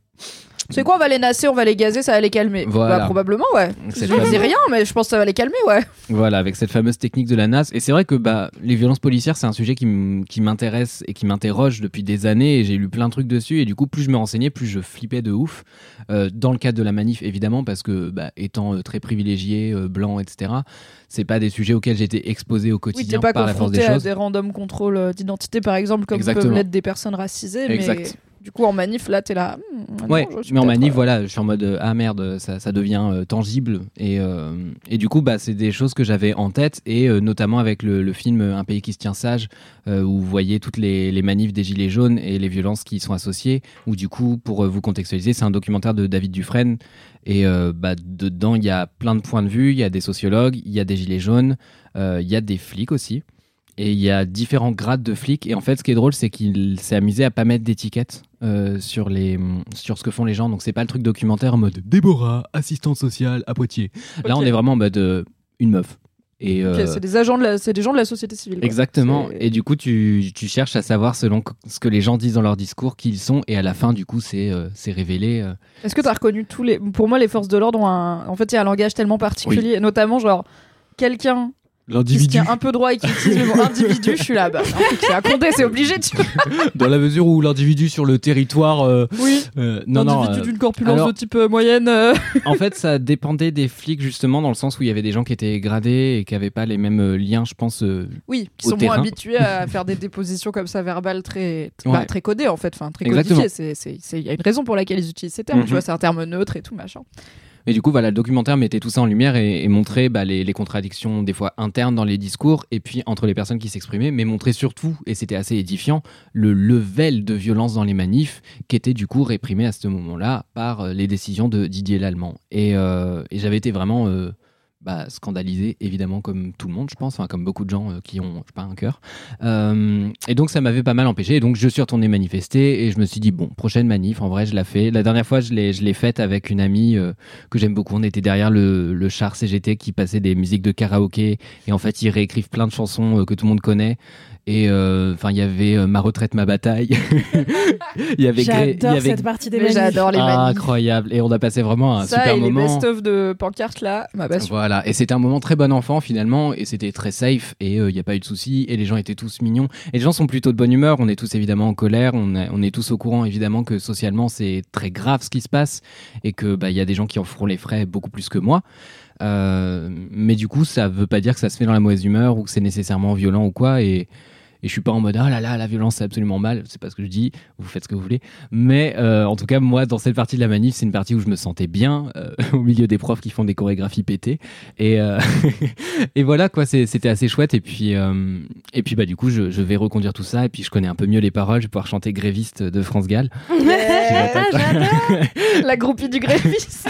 C'est quoi, on va les nasser, on va les gazer, ça va les calmer? Voilà. Bah, probablement, ouais. Cette Je ne dis fameuse- rien, mais je pense que ça va les calmer, ouais. Voilà, avec cette fameuse technique de la NAS. Et c'est vrai que bah, les violences policières, c'est un sujet qui m'intéresse et qui m'interroge depuis des années. Et j'ai lu plein de trucs dessus. Et du coup, plus je me renseignais, plus je flippais de ouf. Euh, dans le cadre de la manif, évidemment, parce que bah, étant euh, très privilégié, euh, blanc, etc., c'est pas des sujets auxquels j'étais exposé au Oui, quotidien t'es pas par la force des à choses. des random contrôles d'identité, par exemple, comme Exactement. peuvent l'être des personnes racisées. Exact. Mais du coup, en manif, là, t'es là. non, Ouais, suis mais en manif, euh, voilà, je suis en mode euh, ah merde, ça, ça devient euh, tangible et, euh, et du coup, bah, c'est des choses que j'avais en tête et notamment avec le, le film Un pays qui se tient sage où vous voyez toutes les, les manifs des gilets jaunes et les violences qui y sont associées. Où du coup, pour vous contextualiser, c'est un documentaire de David Dufresne et bah, dedans il y a plein de points de vue, il y a des sociologues, il y a des gilets jaunes, il y a des flics aussi. Et il y a différents grades de flics. Et en fait, ce qui est drôle, c'est qu'il s'est amusé à pas mettre d'étiquette euh, sur, les, sur ce que font les gens. Donc, c'est pas le truc documentaire en mode Déborah, assistante sociale à Poitiers. Là, on est vraiment en mode euh, une meuf. Et, euh, c'est des agents de la, c'est des gens de la société civile. Exactement. Et du coup, tu, tu cherches à savoir selon ce que les gens disent dans leur discours, qui ils sont. Et à la fin, du coup, c'est euh, c'est révélé. euh, Est-ce que t'as reconnu tous les. Pour moi, les forces de l'ordre ont un. En fait, il y a un langage tellement particulier, notamment, genre, quelqu'un qui se tient un peu droit et qui utilise le mot individu, je suis là, bah, c'est à compter, c'est obligé, tu vois. Dans la mesure où l'individu sur le territoire. euh, Oui. euh, non, non. individu euh, d'une corpulence alors- de type euh, moyenne. euh, en fait, ça dépendait des flics, justement, dans le sens où il y avait des gens qui étaient gradés et qui n'avaient pas les mêmes liens, je pense. Oui, qui sont terrain. moins habitués à faire des dépositions comme ça verbales très, Ouais. bah, très codées en fait, enfin très codifiées. Il y a une raison pour laquelle ils utilisent ces termes, Mhm. tu vois, c'est un terme neutre et tout machin. Et du coup, voilà, le documentaire mettait tout ça en lumière et, montrait bah, les, contradictions des fois internes dans les discours et puis entre les personnes qui s'exprimaient, mais montrait surtout, et c'était assez édifiant, le level de violence dans les manifs qui était du coup réprimé à ce moment-là par euh, les décisions de Didier Lallemand. Et, euh, j'avais été vraiment euh, bah, scandalisé, évidemment, comme tout le monde, je pense, enfin, comme beaucoup de gens euh, qui ont, pas, un cœur. Euh, et donc, ça m'avait pas mal empêché. Et donc, je suis retourné manifester et je me suis dit, bon, prochaine manif, en vrai, je la fais. La dernière fois, je l'ai, faite avec une amie euh, que j'aime beaucoup. On était derrière le, le char CGT qui passait des musiques de karaoké. Et en fait, ils réécrivent plein de chansons que tout le monde connaît. Et euh, enfin, il y avait euh, Ma retraite, ma bataille. il y avait y J'adore avait cette partie des manifs. j'adore les Ah, manifs. incroyable. Et on a passé vraiment un Ça super et les moment. best-of de pancartes là, ma passion. Voilà, et c'était un moment très bon enfant finalement, et c'était très safe, et il n'y a pas eu de soucis, et les gens étaient tous mignons, et les gens sont plutôt de bonne humeur, on est tous évidemment en colère, on, a- on est tous au courant évidemment que socialement c'est très grave ce qui se passe, et que bah, il y a des gens qui en feront les frais beaucoup plus que moi. Euh, mais du coup, ça veut pas dire que ça se fait dans la mauvaise humeur ou que c'est nécessairement violent ou quoi, et, et je suis pas en mode ah là là la violence c'est absolument mal. C'est pas ce que je dis. Vous faites ce que vous voulez. Mais euh, en tout cas moi dans cette partie de la manif c'est une partie où je me sentais bien euh, au milieu des profs qui font des chorégraphies pétées. Et euh, et voilà quoi. C'était assez chouette. Et puis et puis bah du coup je, je vais reconduire tout ça. Et puis je connais un peu mieux les paroles. Je vais pouvoir chanter gréviste de France Gall. Ah, j'adore. La groupie du gréviste.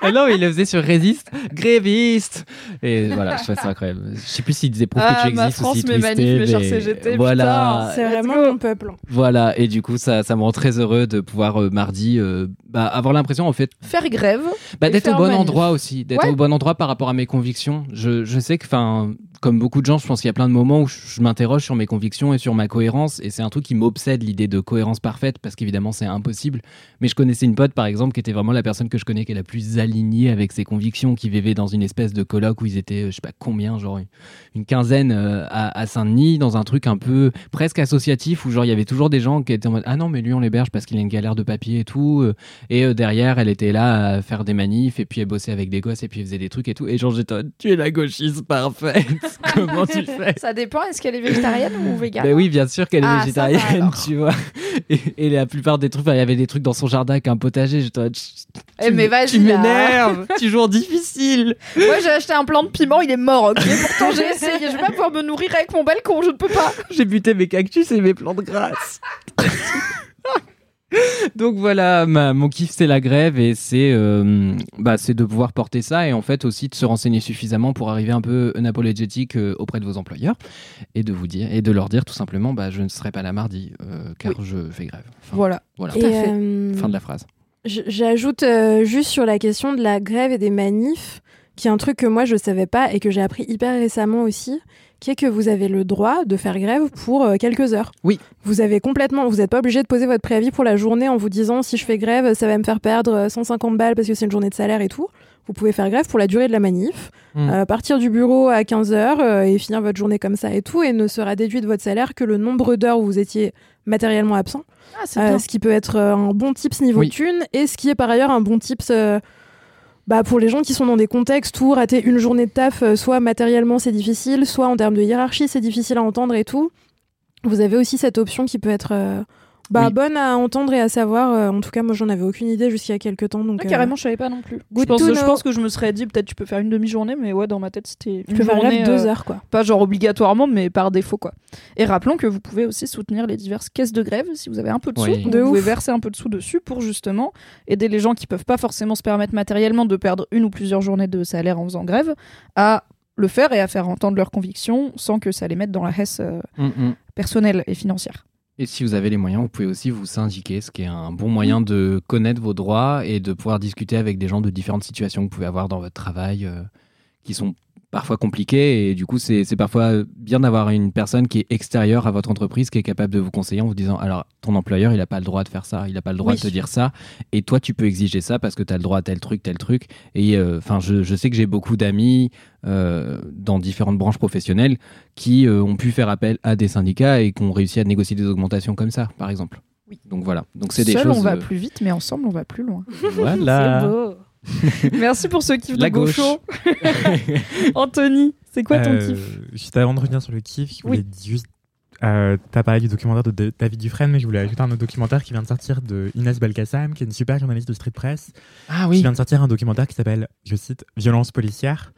ah non mais il le faisait sur résiste. Gréviste. Et voilà je trouvais ça incroyable. Je sais plus s'il disait prouve Ah, que tu ma existes ou France, s'il twistait, CGT, voilà. C'est vraiment mon peuple. Voilà, et du coup, ça, ça me rend très heureux de pouvoir euh, mardi euh, bah, avoir l'impression, en fait, Faire grève. bah, d'être au bon manif. endroit aussi, d'être Ouais. au bon endroit par rapport à mes convictions. Je, je sais que, enfin, comme beaucoup de gens, je pense qu'il y a plein de moments où je, m'interroge sur mes convictions et sur ma cohérence, et c'est un truc qui m'obsède, l'idée de cohérence parfaite, parce qu'évidemment, c'est impossible. Mais je connaissais une pote, par exemple, qui était vraiment la personne que je connais qui est la plus alignée avec ses convictions, qui vivait dans une espèce de colloque où ils étaient, je sais pas combien, genre une, quinzaine euh, à, Saint-Denis, dans un truc un peu presque associatif, où genre il y avait toujours des gens qui étaient en mode ah non mais lui on l'héberge parce qu'il a une galère de papier et tout et euh, derrière elle était là à faire des manifs et puis elle bossait avec des gosses et puis elle faisait des trucs et tout. Et genre j'étais tu es la gauchiste parfaite comment tu fais Ça dépend, est-ce qu'elle est végétarienne ou végane ben oui, bien sûr qu'elle est Ah, végétarienne, tu vois. Et, et la plupart des trucs, il y avait des trucs dans son jardin avec un potager. Mode, Chut, Eh, tu mais Tu m'énerves, tu joues en difficile. Moi j'ai acheté un plant de piment, il est mort, ok Pourtant j'ai essayé, je vais pas pouvoir me nourrir avec mon balcon, je ne peux pas. J'ai buté mes cactus et mes plantes grasses. Donc voilà, ma- mon kiff c'est la grève et c'est euh, bah, c'est de pouvoir porter ça et en fait aussi de se renseigner suffisamment pour arriver un peu unapologétique euh, auprès de vos employeurs et de vous dire et de leur dire tout simplement bah je ne serai pas là mardi euh, car je fais grève. Enfin, Voilà. voilà. Euh, Fin de la phrase. J'ajoute euh, juste sur la question de la grève et des manifs, qui est un truc que moi je savais pas et que j'ai appris hyper récemment aussi, qui est que vous avez le droit de faire grève pour euh, quelques heures. Oui. Vous avez complètement, vous n'êtes pas obligé de poser votre préavis pour la journée en vous disant si je fais grève, ça va me faire perdre euh, 150 balles parce que c'est une journée de salaire et tout. Vous pouvez faire grève pour la durée de la manif, Mm. euh, partir du bureau à 15h et finir votre journée comme ça et tout, et ne sera déduit de votre salaire que le nombre d'heures où vous étiez matériellement absent. Ah, c'est Euh, bien. ce qui peut être euh, un bon tips niveau Oui. thune et ce qui est par ailleurs un bon tips euh, bah, pour les gens qui sont dans des contextes où rater une journée de taf, euh, soit matériellement c'est difficile, soit en termes de hiérarchie c'est difficile à entendre et tout. Vous avez aussi cette option qui peut être euh, bah, Oui. bonne à entendre et à savoir. euh, en tout cas, moi j'en avais aucune idée jusqu'il y a quelques temps. Donc, Ah, euh, carrément, je savais pas non plus. Je pense, je que je me serais dit peut-être tu peux faire une demi-journée, mais ouais, dans ma tête c'était tu une peux faire journée. deux euh, heures quoi. Pas genre obligatoirement, mais par défaut quoi. Et rappelons que vous pouvez aussi soutenir les diverses caisses de grève si vous avez un peu de sous. Oui. De vous pouvez verser un peu de sous dessus pour justement aider les gens qui peuvent pas forcément se permettre matériellement de perdre une ou plusieurs journées de salaire en faisant grève à le faire et à faire entendre leurs convictions sans que ça les mette dans la hesse euh, Mm, mm. personnelle et financière. Et si vous avez les moyens, vous pouvez aussi vous syndiquer, ce qui est un bon moyen de connaître vos droits et de pouvoir discuter avec des gens de différentes situations que vous pouvez avoir dans votre travail, euh, qui sont parfois compliquées. Et du coup, c'est parfois bien d'avoir une personne qui est extérieure à votre entreprise, qui est capable de vous conseiller en vous disant, alors, ton employeur, il n'a pas le droit de faire ça, il n'a pas le droit Oui. de te dire ça. Et toi, tu peux exiger ça parce que tu as le droit à tel truc, tel truc. Et euh, enfin, je, je sais que j'ai beaucoup d'amis euh, dans différentes branches professionnelles qui euh, ont pu faire appel à des syndicats et qui ont réussi à négocier des augmentations comme ça, par exemple. Oui. Donc voilà. Donc c'est des Seul choses. on va plus vite, mais ensemble on va plus loin. Voilà. C'est beau. Merci pour ce kiff La de gauche. gaucho. Anthony, c'est quoi ton Euh, kiff? Juste avant de revenir sur le kiff, je voulais Oui. juste. Euh, T'as parlé du documentaire de Da- David Dufresne, mais je voulais ajouter un autre documentaire qui vient de sortir de Inès Belkacem, qui est une super journaliste de Street Press, Ah qui oui. vient de sortir un documentaire qui s'appelle, je cite, Violence policière,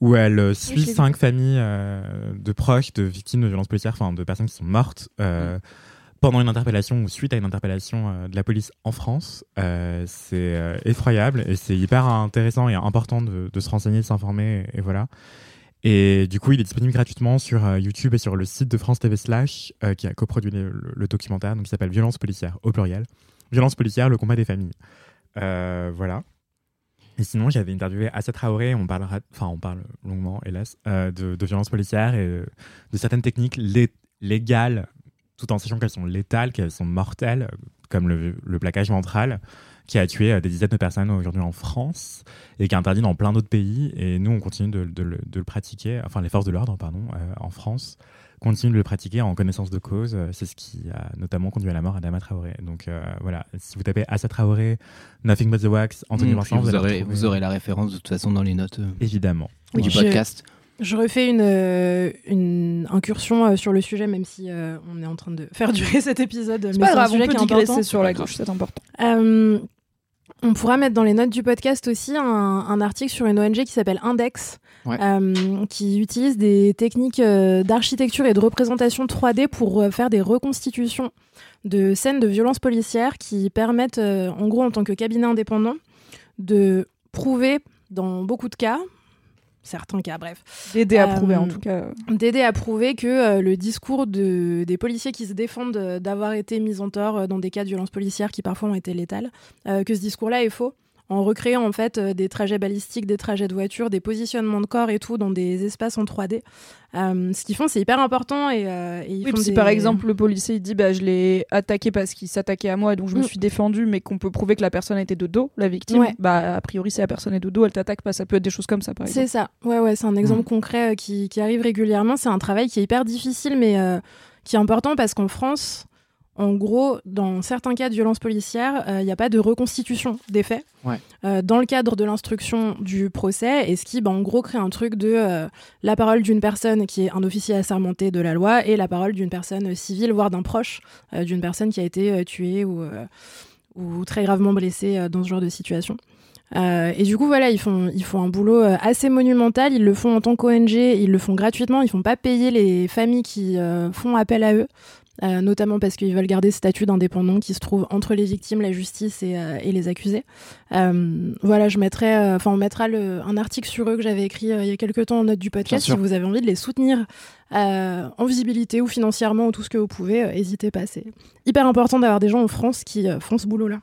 où elle euh, suit cinq familles euh, de proches de victimes de violences policières, enfin de personnes qui sont mortes euh, pendant une interpellation ou suite à une interpellation euh, de la police en France. Euh, c'est euh, effroyable et c'est hyper intéressant et important de, se renseigner, de s'informer, et, voilà. Et du coup, il est disponible gratuitement sur YouTube et sur le site de France TV Slash, qui a coproduit le, documentaire, donc qui s'appelle Violence policière, au pluriel. Violence policière, le combat des familles. Voilà. Et sinon, j'avais interviewé Assa Traoré, on parlera, enfin, on parle longuement, hélas, de, de violences policières et de certaines techniques lé- légales, tout en sachant qu'elles sont létales, qu'elles sont mortelles, comme le, le plaquage ventral, qui a tué euh, des dizaines de personnes aujourd'hui en France et qui est interdit dans plein d'autres pays. Et nous, on continue de, de le, de le pratiquer, enfin, les forces de l'ordre, pardon, euh, en France continuent de le pratiquer en connaissance de cause. Euh, C'est ce qui a notamment conduit à la mort d'Adama Traoré. Donc euh, voilà, si vous tapez Assa Traoré, Nothing But The Wax, Anthony Mm, Vincent, puis vous, aurez, retrouver- vous aurez la référence de toute façon dans les notes euh, Évidemment. Oui, du je- podcast. Je refais une, euh, une incursion euh, sur le sujet, même si euh, on est en train de faire durer cet épisode. C'est pas un grave, on peut qui digresser sur la gauche, c'est important. On pourra mettre dans les notes du podcast aussi un, un article sur une ONG qui s'appelle Index, Ouais. qui utilise des techniques d'architecture et de représentation 3D pour faire des reconstitutions de scènes de violences policières qui permettent, en gros, en tant que cabinet indépendant, de prouver dans beaucoup de cas, certains cas, bref, D'aider à Euh, prouver en tout cas. d'aider à prouver que euh, le discours de, des policiers qui se défendent euh, d'avoir été mis en tort euh, dans des cas de violences policières qui parfois ont été létales, euh, que ce discours-là est faux en recréant en fait euh, des trajets balistiques, des trajets de voiture, des positionnements de corps et tout dans des espaces en 3D. Euh, ce qu'ils font, c'est hyper important et, euh, et ils Oui, font si des- par exemple le policier il dit bah je l'ai attaqué parce qu'il s'attaquait à moi donc je me Mm. suis défendu mais qu'on peut prouver que la personne était de dos la victime Ouais. bah a priori si la personne est de dos elle t'attaque pas ça peut être des choses comme ça par exemple. C'est ça, ouais, ouais, c'est un exemple Mm. concret euh, qui, qui arrive régulièrement. C'est un travail qui est hyper difficile, mais qui est important parce qu'en France, en gros, dans certains cas de violence policière, euh, il n'y a pas de reconstitution des faits Ouais. euh, dans le cadre de l'instruction du procès, et ce qui, bah, en gros, crée un truc de euh, la parole d'une personne qui est un officier assermenté de la loi et la parole d'une personne civile, voire d'un proche d'une personne qui a été tuée ou, ou très gravement blessée dans ce genre de situation. Euh, et du coup, voilà, ils font, ils font un boulot assez monumental. Ils le font en tant qu'ONG, ils le font gratuitement. Ils font pas payer les familles qui euh, font appel à eux euh, notamment parce qu'ils veulent garder ce statut d'indépendant qui se trouve entre les victimes, la justice et, euh, et les accusés. Euh, voilà, je mettrai, enfin, on mettra le- un article sur eux que j'avais écrit il y a quelques temps en note du podcast. Si vous avez envie de les soutenir en visibilité ou financièrement ou tout ce que vous pouvez, n'hésitez pas. C'est hyper important d'avoir des gens en France qui font ce boulot-là.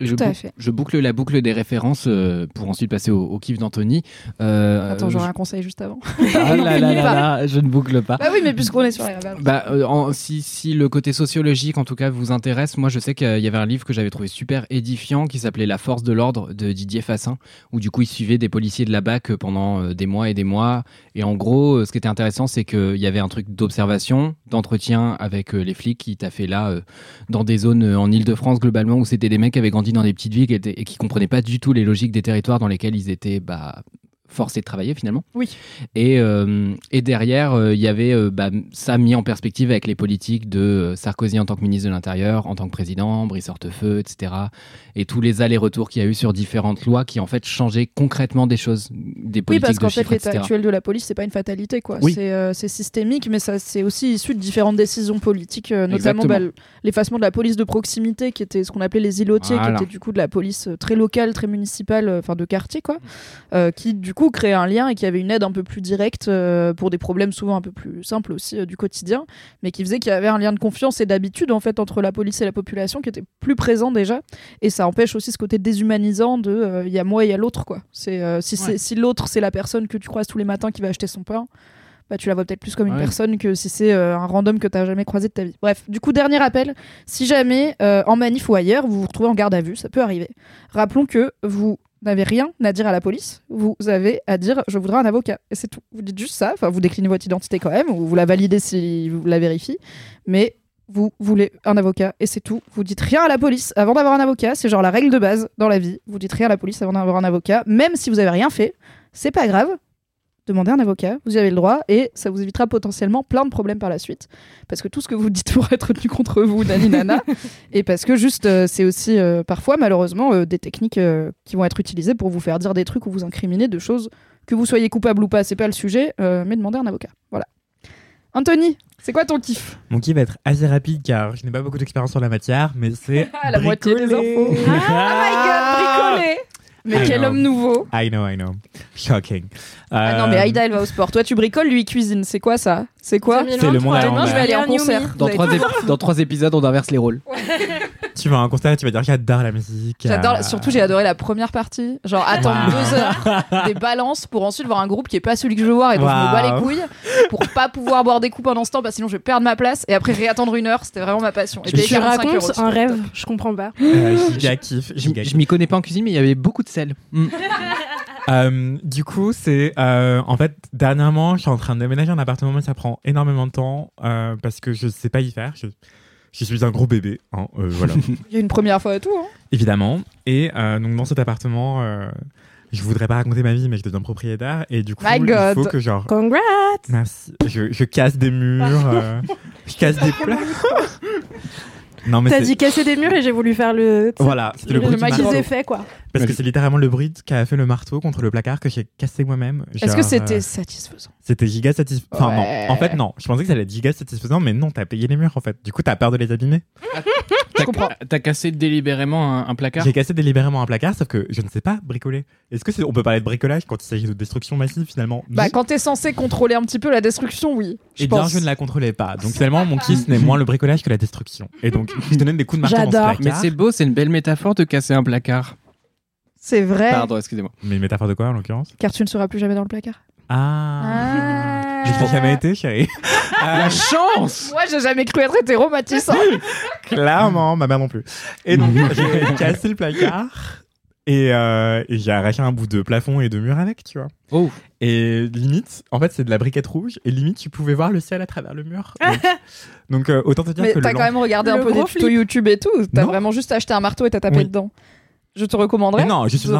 Je, Tout à bou- fait. je boucle la boucle des références euh, pour ensuite passer au, au kiff d'Anthony. Euh, Attends, euh, j'aurai un conseil juste avant. Ah là là là je ne boucle pas. Bah oui, mais puisqu'on est sur les. Bah, euh, en- si, si le côté sociologique, en tout cas, vous intéresse, moi, je sais qu'il y avait un livre que j'avais trouvé super édifiant qui s'appelait La force de l'ordre de Didier Fassin, où du coup, il suivait des policiers de la BAC pendant des mois et des mois. Et en gros, ce qui était intéressant, c'est qu'il y avait un truc d'observation, d'entretien avec les flics qui t'a fait là, dans des zones en Ile-de-France, globalement, où c'était des mecs qui avaient grandi dans des petites villes étaient- et qui comprenaient pas du tout les logiques des territoires dans lesquels ils étaient bah, forcés de travailler finalement. Oui. Et, euh, et derrière, euh, il y avait euh, bah, ça mis en perspective avec les politiques de Sarkozy en tant que ministre de l'Intérieur, en tant que président, Brice Hortefeux, etc. Et tous les allers-retours qu'il y a eu sur différentes lois qui en fait changeaient concrètement des choses, des Oui, politiques parce qu'en fait, l'état actuel de la police, c'est pas une fatalité, quoi. Oui. C'est systémique, mais ça, c'est aussi issu de différentes décisions politiques, notamment bah, l'effacement de la police de proximité, qui était ce qu'on appelait les îlotiers, Voilà. qui était du coup de la police très locale, très municipale, enfin de quartier, quoi, euh, qui du coup créait un lien et qui avait une aide un peu plus directe euh, pour des problèmes souvent un peu plus simples aussi euh, du quotidien, mais qui faisait qu'il y avait un lien de confiance et d'habitude en fait entre la police et la population qui était plus présent déjà, et ça empêche aussi ce côté déshumanisant de euh, il y a moi et il y a l'autre, quoi. C'est si, Ouais. si l'autre c'est la personne que tu croises tous les matins qui va acheter son pain, bah, tu la vois peut-être plus comme une Ouais. personne que si c'est euh, un random que tu jamais croisé de ta vie. Bref, du coup, dernier appel, si jamais euh, en manif ou ailleurs, vous vous retrouvez en garde à vue, ça peut arriver. Rappelons que vous n'avez rien à dire à la police, vous avez à dire je voudrais un avocat. Et c'est tout. Vous dites juste ça, vous déclinez votre identité quand même, ou vous la validez si vous la vérifiez, mais vous voulez un avocat et c'est tout. Vous dites rien à la police avant d'avoir un avocat, c'est genre la règle de base dans la vie. Vous dites rien à la police avant d'avoir un avocat, même si vous avez rien fait, c'est pas grave. Demandez un avocat, vous y avez le droit et ça vous évitera potentiellement plein de problèmes par la suite. Parce que tout ce que vous dites pourrait être tenu contre vous, nani nana. et parce que juste, euh, c'est aussi euh, parfois, malheureusement, euh, des techniques euh, qui vont être utilisées pour vous faire dire des trucs ou vous incriminer de choses que vous soyez coupable ou pas, c'est pas le sujet, euh, mais demandez un avocat. Voilà. Anthony, c'est quoi ton kiff? Mon kiff va être assez rapide car je n'ai pas beaucoup d'expérience sur la matière, mais c'est. Ah, la moitié des infos. Oh my god, bricoler Mais I quel know. homme nouveau I know, I know. Shocking. Ah non, mais Euh, Aïda, elle va au sport. Toi, tu bricoles, lui, il cuisine. C'est quoi ça? C'est quoi 2023. C'est le monde à Demain, je vais aller en concert. Dans trois, tout- ép- dans trois épisodes, on inverse les rôles. Tu vas à un concert et tu vas dire j'adore la musique. J'adore, euh, surtout j'ai adoré la première partie, genre attendre Wow. deux heures des balances pour ensuite voir un groupe qui est pas celui que je veux voir et dont je me bats les couilles pour pas pouvoir boire des coups pendant ce temps parce que sinon je vais perdre ma place et après réattendre une heure, c'était vraiment ma passion. Et Tu payer 45 euros, racontes c'était un top. rêve, je comprends pas. euh, giga kiff. Je, giga je m'y connais pas en cuisine, mais il y avait beaucoup de sel. Mm. Euh, du coup, c'est euh, en fait dernièrement, je suis en train de déménager un appartement, mais ça prend énormément de temps euh, parce que je sais pas y faire. Je, je suis un gros bébé, hein, voilà, Il y a une première fois et tout. hein. évidemment. Et donc dans cet appartement, je voudrais pas raconter ma vie, mais je deviens propriétaire et du coup, My il faut que genre Congrats Merci. Je, je casse des murs, je casse des plats. non mais T'as c'est- dit casser des murs et j'ai voulu faire le. voilà, c'était le le bruit effet quoi. Parce que c'est littéralement le bruit qu'a fait le marteau contre le placard que j'ai cassé moi-même. Est-ce que c'était euh, satisfaisant C'était giga satisfaisant. Enfin Ouais. non, en fait non. Je pensais que ça allait être giga satisfaisant, mais non, t'as payé les murs en fait. Du coup, t'as peur de les abîmer. T'as comprends. t'as cassé délibérément un, un placard? J'ai cassé délibérément un placard, sauf que je ne sais pas bricoler. Est-ce que c'est- on peut parler de bricolage quand il s'agit de destruction massive finalement? Bah Non. quand t'es censé contrôler un petit peu la destruction, oui. Je Eh bien, je ne la contrôlais pas. Donc finalement, mon kiss n'est moins le bricolage que la destruction. Et donc, je donnais des coups de marteau dans ce J'adore. placard. Mais c'est beau, c'est une belle métaphore de casser un placard. C'est vrai. Pardon, excusez-moi. Mais une métaphore de quoi en l'occurrence? Car tu ne seras plus jamais dans le placard. Ah. Ah. Je n'ai jamais été, chérie. La chance Moi, j'ai jamais cru être hétéro, Mathis. hein. Clairement, ma mère non plus. Et donc, j'ai cassé le placard et, euh, et j'ai arraché un bout de plafond et de mur avec, tu vois. Oh, Et limite, en fait, c'est de la briquette rouge et limite, tu pouvais voir le ciel à travers le mur. Donc, donc, euh, autant te dire Mais que t'as quand même regardé un peu des tutos. YouTube et tout. T'as vraiment juste acheté un marteau et t'as tapé Oui. dedans. Je te recommanderais. Mais non, je, suis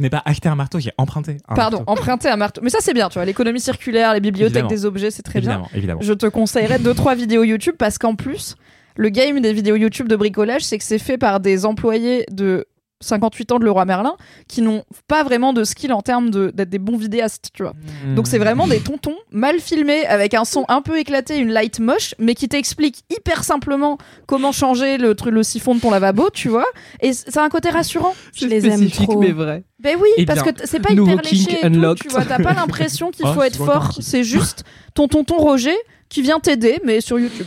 n'ai pas acheté un marteau, j'ai emprunté. Un Pardon, marteau. emprunter un marteau. Mais ça, c'est bien, tu vois. L'économie circulaire, les bibliothèques Évidemment. des objets, c'est très bien. évidemment, évidemment. Je te conseillerais deux trois vidéos YouTube parce qu'en plus, le game des vidéos YouTube de bricolage, c'est que c'est fait par des employés de 58 ans de Leroy Merlin qui n'ont pas vraiment de skill en termes de- d'être des bons vidéastes, tu vois. Donc c'est vraiment des tontons mal filmés avec un son un peu éclaté, une light moche, mais qui t'explique hyper simplement comment changer le, truc- le siphon de ton lavabo, tu vois. Et c- ça a un côté rassurant. Je les aime trop. mais vrai. Ben oui, Eh parce bien, que c'est pas hyper léché et tout, tu vois. T'as pas l'impression qu'il Oh, faut c'est être fort. C'est juste ton tonton Roger qui vient t'aider, mais sur YouTube.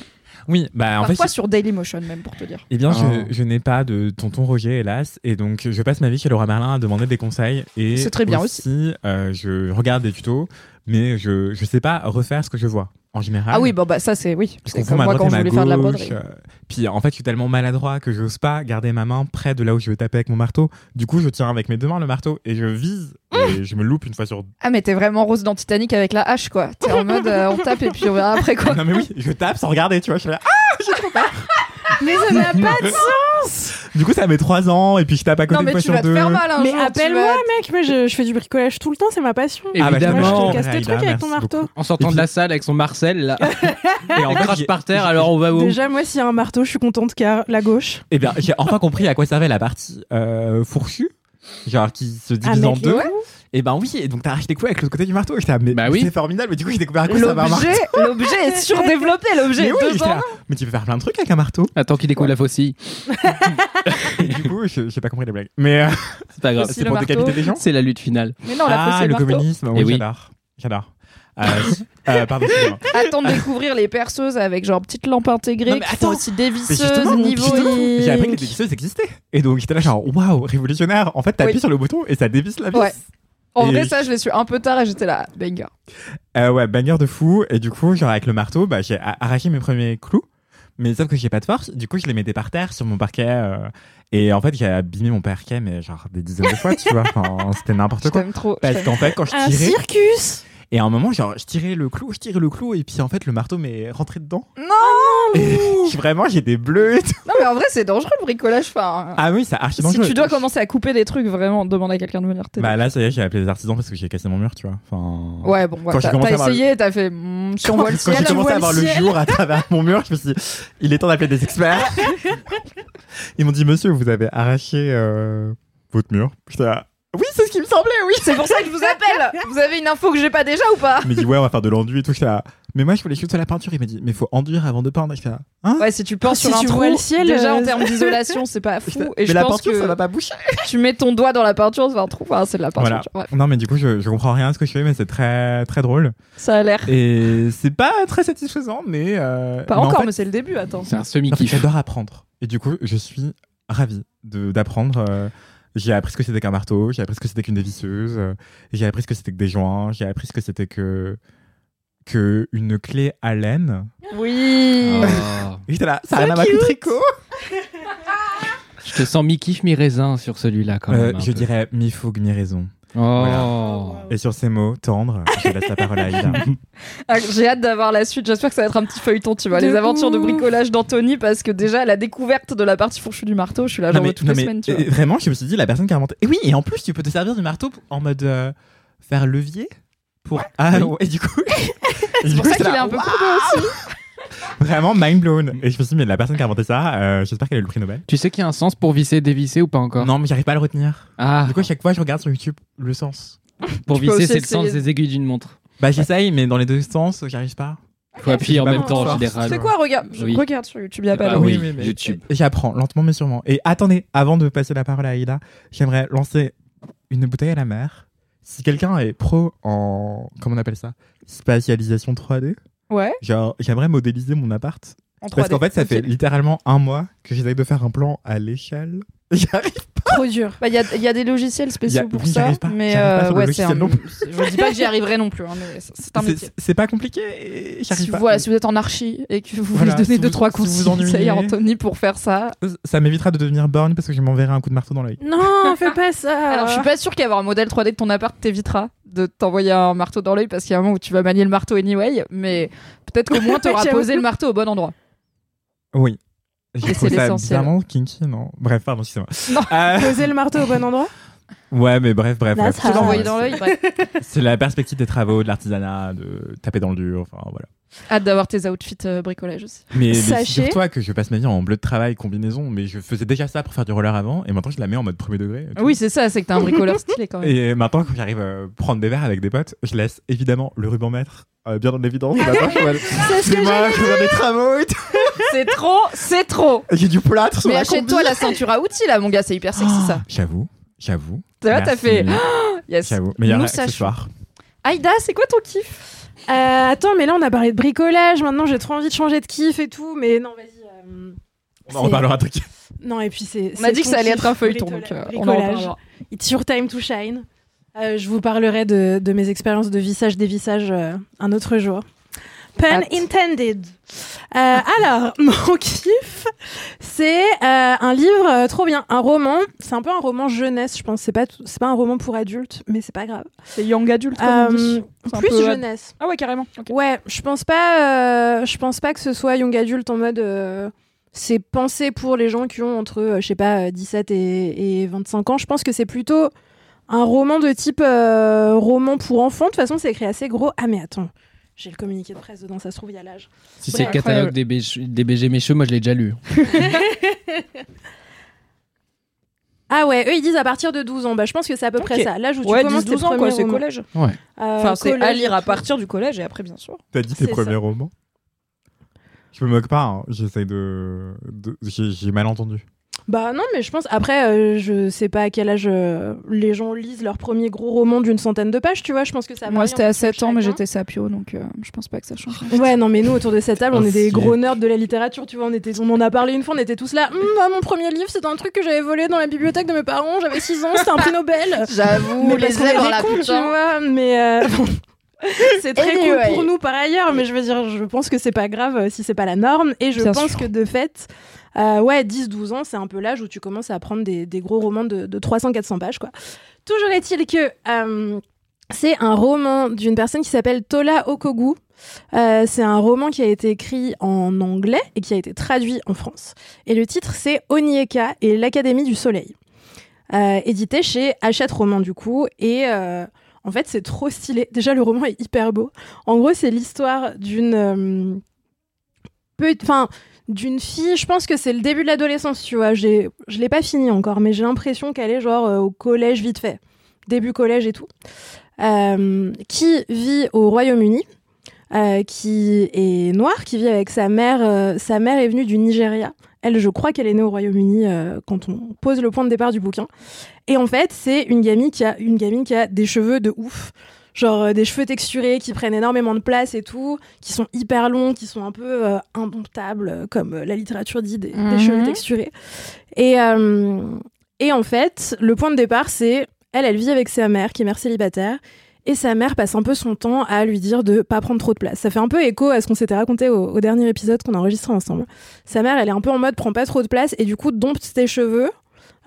Oui, bah en fait, Parfois sur Dailymotion même pour te dire. Eh bien, Oh. je, je n'ai pas de tonton Roger, hélas, et donc je passe ma vie chez Laura Merlin à demander des conseils. Et C'est très bien aussi. euh, je regarde des tutos, mais je je sais pas refaire ce que je vois en général. Ah oui, bon bah ça c'est oui. C'est comme moi quand je voulais faire de la gauche, broderie. euh, Puis en fait, je suis tellement maladroit que j'ose pas garder ma main près de là où je veux taper avec mon marteau. Du coup, je tiens avec mes deux mains le marteau et je vise et je me loupe une fois sur. Ah mais t'es vraiment rose dans Titanic avec la hache quoi. T'es en mode euh, on tape et puis on verra après quoi. non mais oui, je tape sans regarder, tu vois. Je suis là, Mais ça n'a pas de Du coup, ça met 3 ans et puis je tape à côté Non une mais fois tu sur vas te deux. faire mal un Mais jour, appelle-moi, vas- mec. Moi, je, je fais du bricolage tout le temps, c'est ma passion. Ah, bah, Évidemment. Moi, je te Évidemment. casse tes Raïda, trucs avec ton merci marteau. beaucoup. En sortant de la salle avec son Marcel, là. et en crache par terre, alors on va où Déjà, moi, s'il y a un marteau, je suis contente car la gauche. Eh bien, j'ai enfin compris à quoi servait la partie euh, fourchue, genre qui se divise Ah, en deux. Et ben oui, et donc t'arrêtes les coups avec l'autre côté du marteau? Et j'étais là, mais Bah oui. c'est formidable. Mais du coup, j'ai découvert à quoi ça va un marteau. L'objet, est surdéveloppé, l'objet. Mais oui, là, mais tu peux faire plein de trucs avec un marteau. Attends qu'il découvre la faucille. Et du coup, je- j'ai pas compris les blagues. Mais euh, C'est pas grave. C'est le pour décapiter des gens? C'est la lutte finale. Mais non, la ah, c'est le le communisme. Eh Oui, oui. j'adore. J'adore. Euh, euh, pardon. Attends de découvrir les perceuses avec genre petite lampe intégrée Non, mais qui attends. aussi justement, niveau j'ai appris que les dévisseuses existaient. Et donc j'étais là genre waouh, révolutionnaire. En fait, t'appuies Oui. sur le bouton et ça dévisse la vis. Ouais. En Et- vrai, ça, je l'ai su un peu tard et j'étais là, banger. Euh, ouais, banger de fou. Et du coup, genre avec le marteau, bah, j'ai arraché mes premiers clous. Mais sauf que j'ai pas de force. Du coup, je les mettais par terre sur mon parquet. euh, et en fait, j'ai abîmé mon parquet, mais genre des dizaines de fois, tu vois. Enfin, c'était n'importe quoi. trop. Parce qu'en fait, quand je Un tirais, circus et à un moment, genre, je tirais le clou, je tirais le clou, et puis en fait, le marteau m'est rentré dedans. Non Et vraiment, j'étais bleu et tout. Non, mais en vrai, c'est dangereux le bricolage. Enfin, Ah oui, ça archi si dangereux. tu dois commencer à couper des trucs, vraiment, demande à quelqu'un de venir t'aider. Bah là, ça y est, j'ai appelé les artisans parce que j'ai cassé mon mur, tu vois. Enfin. ouais, bon, j'ai t'as avoir le- essayé, t'as fait. mm, si on Quand, voit le quand ciel, j'ai commencé à voir le jour à travers mon mur, je me suis dit, il est temps d'appeler des experts. Ils m'ont dit, monsieur, vous avez arraché euh, votre mur. J'étais là, oui, c'est ce qui me semblait, oui. C'est pour ça que je vous appelle. Vous avez une info que j'ai pas déjà ou pas Il m'a dit, ouais, on va faire de l'enduit et tout. J'étais là, mais moi, je voulais juste la peinture. Il m'a dit, mais faut enduire avant de peindre. J'étais là, hein Ouais, si tu penses Si sur un tu trou, vois le ciel, déjà en euh, termes d'isolation, c'est pas fou. Et mais je la pense peinture, que ça va pas boucher. tu mets ton doigt dans la peinture, c'est un trou. Enfin, c'est de la peinture. Voilà. Non, mais du coup, je, je comprends rien à ce que je fais, mais c'est très, très drôle. ça a l'air. Et c'est pas très satisfaisant, mais. euh, Pas mais en encore, fait, mais c'est le début. Attends. C'est un En fait, semi-kiff. J'adore apprendre. Et du coup, je suis ravi de- d'apprendre. euh, j'ai appris ce que c'était qu'un marteau, j'ai appris ce que c'était qu'une dévisseuse, euh, j'ai appris ce que c'était que des joints, j'ai appris ce que c'était que, que une clé à laine. Oui. Oh. Et j'étais là, ça a voir avec le tricot. Je te sens mi-kiff, mi-raisin sur celui-là, quand Euh, même. je peu. dirais mi-fougue, mi-raison. Oh. Et sur ces mots tendres, je laisse la parole à Aïda. Ah, J'ai hâte d'avoir la suite. J'espère que ça va être un petit feuilleton, tu vois. De les aventures de bricolage d'Anthony, parce que déjà, la découverte de la partie fourchue du marteau, je suis là, Non, genre, mais- toutes non, les mais, semaines, tu euh, vois. Vraiment, je me suis dit, la personne qui a inventé. Et oui, et en plus, tu peux te servir du marteau en mode euh, faire levier. Pour... Ah, Oui. ouais, et du coup. C'est pour coup, ça qu'il est un peu courbé aussi. Vraiment mind blown. Et je me suis dit, mais la personne qui a inventé ça, euh, j'espère qu'elle a eu le prix Nobel. Tu sais qu'il y a un sens pour visser, dévisser ou pas encore Non, mais j'arrive pas à le retenir. Ah, Du coup, à chaque fois, je regarde sur YouTube le sens. pour tu peux visser, aussi c'est le sens essayer. des aiguilles d'une montre. Bah, j'essaye, mais dans les deux sens, j'arrive pas. Faut appuyer en pas même mon temps en force. général. C'est quoi, regarde, je Oui. regarde sur YouTube, il y a pas Ah de oui, mais- YouTube. J'apprends lentement mais sûrement. Et attendez, avant de passer la parole à Aïda, j'aimerais lancer une bouteille à la mer. Si quelqu'un est pro en. Comment on appelle ça? Spatialisation 3D, Ouais, genre, j'aimerais modéliser mon appart. en 3D. Parce qu'en fait, ça fait littéralement un mois que j'essaye de faire un plan à l'échelle. J'arrive Trop dur. Bah, Il y, a, il y a des logiciels spéciaux a- pour oui, ça, pas. mais pas euh, ouais, c'est un... Je dis pas que j'y arriverai non plus, hein, c'est- c'est un métier. C'est c'est pas compliqué Si, pas. voilà, si vous êtes en archi et que vous Voilà, voulez donner si deux vous- trois si conseils ennuyez. à Anthony pour faire ça. Ça m'évitera de devenir borgne parce que je m'enverrai un coup de marteau dans l'œil. Non, fais pas ça. Alors je suis pas sûre qu'avoir un modèle 3D de ton appart t'évitera de t'envoyer un marteau dans l'œil parce qu'il y a un moment où tu vas manier le marteau anyway, mais peut-être qu'au moins t'auras J'avoue. posé le marteau au bon endroit. Oui. J'ai Et trouvé c'est ça l'essentiel. bizarrement kinky, non Bref, pardon, excusez-moi. Non. Euh, Poser le marteau au bon endroit ouais, mais bref, bref, bref. Tu dans l'œil, bref. C'est la perspective des travaux, de l'artisanat, de taper dans le dur, enfin voilà. Hâte d'avoir tes outfits euh, bricolage aussi. Mais, mais Sachez- toi que je passe ma vie en bleu de travail combinaison, mais je faisais déjà ça pour faire du roller avant, et maintenant je la mets en mode premier degré. tout. Oui, c'est ça, c'est que t'as un bricoleur stylé quand même. Et maintenant, quand j'arrive à prendre des verres avec des potes, je laisse évidemment le ruban maître euh, bien en évidence. Et maintenant, je suis en mode, C'est moi, je fais des travaux et tout. C'est trop, c'est trop. Et J'ai du plâtre sur Mais la achète-toi la ceinture à outils là, mon gars, c'est hyper sexy ça. J'avoue, j'avoue. Tu vois, t'as fait. Yes. J'avoue. Meilleur Nous sachons. accessoire. Aïda, c'est quoi ton kiff? Euh, attends, mais là on a parlé de bricolage. Maintenant j'ai trop envie de changer de kiff et tout. Mais non, vas-y. euh, On en c'est- reparlera de Non, et puis c'est. On a c'est dit que ton ça allait kiff, être un feuilleton, donc euh, on en bricolage. reparlera. It's your time to shine. Euh, je vous parlerai de, de mes expériences de vissage des visages euh, un autre jour. Pun intended. Euh, alors, mon kiff, c'est euh, un livre euh, trop bien, un roman. C'est un peu un roman jeunesse, je pense. C'est pas c'est pas un roman pour adultes, mais c'est pas grave. C'est young adult comme on dit. C'est un plus peu- jeunesse. Ah ouais, carrément. Ouais, je pense pas. je pense pas que ce soit young adulte en mode. c'est pensé pour les gens qui ont entre, je sais pas, euh, 17 et, et 25 ans. Je pense que c'est plutôt un roman de type roman pour enfants. De toute façon, c'est écrit assez gros. Ah mais attends, j'ai le communiqué de presse dedans. Ça se trouve il y a l'âge. Si Ouais, c'est le catalogue des, BG des BG Mécheux, moi je l'ai déjà lu. Ah ouais, eux ils disent à partir de 12 ans. Bah je pense que c'est à peu près ça. L'âge où tu Ouais, commences 10-12 tes ans quoi, premiers c'est collège. Ouais. Euh, Enfin, c'est à lire à partir du collège et après, bien sûr. T'as dit tes premiers ça. romans? Je me moque pas, hein. j'essaye de. j'ai mal entendu. Bah non, mais je pense. Après, euh, je sais pas à quel âge euh, les gens lisent leur premier gros roman d'une centaine de pages, tu vois. Je pense que ça. Moi, c'était à fonction de 7 ans, mais j'étais sapio, donc euh, je pense pas que ça change. Ouais, non, mais nous, autour de cette table, on est des gros nerds de la littérature, tu vois. On, était, on en a parlé une fois, on était tous là. Hum, ah, mon premier livre, c'était un truc que j'avais volé dans la bibliothèque de mes parents, j'avais 6 ans, c'était un prix Nobel. J'avoue, mais les élèves là, cons, tu vois. Mais euh, bon. c'est très Anyway. cool pour nous par ailleurs, mais je veux dire, je pense que c'est pas grave si c'est pas la norme. Et je Bien pense sûr. que de fait, euh, ouais, 10-12 ans, c'est un peu l'âge où tu commences à prendre des, des gros romans de, de 300-400 pages, quoi. Toujours est-il que euh, c'est un roman d'une personne qui s'appelle Tola Okogu. Euh, c'est un roman qui a été écrit en anglais et qui a été traduit en France. Et le titre, c'est Onieka et l'Académie du Soleil. Édité chez Hachette Roman, du coup. Et en fait, c'est trop stylé. Déjà, le roman est hyper beau. En gros, c'est l'histoire d'une. Enfin. D'une fille, je pense que c'est le début de l'adolescence, tu vois. Je l'ai pas fini encore, mais j'ai l'impression qu'elle est genre euh, au collège vite fait, début collège et tout, Euh, qui vit au Royaume-Uni, euh, qui est noire, qui vit avec sa mère. sa mère est venue du Nigeria. Elle, je crois qu'elle est née au Royaume-Uni quand on pose le point de départ du bouquin. Et en fait, c'est une gamine qui a une gamine qui a des cheveux de ouf. Genre euh, des cheveux texturés qui prennent énormément de place et tout, qui sont hyper longs, qui sont un peu euh, indomptables, euh, comme la littérature dit, des, des Mhm. cheveux texturés. Et, et en fait, le point de départ, c'est elle, elle vit avec sa mère, qui est mère célibataire, et sa mère passe un peu son temps à lui dire de pas prendre trop de place. Ça fait un peu écho à ce qu'on s'était raconté au, au dernier épisode qu'on a enregistré ensemble. Sa mère, elle est un peu en mode prends pas trop de place, et du coup, dompte tes cheveux.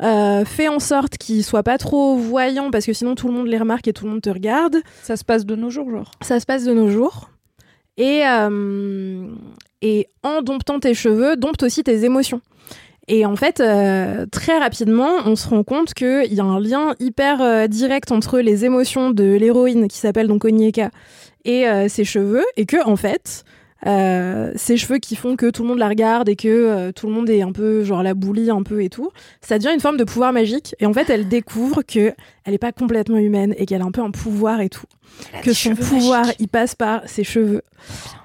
Euh, fais en sorte qu'ils soient pas trop voyants parce que sinon tout le monde les remarque et tout le monde te regarde. Ça se passe de nos jours, genre. Ça se passe de nos jours. Et, euh, et en domptant tes cheveux, dompte aussi tes émotions. Et en fait, euh, très rapidement, on se rend compte qu'il y a un lien hyper direct entre les émotions de l'héroïne qui s'appelle donc Onyeka et ses cheveux, et que en fait, euh, ces cheveux qui font que tout le monde la regarde et que euh, tout le monde est un peu genre la boulie un peu et tout, ça devient une forme de pouvoir magique. Et en fait, elle découvre que elle est pas complètement humaine et qu'elle a un peu un pouvoir et tout. Que son pouvoir il passe par ses cheveux.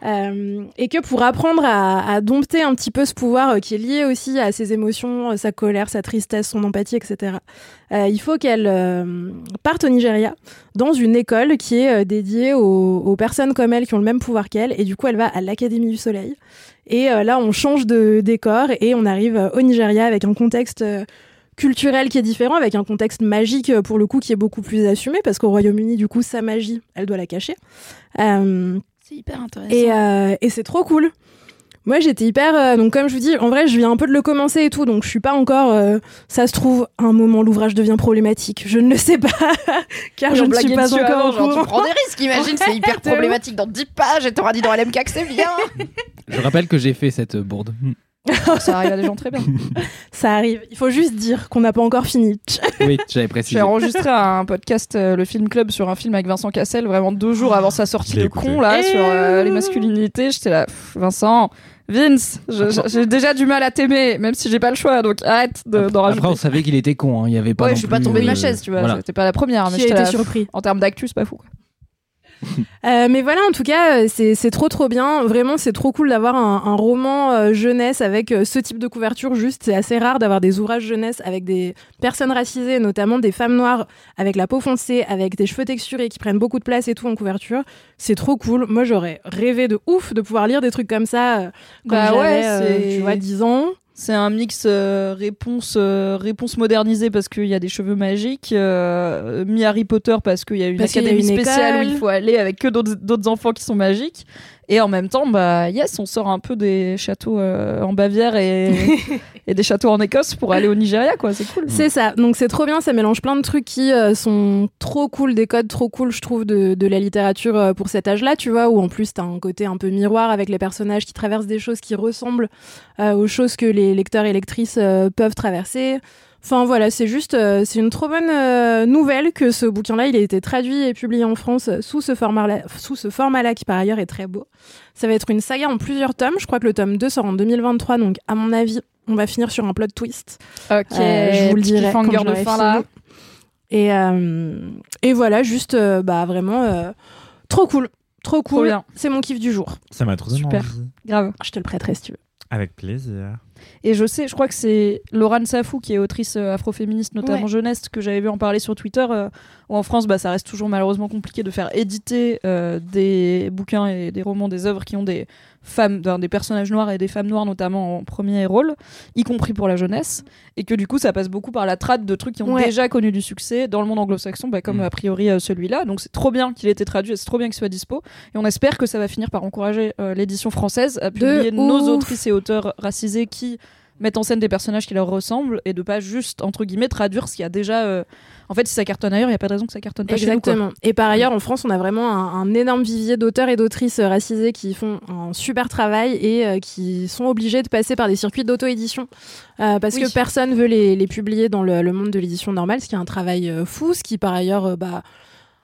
Euh, et que pour apprendre à, à dompter un petit peu ce pouvoir euh, qui est lié aussi à ses émotions, euh, sa colère, sa tristesse, son empathie, etc. il faut qu'elle parte au Nigeria dans une école qui est dédiée aux, aux personnes comme elle qui ont le même pouvoir qu'elle. Et du coup elle va à l'Académie du Soleil. Et là on change de décor et on arrive au Nigeria avec un contexte culturel qui est différent, avec un contexte magique euh, pour le coup qui est beaucoup plus assumé, parce qu'au Royaume-Uni, du coup, sa magie, elle doit la cacher. Euh, C'est hyper intéressant. et euh, et c'est trop cool. Moi, j'étais hyper. euh, donc, comme je vous dis, en vrai, je viens un peu de le commencer et tout, donc je suis pas encore. euh, ça se trouve, à un moment, l'ouvrage devient problématique. Je ne le sais pas, car je ne suis pas encore au genre, tu prends des risques, imagine, c'est hyper problématique dans 10 pages et t'auras dit dans LMK que c'est bien. Je rappelle que j'ai fait cette bourde. Ça arrive à des gens très bien. Ça arrive. Il faut juste dire qu'on n'a pas encore fini. Oui, j'avais précisé. J'ai enregistré un podcast, euh, le Film Club, sur un film avec Vincent Cassel, vraiment deux jours avant sa sortie de écouté. con, là, sur euh, les masculinités. J'étais là, Pff, Vincent, Vince, j'ai déjà du mal à t'aimer, même si j'ai pas le choix, donc arrête de- d'en rajouter. Après, on savait qu'il était con. hein. Il y avait pas. ouais, non je suis pas tombée de ma euh, chaise, tu vois. voilà. J'étais pas la première, mais j'étais surpris En termes d'actu, c'est pas fou. quoi. Euh, mais voilà, en tout cas, euh, c'est trop trop bien. Vraiment, c'est trop cool d'avoir un, un roman euh, jeunesse avec euh, ce type de couverture. Juste, c'est assez rare d'avoir des ouvrages jeunesse avec des personnes racisées, notamment des femmes noires avec la peau foncée, avec des cheveux texturés qui prennent beaucoup de place et tout en couverture. C'est trop cool. Moi, j'aurais rêvé de ouf de pouvoir lire des trucs comme ça quand Bah ouais, tu vois, 10 ans. C'est un mix euh, réponse, euh, réponse modernisée parce qu'il y a des cheveux magiques, euh, mi Harry Potter parce qu'il y a une Parce a académie une spéciale où il faut aller avec que d'autres enfants qui sont magiques. Et en même temps, bah yes, on sort un peu des châteaux euh, en Bavière et, et des châteaux en Écosse pour aller au Nigeria, quoi. C'est cool. C'est ça, donc c'est trop bien, ça mélange plein de trucs qui euh, sont trop cool, des codes trop cool, je trouve, de, de la littérature euh, pour cet âge-là, tu vois, où en plus t'as un côté un peu miroir avec les personnages qui traversent des choses qui ressemblent euh, aux choses que les lecteurs et lectrices peuvent traverser. Enfin voilà, c'est juste, euh, c'est une trop bonne euh, nouvelle que ce bouquin-là, il a été traduit et publié en France euh, sous ce format-là, sous ce format-là qui par ailleurs est très beau. Ça va être une saga en plusieurs tomes, je crois que le tome 2 sort en 2023, donc à mon avis, on va finir sur un plot twist. Ok, Euh, je vous le dirai quand de fin là. Et, euh, et voilà, juste, euh, bah vraiment, euh, trop cool. Trop Trop cool. bien. C'est mon kiff du jour. Ça m'a trop Super. envie. Grave. Je te le prêterai si tu veux. Avec plaisir. Et je sais, je crois que c'est Laurent Safou qui est autrice euh, afroféministe, notamment Ouais. jeunesse, que j'avais vu en parler sur Twitter. euh, où en France, bah, ça reste toujours malheureusement compliqué de faire éditer euh, des bouquins et des romans, des œuvres qui ont des femmes, d'un- des personnages noirs et des femmes noires notamment en premier rôle, y compris pour la jeunesse, et que du coup ça passe beaucoup par la trade de trucs qui ont Ouais. déjà connu du succès dans le monde anglo-saxon, bah, comme Mm. a priori euh, celui-là. Donc c'est trop bien qu'il ait été traduit, et c'est trop bien qu'il soit dispo, et on espère que ça va finir par encourager euh, l'édition française à publier nos ouf. autrices et auteurs racisés qui mettent en scène des personnages qui leur ressemblent et de pas juste entre guillemets traduire ce qu'il y a déjà. euh, En fait, si ça cartonne ailleurs, il y a pas de raison que ça cartonne pas chez nous. Exactement. Et par ailleurs, en France, on a vraiment un, un énorme vivier d'auteurs et d'autrices euh, racisés qui font un super travail et euh, qui sont obligés de passer par des circuits d'auto-édition euh, parce Oui. que personne veut les, les publier dans le, le monde de l'édition normale, ce qui est un travail fou, ce qui par ailleurs bah,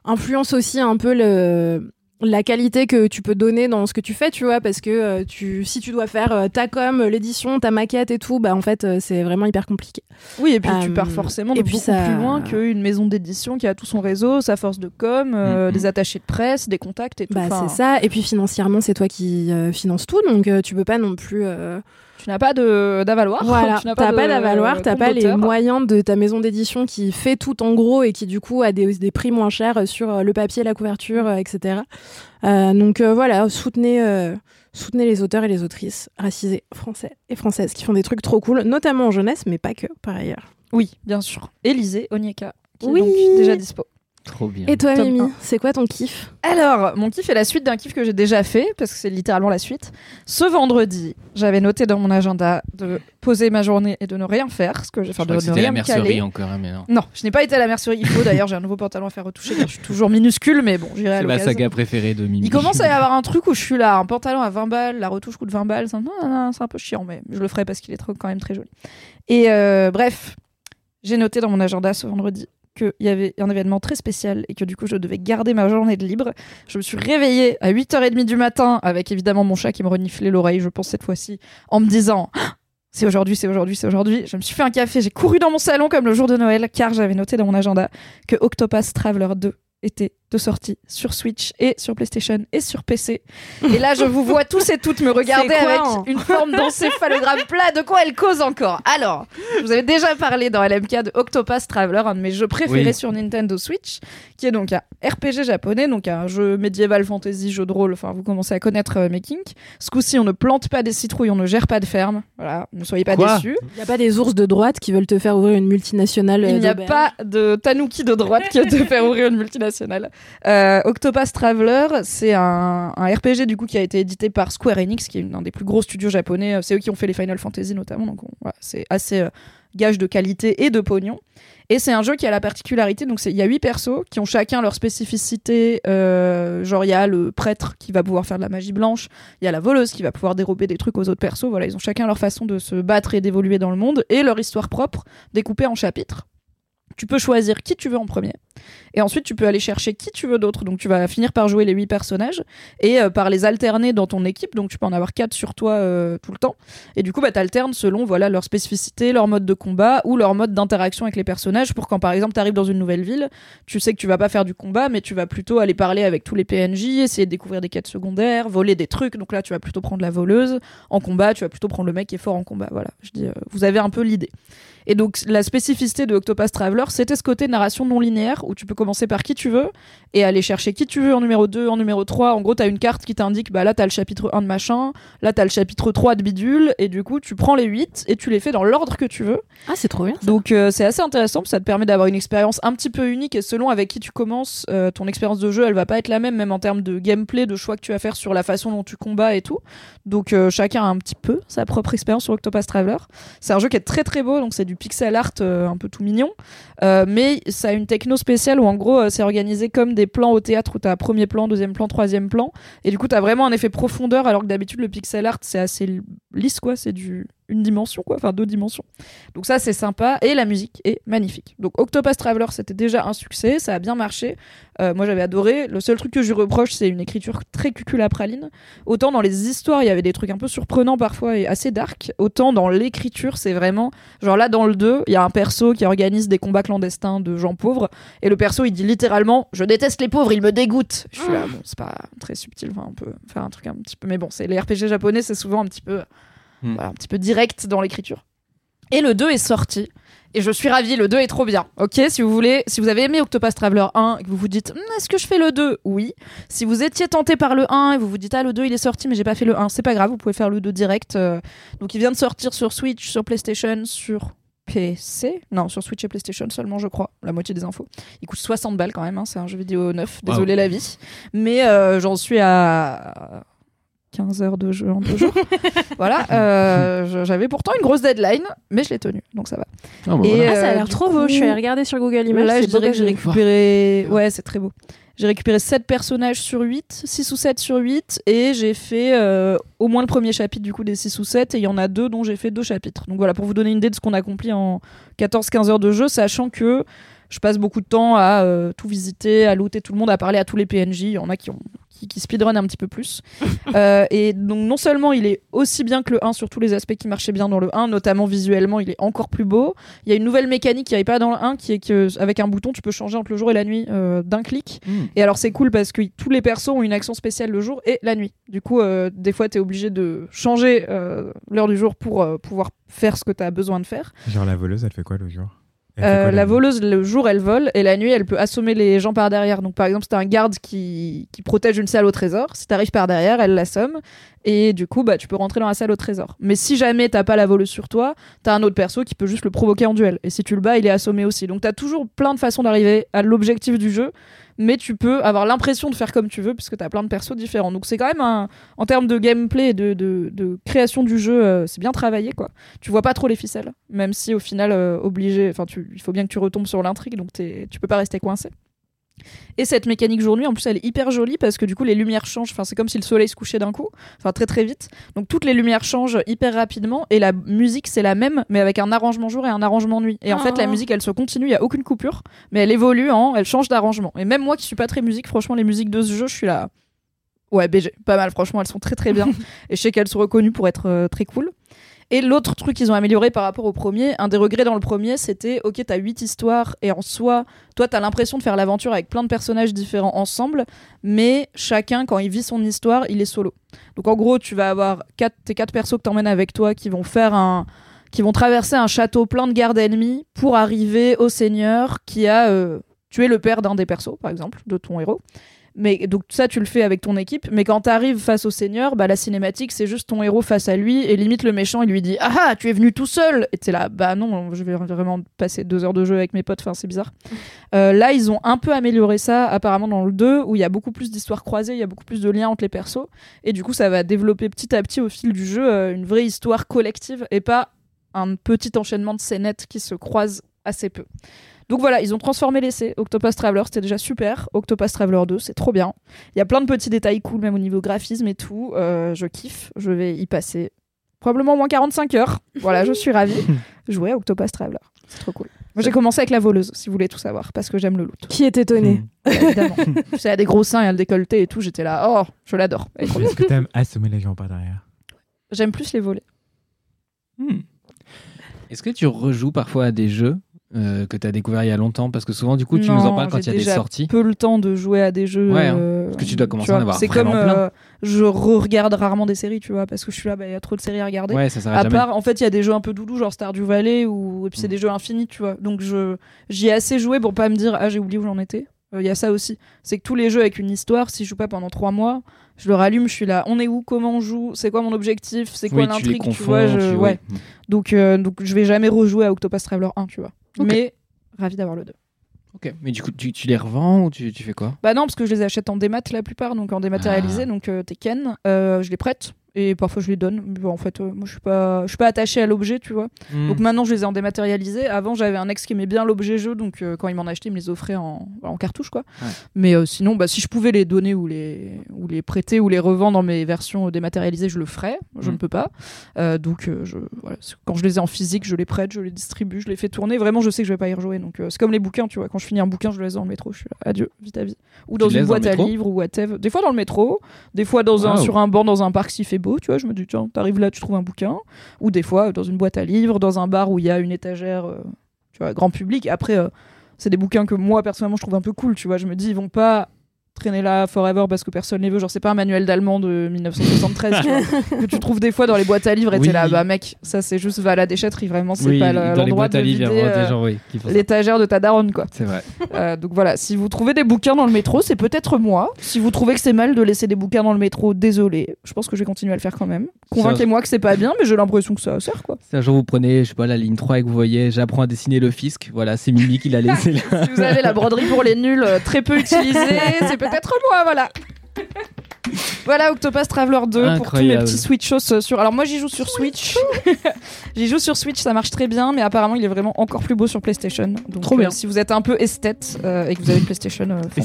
influence aussi un peu le la qualité que tu peux donner dans ce que tu fais, tu vois, parce que euh, tu, si tu dois faire euh, ta com, l'édition, ta maquette et tout, bah en fait euh, c'est vraiment hyper compliqué. Oui, et puis tu pars forcément de et puis beaucoup ça- plus loin qu'une maison d'édition qui a tout son réseau, sa force de com, euh, Mhm. des attachés de presse, des contacts et tout. Bah c'est ça. Et puis financièrement, c'est toi qui euh, finances tout, donc euh, tu peux pas non plus. Tu n'as pas de d'avaloir. Voilà, tu n'as pas d'avaloir, t'as compte pas les moyens de ta maison d'édition qui fait tout en gros et qui du coup a des, des prix moins chers sur euh, le papier, la couverture, euh, etc. Euh, donc euh, voilà, soutenez, euh, soutenez les auteurs et les autrices racisés français et françaises qui font des trucs trop cool, notamment en jeunesse, mais pas que par ailleurs. Oui, bien sûr. Élisée Onyeka, qui Oui. est donc déjà dispo. Trop bien. Et toi, Top Mimi, c'est quoi ton kiff? Alors, mon kiff est la suite d'un kiff que j'ai déjà fait, parce que c'est littéralement la suite. Ce vendredi, j'avais noté dans mon agenda de poser ma journée et de ne rien faire, ce que j'ai Je fait de ne c'était la rien me mercerie caler. encore, hein, mais non. Non, je n'ai pas été à la mercerie. Il faut d'ailleurs, j'ai un nouveau pantalon à faire retoucher, je suis toujours minuscule, mais bon, j'irai à C'est ma saga préférée de Mimi. Il commence à y avoir un truc où je suis là, un pantalon à 20 balles, la retouche coûte 20 balles, c'est un, non, non, non, c'est un peu chiant, mais je le ferai parce qu'il est trop- quand même très joli. Et euh, bref, j'ai noté dans mon agenda ce vendredi qu'il y avait un événement très spécial et que du coup je devais garder ma journée de libre. Je me suis réveillée à 8h30 du matin avec évidemment mon chat qui me reniflait l'oreille, je pense cette fois-ci, en me disant Ah, c'est aujourd'hui, c'est aujourd'hui, c'est aujourd'hui. Je me suis fait un café, j'ai couru dans mon salon comme le jour de Noël car j'avais noté dans mon agenda que Octopath Traveler 2 était de sortie sur Switch et sur PlayStation et sur PC. Et là, je vous vois tous et toutes me regarder quoi, avec hein une forme d'encéphalogramme plat. De quoi elle cause encore? Alors, je vous avais déjà parlé dans LMK de Octopath Traveler, un de mes jeux préférés Oui. sur Nintendo Switch, qui est donc un RPG japonais, donc un jeu médiéval fantasy, jeu de rôle. Enfin, vous commencez à connaître euh, mes kinks. Ce coup-ci, on ne plante pas des citrouilles, on ne gère pas de ferme. Voilà, ne soyez pas Quoi? déçus. Il y a pas des ours de droite qui veulent te faire ouvrir une multinationale euh, Il n'y a pas de tanuki de droite qui va te faire ouvrir une multinationale. Euh, Octopath Traveler, c'est un, un RPG du coup qui a été édité par Square Enix, qui est l'un des plus gros studios japonais. Euh, C'est eux qui ont fait les Final Fantasy notamment, donc c'est assez euh, gage de qualité et de pognon. Et c'est un jeu qui a la particularité, donc il y a huit persos qui ont chacun leur spécificité. genre il y a le prêtre qui va pouvoir faire de la magie blanche, il y a la voleuse qui va pouvoir dérober des trucs aux autres persos. Voilà, ils ont chacun leur façon de se battre et d'évoluer dans le monde et leur histoire propre découpée en chapitres. Tu peux choisir qui tu veux en premier. Et ensuite, tu peux aller chercher qui tu veux d'autre. Donc, tu vas finir par jouer les huit personnages et euh, par les alterner dans ton équipe. Donc, tu peux en avoir quatre sur toi euh, tout le temps. Et du coup, bah, tu alternes selon voilà, leur spécificité, leur mode de combat ou leur mode d'interaction avec les personnages pour quand, par exemple, tu arrives dans une nouvelle ville, tu sais que tu vas pas faire du combat, mais tu vas plutôt aller parler avec tous les PNJ, essayer de découvrir des quêtes secondaires, voler des trucs. Donc là, tu vas plutôt prendre la voleuse. En combat, tu vas plutôt prendre le mec qui est fort en combat. Voilà, je dis, euh, vous avez un peu l'idée. Et donc, la spécificité de Octopus Traveler, c'était ce côté narration non linéaire où tu peux commencer par qui tu veux et aller chercher qui tu veux en numéro 2, en numéro 3. En gros, tu as une carte qui t'indique, bah là, tu as le chapitre 1 de machin, là, tu as le chapitre 3 de bidule, et du coup, tu prends les 8 et tu les fais dans l'ordre que tu veux. Ah, c'est trop bien. ça. Donc, euh, c'est assez intéressant, parce que ça te permet d'avoir une expérience un petit peu unique, et selon avec qui tu commences, euh, ton expérience de jeu, elle va pas être la même, même en termes de gameplay, de choix que tu vas faire sur la façon dont tu combats et tout. Donc, euh, chacun a un petit peu sa propre expérience sur Octopus Traveler. C'est un jeu qui est très très beau, donc c'est du pixel art un peu tout mignon. Mais ça a une techno spéciale où en gros euh, c'est organisé comme des plans au théâtre où t'as premier plan, deuxième plan, troisième plan. Et du coup t'as vraiment un effet profondeur alors que d'habitude le pixel art c'est assez lisse quoi, c'est du une dimension quoi, enfin deux dimensions. Donc ça c'est sympa et la musique est magnifique. Donc Octopus Traveler c'était déjà un succès, ça a bien marché. Euh, moi j'avais adoré. Le seul truc que je reproche c'est une écriture très cuculapraline. Autant dans les histoires il y avait des trucs un peu surprenants parfois et assez dark, autant dans l'écriture c'est vraiment Genre là, dans le 2, il y a un perso qui organise des combats clandestins de gens pauvres. Et le perso, il dit littéralement Je déteste les pauvres, ils me dégoûtent. Je suis là, bon, c'est pas très subtil. Enfin, on peut faire un truc un petit peu. Mais bon, c'est les RPG japonais, c'est souvent un petit peu, Hmm. voilà, un petit peu direct dans l'écriture. Et le 2 est sorti. Et je suis ravie, le 2 est trop bien. Ok, si vous voulez, si vous avez aimé Octopus Traveler 1 et que vous vous dites, Hum, est-ce que je fais le 2 Oui. Si vous étiez tenté par le 1 et vous vous dites, ah, le 2 il est sorti, mais j'ai pas fait le 1, c'est pas grave, vous pouvez faire le 2 direct. euh. donc il vient de sortir sur Switch, sur PlayStation, sur PC. Non, sur Switch et PlayStation seulement, je crois. La moitié des infos. Il coûte 60 balles quand même, hein, c'est un jeu vidéo neuf. Désolé la vie. Mais euh, j'en suis à 15 heures de jeu en deux jours. voilà. euh, J'avais pourtant une grosse deadline, mais je l'ai tenue, donc ça va. Ah, bah, Et, voilà. Ah, ça a euh, l'air trop coup- beau. Je suis allée regarder sur Google Images. Là, je dirais que j'ai récupéré. Ouais, c'est très beau. J'ai récupéré 7 personnages sur 8, 6 ou 7 sur 8, et j'ai fait euh, au moins le premier chapitre du coup des 6 ou 7, et il y en a deux dont j'ai fait deux chapitres. Donc voilà, pour vous donner une idée de ce qu'on accomplit en 14-15 heures de jeu, sachant que je passe beaucoup de temps à euh, tout visiter, à looter tout le monde, à parler à tous les PNJ. Il y en a qui, ont, qui, qui speedrun un petit peu plus. Euh, et donc, non seulement il est aussi bien que le 1 sur tous les aspects qui marchaient bien dans le 1, notamment visuellement, il est encore plus beau. Il y a une nouvelle mécanique qui n'y avait pas dans le 1, qui est que avec un bouton, tu peux changer entre le jour et la nuit euh, d'un clic. Mm. Et alors, c'est cool parce que tous les persos ont une action spéciale le jour et la nuit. Du coup, euh, des fois, tu es obligé de changer euh, l'heure du jour pour euh, pouvoir faire ce que tu as besoin de faire. Genre la voleuse, elle fait quoi le jour? Euh, la voleuse, le jour, elle vole, et la nuit, elle peut assommer les gens par derrière. Donc, par exemple, si t'as un garde qui, qui protège une salle au trésor, si t'arrives par derrière, elle l'assomme, et du coup, bah, tu peux rentrer dans la salle au trésor. Mais si jamais t'as pas la voleuse sur toi, t'as un autre perso qui peut juste le provoquer en duel. Et si tu le bats, il est assommé aussi. Donc, t'as toujours plein de façons d'arriver à l'objectif du jeu, mais tu peux avoir l'impression de faire comme tu veux, puisque t'as plein de persos différents. Donc, c'est quand même un, en termes de gameplay et de, création du jeu, euh, c'est bien travaillé, quoi tu vois pas trop les ficelles, même si au final euh, obligé, enfin tu- il faut bien que tu retombes sur l'intrigue, donc tu peux pas rester coincé. Et cette mécanique jour-nuit, en plus, elle est hyper jolie parce que du coup, les lumières changent. Enfin, c'est comme si le soleil se couchait d'un coup, enfin très très vite. Donc toutes les lumières changent hyper rapidement et la musique c'est la même, mais avec un arrangement jour et un arrangement nuit. Et en fait, la Oh. musique elle se continue, il y a aucune coupure, mais elle évolue, en, elle change d'arrangement. Et même moi qui suis pas très musique, franchement, les musiques de ce jeu, je suis là. Ouais, BG, pas mal, franchement, elles sont très très bien. et je sais qu'elles sont reconnues pour être euh, très cool. Et l'autre truc qu'ils ont amélioré par rapport au premier, un des regrets dans le premier, c'était ok, t'as huit histoires et en soi, toi t'as l'impression de faire l'aventure avec plein de personnages différents ensemble, mais chacun, quand il vit son histoire, il est solo. Donc en gros, tu vas avoir quatre, tes quatre persos que t'emmènes avec toi qui vont faire un. qui vont traverser un château plein de gardes ennemis pour arriver au seigneur qui a euh, tué le père d'un des persos, par exemple, de ton héros. Mais donc ça, tu le fais avec ton équipe. Mais quand t'arrives face au seigneur, bah la cinématique, c'est juste ton héros face à lui et limite le méchant, il lui dit ah ah, tu es venu tout seul. Et t'es là bah non, je vais vraiment passer deux heures de jeu avec mes potes. Enfin c'est bizarre. Euh, là, ils ont un peu amélioré ça apparemment dans le 2 où il y a beaucoup plus d'histoires croisées, il y a beaucoup plus de liens entre les persos et du coup ça va développer petit à petit au fil du jeu euh, une vraie histoire collective et pas un petit enchaînement de scénettes qui se croisent assez peu. Donc voilà, ils ont transformé l'essai. Octopus Traveler, c'était déjà super. Octopus Traveler 2, c'est trop bien. Il y a plein de petits détails cool, même au niveau graphisme et tout. Euh, je kiffe. Je vais y passer probablement au moins 45 heures. Voilà, je suis ravie. Jouer à Octopus Traveler. C'est trop cool. Moi, j'ai commencé avec la voleuse, si vous voulez tout savoir, parce que j'aime le loot. Qui est étonné Hmm. Évidemment. Elle a des gros seins et elle décolleté et tout. J'étais là, oh, je l'adore. Est-ce que t'aimes assommer les gens par derrière? J'aime plus les volets. Hmm. Est-ce que tu rejoues parfois à des jeux? Euh, que tu as découvert il y a longtemps Parce que souvent, du coup, tu nous en parles quand il y a des sorties. peu le temps de jouer à des jeux. Ouais, hein, euh, parce que tu dois commencer tu à en avoir C'est comme plein. euh, je re-regarde rarement des séries, tu vois, parce que je suis là, bah, il y a trop de séries à regarder. Ouais, ça à jamais. part, en fait, il y a des jeux un peu doudous, genre Stardew Valley, ou et puis c'est Mm. des jeux infinis, tu vois. Donc je j'y ai assez joué pour pas me dire ah j'ai oublié où j'en étais. Il y a ça aussi. C'est que tous les jeux avec une histoire, si je joue pas pendant trois mois, je le rallume, je suis là. On est où Comment on joue C'est quoi mon objectif C'est quoi Oui, l'intrigue Tu vois je- tu- ouais. Donc euh, donc je vais jamais rejouer à Octopus Traveler 1, tu vois. Mais ravi d'avoir le 2. Ok, mais du coup, tu, tu les revends ou tu, tu fais quoi? Bah non, parce que je les achète en démat la plupart, donc en dématérialisé, Ah. donc euh, Tekken. Euh, je les prête et parfois je les donne. Mais bon, en fait, euh, moi je suis pas, je suis pas attachée à l'objet, tu vois. Hmm. Donc maintenant je les ai en dématérialisé. Avant j'avais un ex qui aimait bien l'objet jeu, donc euh, quand il m'en achetait, il me les offrait en, en cartouche, quoi. Ouais. Mais euh, sinon, bah si je pouvais les donner ou les, ou les prêter ou les revendre dans mes versions dématérialisées, je le ferais. Je ne peux pas. Donc je, voilà, c'est- quand je les ai en physique, je les prête, je les distribue, je les fais tourner. Vraiment, je sais que je vais pas y rejouer. Donc c'est comme les bouquins, tu vois. Quand je finis un bouquin, je le laisse dans le métro. Je suis là, adieu, vite à vie. Ou dans une boîte à livres ou whatever. Des fois dans le métro, des fois dans un, Wow. sur un banc dans un parc s'il fait tu vois. Je me dis tiens, t'arrives là, tu trouves un bouquin. Ou des fois dans une boîte à livres, dans un bar où il y a une étagère, euh, tu vois, grand public. Après, euh, c'est des bouquins que moi personnellement je trouve un peu cool, tu vois. Je me dis ils vont pas traîner là forever parce que personne les veut. Genre c'est pas un manuel d'allemand de 1973 tu vois, que tu trouves des fois dans les boîtes à livres et Oui. t'es là bah mec ça c'est juste va à la déchetterie vraiment c'est Oui, pas l'endroit de vider, euh, oui, l'étagère de ta daronne quoi. C'est vrai. Euh, donc voilà, si vous trouvez des bouquins dans le métro, c'est peut-être moi. Si vous trouvez que c'est mal de laisser des bouquins dans le métro, désolé. Je pense que je vais continuer à le faire quand même. Convainquez-moi que c'est pas bien, mais j'ai l'impression que ça sert quoi. Si un jour vous prenez, je sais pas, la ligne 3 et que vous voyez, j'apprends à dessiner le fisc, voilà, c'est Mimi qui l'a laissé là. Si vous avez la broderie pour les nuls euh, très peu utilisée, c'est peut-être moi, voilà. Voilà Octopus Traveler 2 pour tous mes petits Switchos euh, sur. Alors moi j'y joue sur Switch. j'y joue sur Switch, ça marche très bien, mais apparemment il est vraiment encore plus beau sur PlayStation. Donc Trop euh, bien. si vous êtes un peu esthète euh, et que vous avez une PlayStation, euh.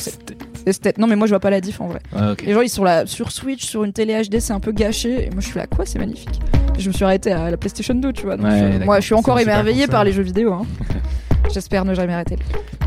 Esthète. Non mais moi je vois pas la diff en vrai. Ah. Les gens ils sont là sur Switch, sur une télé HD, c'est un peu gâché. Et moi je suis là, quoi, c'est magnifique. Et je me suis arrêtée à la PlayStation 2, tu vois. Donc, Ouais, euh, d'accord. moi je suis encore émerveillée par les jeux vidéo. hein. J'espère ne jamais arrêter.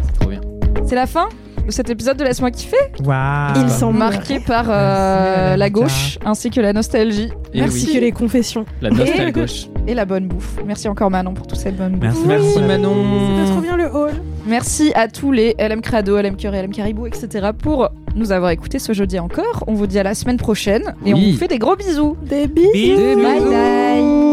C'est trop bien. C'est la fin? Cet épisode de Laisse-moi kiffer, Waouh Il semble. marqué par euh, Merci, la gauche ainsi que la nostalgie. Et Merci. Ainsi que les confessions. La nostalgie gauche. Et la bonne bouffe. Merci encore Manon pour toute cette bonne bouffe. Merci, Oui. merci C'était Manon. trop bien le hall. Merci à tous les LM Crado, LM Cœur et LM Caribou, etc. pour nous avoir écoutés ce jeudi encore. On vous dit à la semaine prochaine et on vous fait des gros bisous. Des bisous. Bye bye.